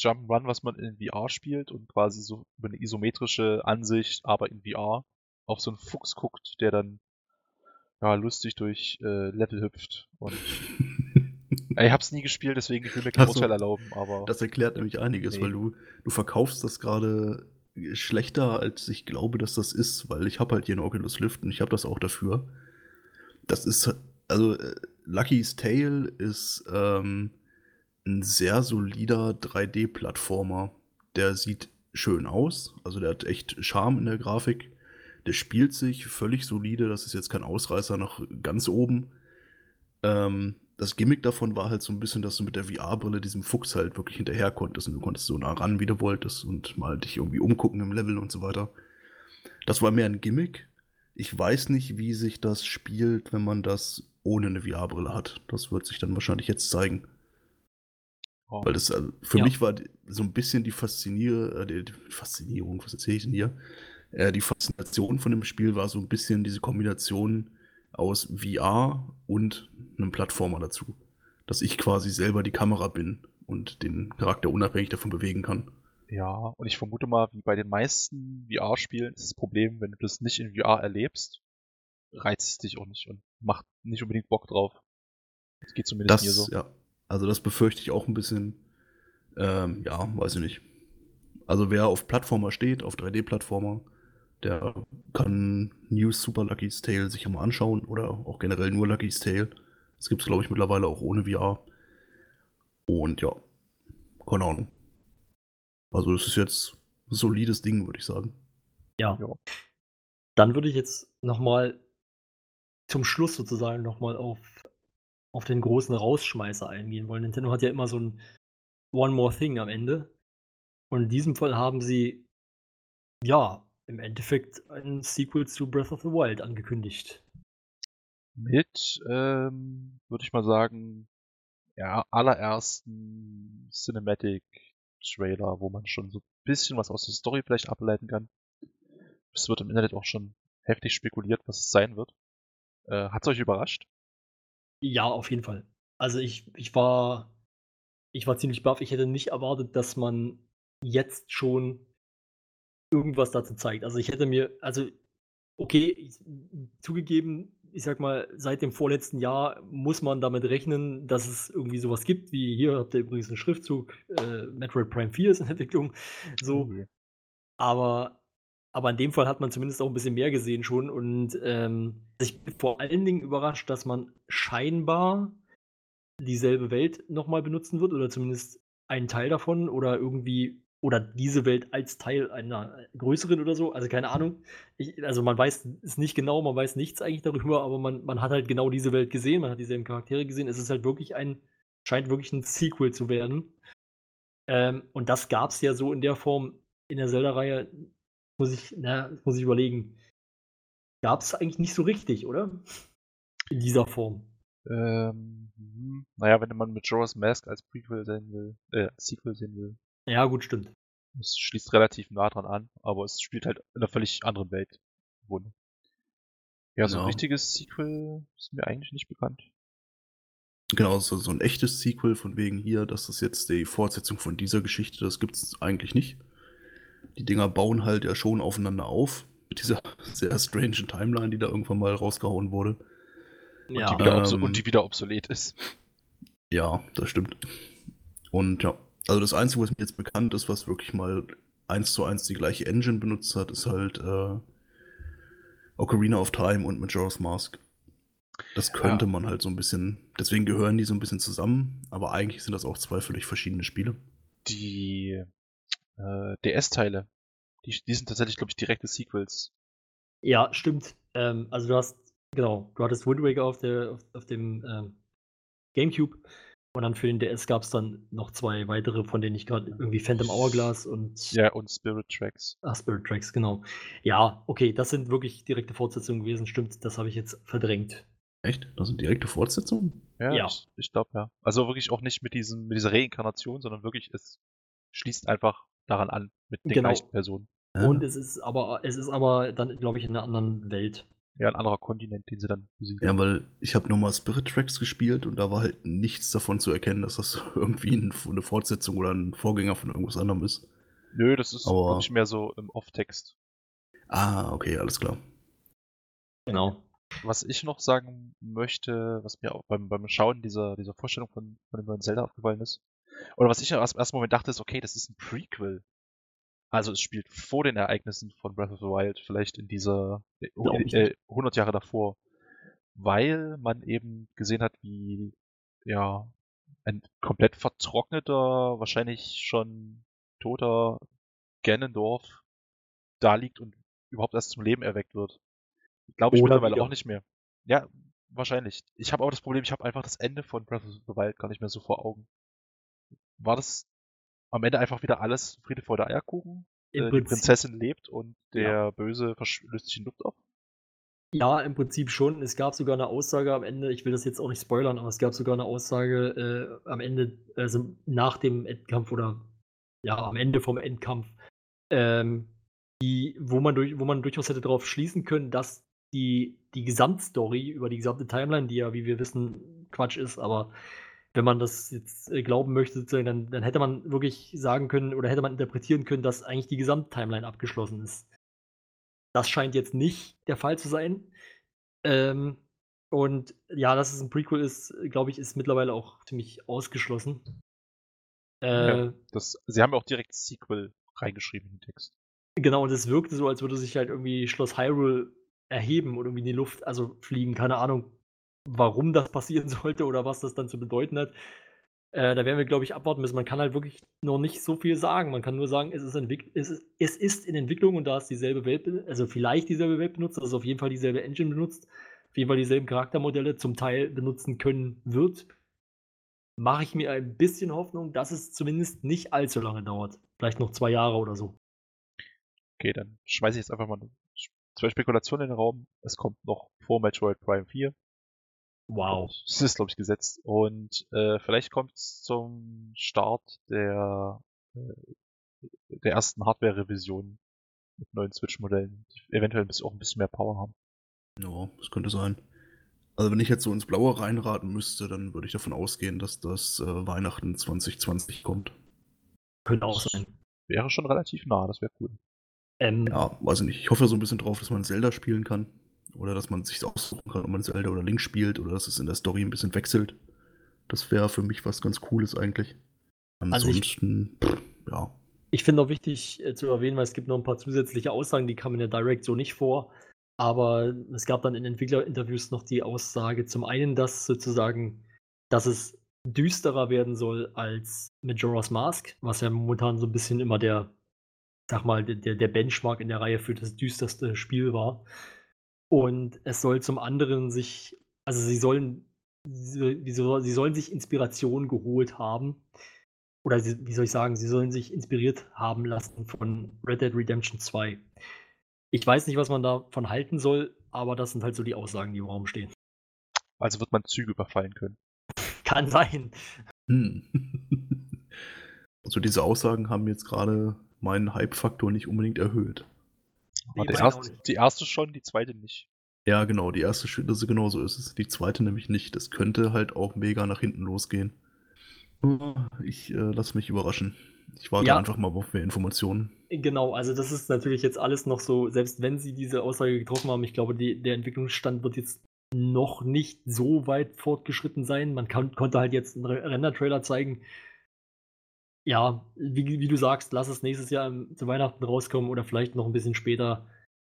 Jump'n'Run, was man in VR spielt und quasi so über eine isometrische Ansicht, aber in VR auf so einen Fuchs guckt, der dann ja lustig durch äh, Level hüpft. Und ich hab's nie gespielt, deswegen ich will mir kein
Ach so.
Urteil erlauben, aber
Das erklärt nämlich einiges,
Nee.
weil du, du verkaufst das gerade schlechter, als ich glaube, dass das ist, weil ich habe halt hier einen Oculus Rift und ich habe das auch dafür. Das ist, also äh, Lucky's Tale ist ähm, ein sehr solider 3D-Plattformer. Der sieht schön aus, also der hat echt Charme in der Grafik. Der spielt sich völlig solide, das ist jetzt kein Ausreißer nach ganz oben. Ähm, das Gimmick davon war halt so ein bisschen, dass du mit der VR-Brille diesem Fuchs halt wirklich hinterher konntest und du konntest so nah ran, wie du wolltest und mal dich irgendwie umgucken im Level und so weiter. Das war mehr ein Gimmick. Ich weiß nicht, wie sich das spielt, wenn man das ohne eine VR-Brille hat. Das wird sich dann wahrscheinlich jetzt zeigen. Oh. Weil das also für ja. mich war so ein bisschen die, Faszinier äh, die Faszinierung, was erzähle ich denn hier? Äh, die Faszination von dem Spiel war so ein bisschen diese Kombination aus VR und einem Plattformer dazu. Dass ich quasi selber die Kamera bin und den Charakter unabhängig davon bewegen kann.
Ja, und ich vermute mal, wie bei den meisten VR-Spielen ist das Problem, wenn du das nicht in VR erlebst, reizt es dich auch nicht und macht nicht unbedingt Bock drauf.
Das geht zumindest das, mir so. Ja, also das befürchte ich auch ein bisschen. Ähm, ja, weiß ich nicht. Also wer auf Plattformer steht, auf 3D-Plattformer, der kann News Super Lucky's Tale sich mal anschauen oder auch generell nur Lucky's Tale. Das gibt es, glaube ich, mittlerweile auch ohne VR. Und ja, keine Ahnung. Also das ist jetzt ein solides Ding, würde ich sagen.
Ja. ja. Dann würde ich jetzt nochmal zum Schluss sozusagen nochmal auf, auf den großen Rausschmeißer eingehen wollen. Nintendo hat ja immer so ein One More Thing am Ende. Und in diesem Fall haben sie ja im Endeffekt ein Sequel zu Breath of the Wild angekündigt.
Mit, ähm, würde ich mal sagen, ja, allerersten Cinematic Trailer, wo man schon so ein bisschen was aus der Story vielleicht ableiten kann. Es wird im Internet auch schon heftig spekuliert, was es sein wird. Äh, Hat es euch überrascht?
Ja, auf jeden Fall. Also ich, ich war, ich war ziemlich baff. Ich hätte nicht erwartet, dass man jetzt schon irgendwas dazu zeigt. Also ich hätte mir, also okay, ich, zugegeben, ich sag mal, seit dem vorletzten Jahr muss man damit rechnen, dass es irgendwie sowas gibt, wie hier habt ihr übrigens einen Schriftzug, äh, Metroid Prime 4 ist in Entwicklung. So. Okay. Aber, aber in dem Fall hat man zumindest auch ein bisschen mehr gesehen schon und ähm, ich bin vor allen Dingen überrascht, dass man scheinbar dieselbe Welt nochmal benutzen wird oder zumindest einen Teil davon oder irgendwie oder diese Welt als Teil einer größeren oder so. Also keine Ahnung. Ich, also man weiß es nicht genau, man weiß nichts eigentlich darüber, aber man, man hat halt genau diese Welt gesehen, man hat dieselben Charaktere gesehen. Es ist halt wirklich ein, scheint wirklich ein Sequel zu werden. Ähm, und das gab es ja so in der Form in der Zelda-Reihe, muss ich, na, muss ich überlegen. Gab es eigentlich nicht so richtig, oder? In dieser Form.
Ähm, hm, naja, wenn man mit Jorah's Mask als Prequel sehen will, äh, Sequel sehen will,
ja, gut, stimmt.
Es schließt relativ nah dran an, aber es spielt halt in einer völlig anderen Welt. Wunder. Ja, so ein richtiges Sequel ist mir eigentlich nicht bekannt.
Genau, so, so ein echtes Sequel von wegen hier, dass das jetzt die Fortsetzung von dieser Geschichte, das gibt es eigentlich nicht. Die Dinger bauen halt ja schon aufeinander auf, mit dieser sehr strange Timeline, die da irgendwann mal rausgehauen wurde.
Ja. Und die wieder, ähm, und die wieder obsolet ist.
Ja, das stimmt. Und ja, also das Einzige, was mir jetzt bekannt ist, was wirklich mal eins zu eins die gleiche Engine benutzt hat, ist halt äh, Ocarina of Time und Majora's Mask. Das könnte ja. man halt so ein bisschen, deswegen gehören die so ein bisschen zusammen, aber eigentlich sind das auch zwei völlig verschiedene Spiele.
Die äh, DS-Teile, die, die sind tatsächlich, glaube ich, direkte Sequels.
Ja, stimmt. Ähm, also du hast, genau, du hattest Wind Waker auf, der, auf, auf dem ähm, Gamecube und dann für den DS gab es dann noch zwei weitere, von denen ich gerade irgendwie Phantom Hourglass und.
Ja, und Spirit Tracks.
Ah, Spirit Tracks, genau. Ja, okay, das sind wirklich direkte Fortsetzungen gewesen, stimmt, das habe ich jetzt verdrängt.
Echt? Das sind direkte Fortsetzungen?
Ja, ja. ich, ich glaube ja. Also wirklich auch nicht mit, diesem, mit dieser Reinkarnation, sondern wirklich, es schließt einfach daran an, mit den genau. gleichen Personen.
Und es ist aber, es ist aber dann, glaube ich, in einer anderen Welt.
Ja, ein anderer Kontinent, den sie dann
besiegen. Ja, weil ich habe nochmal Spirit Tracks gespielt und da war halt nichts davon zu erkennen, dass das irgendwie eine Fortsetzung oder ein Vorgänger von irgendwas anderem ist.
Nö, das ist Aber... wirklich mehr so im Off-Text.
Ah, okay, alles klar.
Genau.
Was ich noch sagen möchte, was mir auch beim, beim Schauen dieser, dieser Vorstellung von, von dem neuen Zelda aufgefallen ist, oder was ich im ersten Moment dachte, ist, okay, das ist ein Prequel. Also es spielt vor den Ereignissen von Breath of the Wild, vielleicht in dieser äh,
Glaub ich
äh, 100 Jahre davor, weil man eben gesehen hat, wie ja ein komplett vertrockneter, wahrscheinlich schon toter Ganondorf da liegt und überhaupt erst zum Leben erweckt wird. Glaube ich
Oder
mittlerweile
wieder.
auch nicht mehr. Ja, wahrscheinlich. Ich habe aber das Problem, ich habe einfach das Ende von Breath of the Wild gar nicht mehr so vor Augen. War das am Ende einfach wieder alles Friede, Freude, Eierkuchen?
Im
Äh, die Prinzessin lebt und der Böse versch- löst sich in Luft auf?
Ja, im Prinzip schon. Es gab sogar eine Aussage am Ende, ich will das jetzt auch nicht spoilern, aber es gab sogar eine Aussage äh, am Ende, also nach dem Endkampf oder ja, am Ende vom Endkampf, ähm, die, wo man durch, wo man durchaus hätte darauf schließen können, dass die, die Gesamtstory über die gesamte Timeline, die ja, wie wir wissen, Quatsch ist, aber wenn man das jetzt äh, glauben möchte, sozusagen, dann, dann hätte man wirklich sagen können oder hätte man interpretieren können, dass eigentlich die Gesamttimeline abgeschlossen ist. Das scheint jetzt nicht der Fall zu sein. Ähm, und ja, dass es ein Prequel ist, glaube ich, ist mittlerweile auch ziemlich ausgeschlossen. Äh,
Ja. Das, sie haben ja auch direkt Sequel reingeschrieben in den Text.
Genau, und es wirkte so, als würde sich halt irgendwie Schloss Hyrule erheben oder irgendwie in die Luft, also fliegen. Keine Ahnung, warum das passieren sollte oder was das dann zu bedeuten hat. Äh, da werden wir, glaube ich, abwarten müssen. Man kann halt wirklich noch nicht so viel sagen. Man kann nur sagen, es ist, es ist, es ist in Entwicklung und da ist dieselbe Welt, also vielleicht dieselbe Welt benutzt, also auf jeden Fall dieselbe Engine benutzt, auf jeden Fall dieselben Charaktermodelle zum Teil benutzen können wird. Mache ich mir ein bisschen Hoffnung, dass es zumindest nicht allzu lange dauert. Vielleicht noch zwei Jahre oder so.
Okay, dann schmeiße ich jetzt einfach mal zwei Spekulationen in den Raum. Es kommt noch vor Metroid Prime 4.
Wow.
Das ist, glaube ich, gesetzt. Und äh, vielleicht kommt es zum Start der, äh, der ersten Hardware-Revision mit neuen Switch-Modellen, die eventuell auch ein bisschen mehr Power haben.
Ja, das könnte sein. Also wenn ich jetzt so ins Blaue reinraten müsste, dann würde ich davon ausgehen, dass das äh, Weihnachten 2020 kommt.
Könnte auch sein.
Wäre schon relativ nah, das wäre cool.
Ähm,
Ja, weiß ich nicht. Ich hoffe so ein bisschen drauf, dass man Zelda spielen kann. Oder dass man sich aussuchen kann, ob man Zelda oder Link spielt. Oder dass es in der Story ein bisschen wechselt. Das wäre für mich was ganz Cooles eigentlich.
Also ich-
Ansonsten, pff, ja.
Ich finde auch wichtig äh, zu erwähnen, weil es gibt noch ein paar zusätzliche Aussagen, die kamen in der Direct so nicht vor. Aber es gab dann in Entwicklerinterviews noch die Aussage, zum einen, dass sozusagen, dass es düsterer werden soll als Majora's Mask, was ja momentan so ein bisschen immer der, sag mal, der, der Benchmark in der Reihe für das düsterste Spiel war. Und es soll zum anderen sich, also sie sollen, sie, wie soll- sie sollen sich Inspiration geholt haben oder sie, wie soll ich sagen, sie sollen sich inspiriert haben lassen von Red Dead Redemption 2. Ich weiß nicht, was man davon halten soll, aber das sind halt so die Aussagen, die im Raum stehen.
Also wird man Züge überfallen können.
Kann sein.
Hm. also diese Aussagen haben jetzt gerade meinen Hype-Faktor nicht unbedingt erhöht.
Nee, auch
erste, die erste schon, die zweite nicht.
Ja, genau, die erste das ist genauso ist es. Die zweite nämlich nicht. Das könnte halt auch mega nach hinten losgehen. Ich äh, lasse mich überraschen. Ich warte
Ja.
einfach mal auf mehr Informationen.
Genau, also das ist natürlich jetzt alles noch so, selbst wenn sie diese Aussage getroffen haben, ich glaube, die, der Entwicklungsstand wird jetzt noch nicht so weit fortgeschritten sein. Man kann, konnte halt jetzt einen Re- Render-Trailer zeigen. Ja, wie, wie du sagst, lass es nächstes Jahr zu Weihnachten rauskommen oder vielleicht noch ein bisschen später.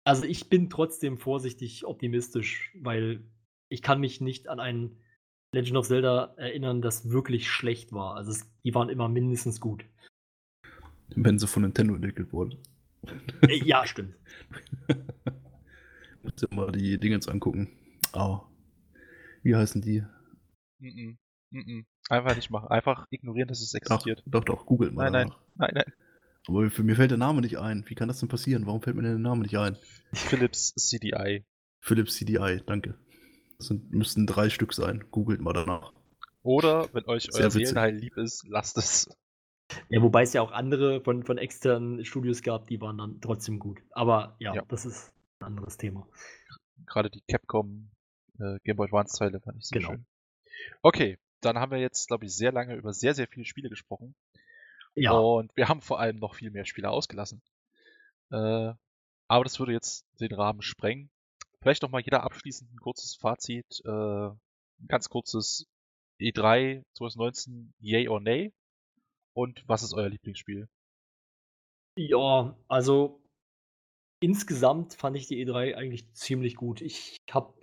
Also ich bin trotzdem vorsichtig optimistisch, weil ich kann mich nicht an ein Legend of Zelda erinnern, das wirklich schlecht war. Also es, die waren immer mindestens gut.
Wenn sie von Nintendo entwickelt wurde.
Äh, ja, stimmt.
Muss ja mal die Dingens angucken. Ah. Wie heißen die?
Mhm. Mhm. Einfach nicht machen. Einfach ignorieren, dass es
Ach,
existiert.
doch, doch, googelt mal.
Nein, nein.
danach.
Nein, nein.
Aber für mir fällt der Name nicht ein. Wie kann das denn passieren? Warum fällt mir denn der Name nicht ein?
Philips CDI.
Philips CDI, danke. Das sind, müssten drei Stück sein. Googelt mal danach.
Oder, wenn euch
Sehr
euer
witzig.
Seelenheil lieb ist, lasst es.
Ja, wobei es ja auch andere von, von externen Studios gab, die waren dann trotzdem gut. Aber ja,
Ja.
das ist ein anderes Thema.
Gerade die Capcom äh, Game Boy Advance Teile fand ich sehr
Genau.
schön. Okay, dann haben wir jetzt, glaube ich, sehr lange über sehr, sehr viele Spiele gesprochen.
Ja,
Und wir haben vor allem noch viel mehr Spiele ausgelassen. Äh, aber das würde jetzt den Rahmen sprengen. Vielleicht noch mal jeder abschließend ein kurzes Fazit, äh, ein ganz kurzes E3 2019, yay or nay? Und was ist euer Lieblingsspiel?
Ja, also insgesamt fand ich die E3 eigentlich ziemlich gut. Ich habe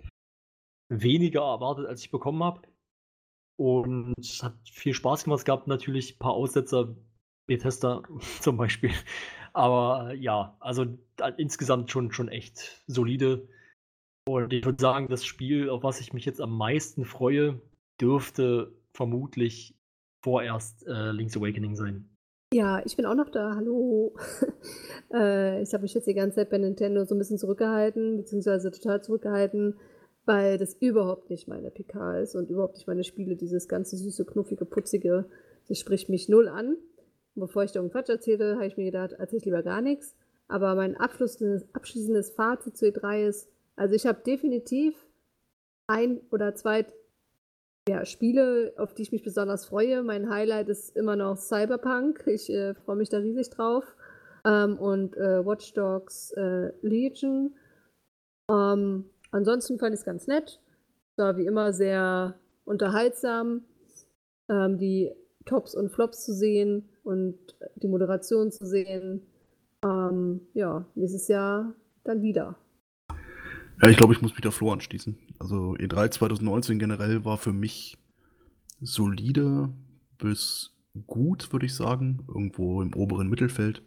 weniger erwartet, als ich bekommen habe. Und es hat viel Spaß gemacht. Es gab natürlich ein paar Aussetzer, Bethesda zum Beispiel. Aber ja, also insgesamt schon, schon echt solide. Und ich würde sagen, das Spiel, auf was ich mich jetzt am meisten freue, dürfte vermutlich vorerst äh, Link's Awakening sein.
Ja, ich bin auch noch da. Hallo. äh, ich habe mich jetzt die ganze Zeit bei Nintendo so ein bisschen zurückgehalten, beziehungsweise total zurückgehalten, weil das überhaupt nicht meine PK ist und überhaupt nicht meine Spiele. Dieses ganze süße, knuffige, putzige, das spricht mich null an. Und bevor ich da irgendeinen Quatsch erzähle, habe ich mir gedacht, erzähle ich lieber gar nichts. Aber mein abschließendes Fazit zu E3 ist, also ich habe definitiv ein oder zwei ja, Spiele, auf die ich mich besonders freue. Mein Highlight ist immer noch Cyberpunk. Ich äh, freue mich da riesig drauf. Ähm, und äh, Watch Dogs äh, Legion. Ähm, ansonsten fand ich es ganz nett. War wie immer sehr unterhaltsam, ähm, die Tops und Flops zu sehen und die Moderation zu sehen. Ähm, ja, nächstes Jahr dann wieder.
Ja, ich glaube, ich muss mich der Flo anschließen. Also E3 2019 generell war für mich solide bis gut, würde ich sagen. Irgendwo im oberen Mittelfeld.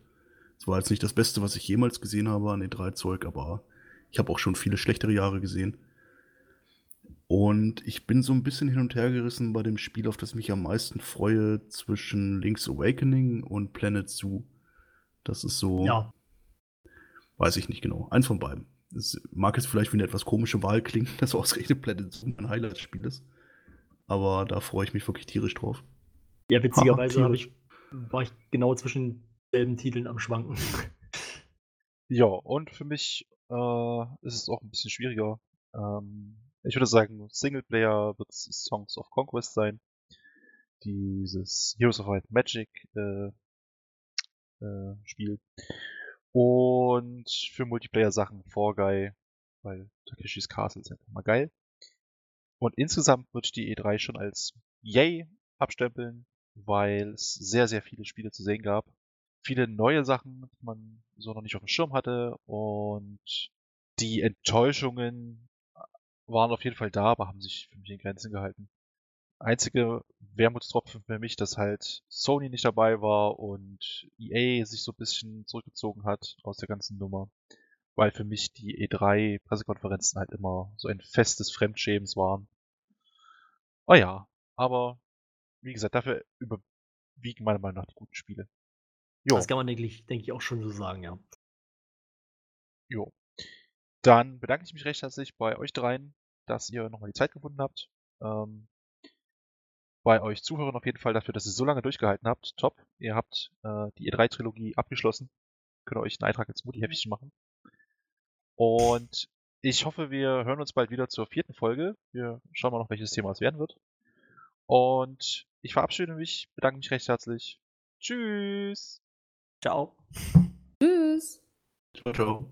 Es war jetzt nicht das Beste, was ich jemals gesehen habe an E3-Zeug, aber ich habe auch schon viele schlechtere Jahre gesehen. Und ich bin so ein bisschen hin und her gerissen bei dem Spiel, auf das mich am meisten freue, zwischen Link's Awakening und Planet Zoo. Das ist so.
Ja.
Weiß ich nicht genau. Eins von beiden. Es mag jetzt vielleicht wie eine etwas komische Wahl klingen, dass ausgerechnet Planet Zoo ein Highlight-Spiel ist. Aber da freue ich mich wirklich tierisch drauf.
Ja, witzigerweise ha, ich, war ich genau zwischen selben Titeln am Schwanken.
Ja, und für mich äh, ist es auch ein bisschen schwieriger. Ähm, ich würde sagen, Singleplayer wird Songs of Conquest sein. Dieses Heroes of Light Magic äh, äh, Spiel. Und für Multiplayer-Sachen Guy, weil Takeshis Castle ist einfach mal geil. Und insgesamt würde ich die E3 schon als Yay abstempeln, weil es sehr, sehr viele Spiele zu sehen gab. Viele neue Sachen, die man so noch nicht auf dem Schirm hatte. Und die Enttäuschungen waren auf jeden Fall da, aber haben sich für mich in Grenzen gehalten einzige Wermutstropfen für mich, dass halt Sony nicht dabei war und EA sich so ein bisschen zurückgezogen hat aus der ganzen Nummer. Weil für mich die E3-Pressekonferenzen halt immer so ein Fest des Fremdschämens waren. Oh ja, aber wie gesagt, dafür überwiegen meiner Meinung nach die guten Spiele.
Jo. Das kann man, denke ich, denke ich, auch schon so sagen, ja.
Jo. Dann bedanke ich mich recht herzlich bei euch dreien, dass ihr nochmal die Zeit gefunden habt. Ähm, bei euch Zuhörern auf jeden Fall dafür, dass ihr so lange durchgehalten habt. Top. Ihr habt äh, die E3-Trilogie abgeschlossen. Könnt ihr euch einen Eintrag ins Mutti-Heftchen machen. Und ich hoffe, wir hören uns bald wieder zur vierten Folge. Wir schauen mal noch, welches Thema es werden wird. Und ich verabschiede mich, bedanke mich recht herzlich. Tschüss.
Ciao.
Tschüss.
Ciao, ciao.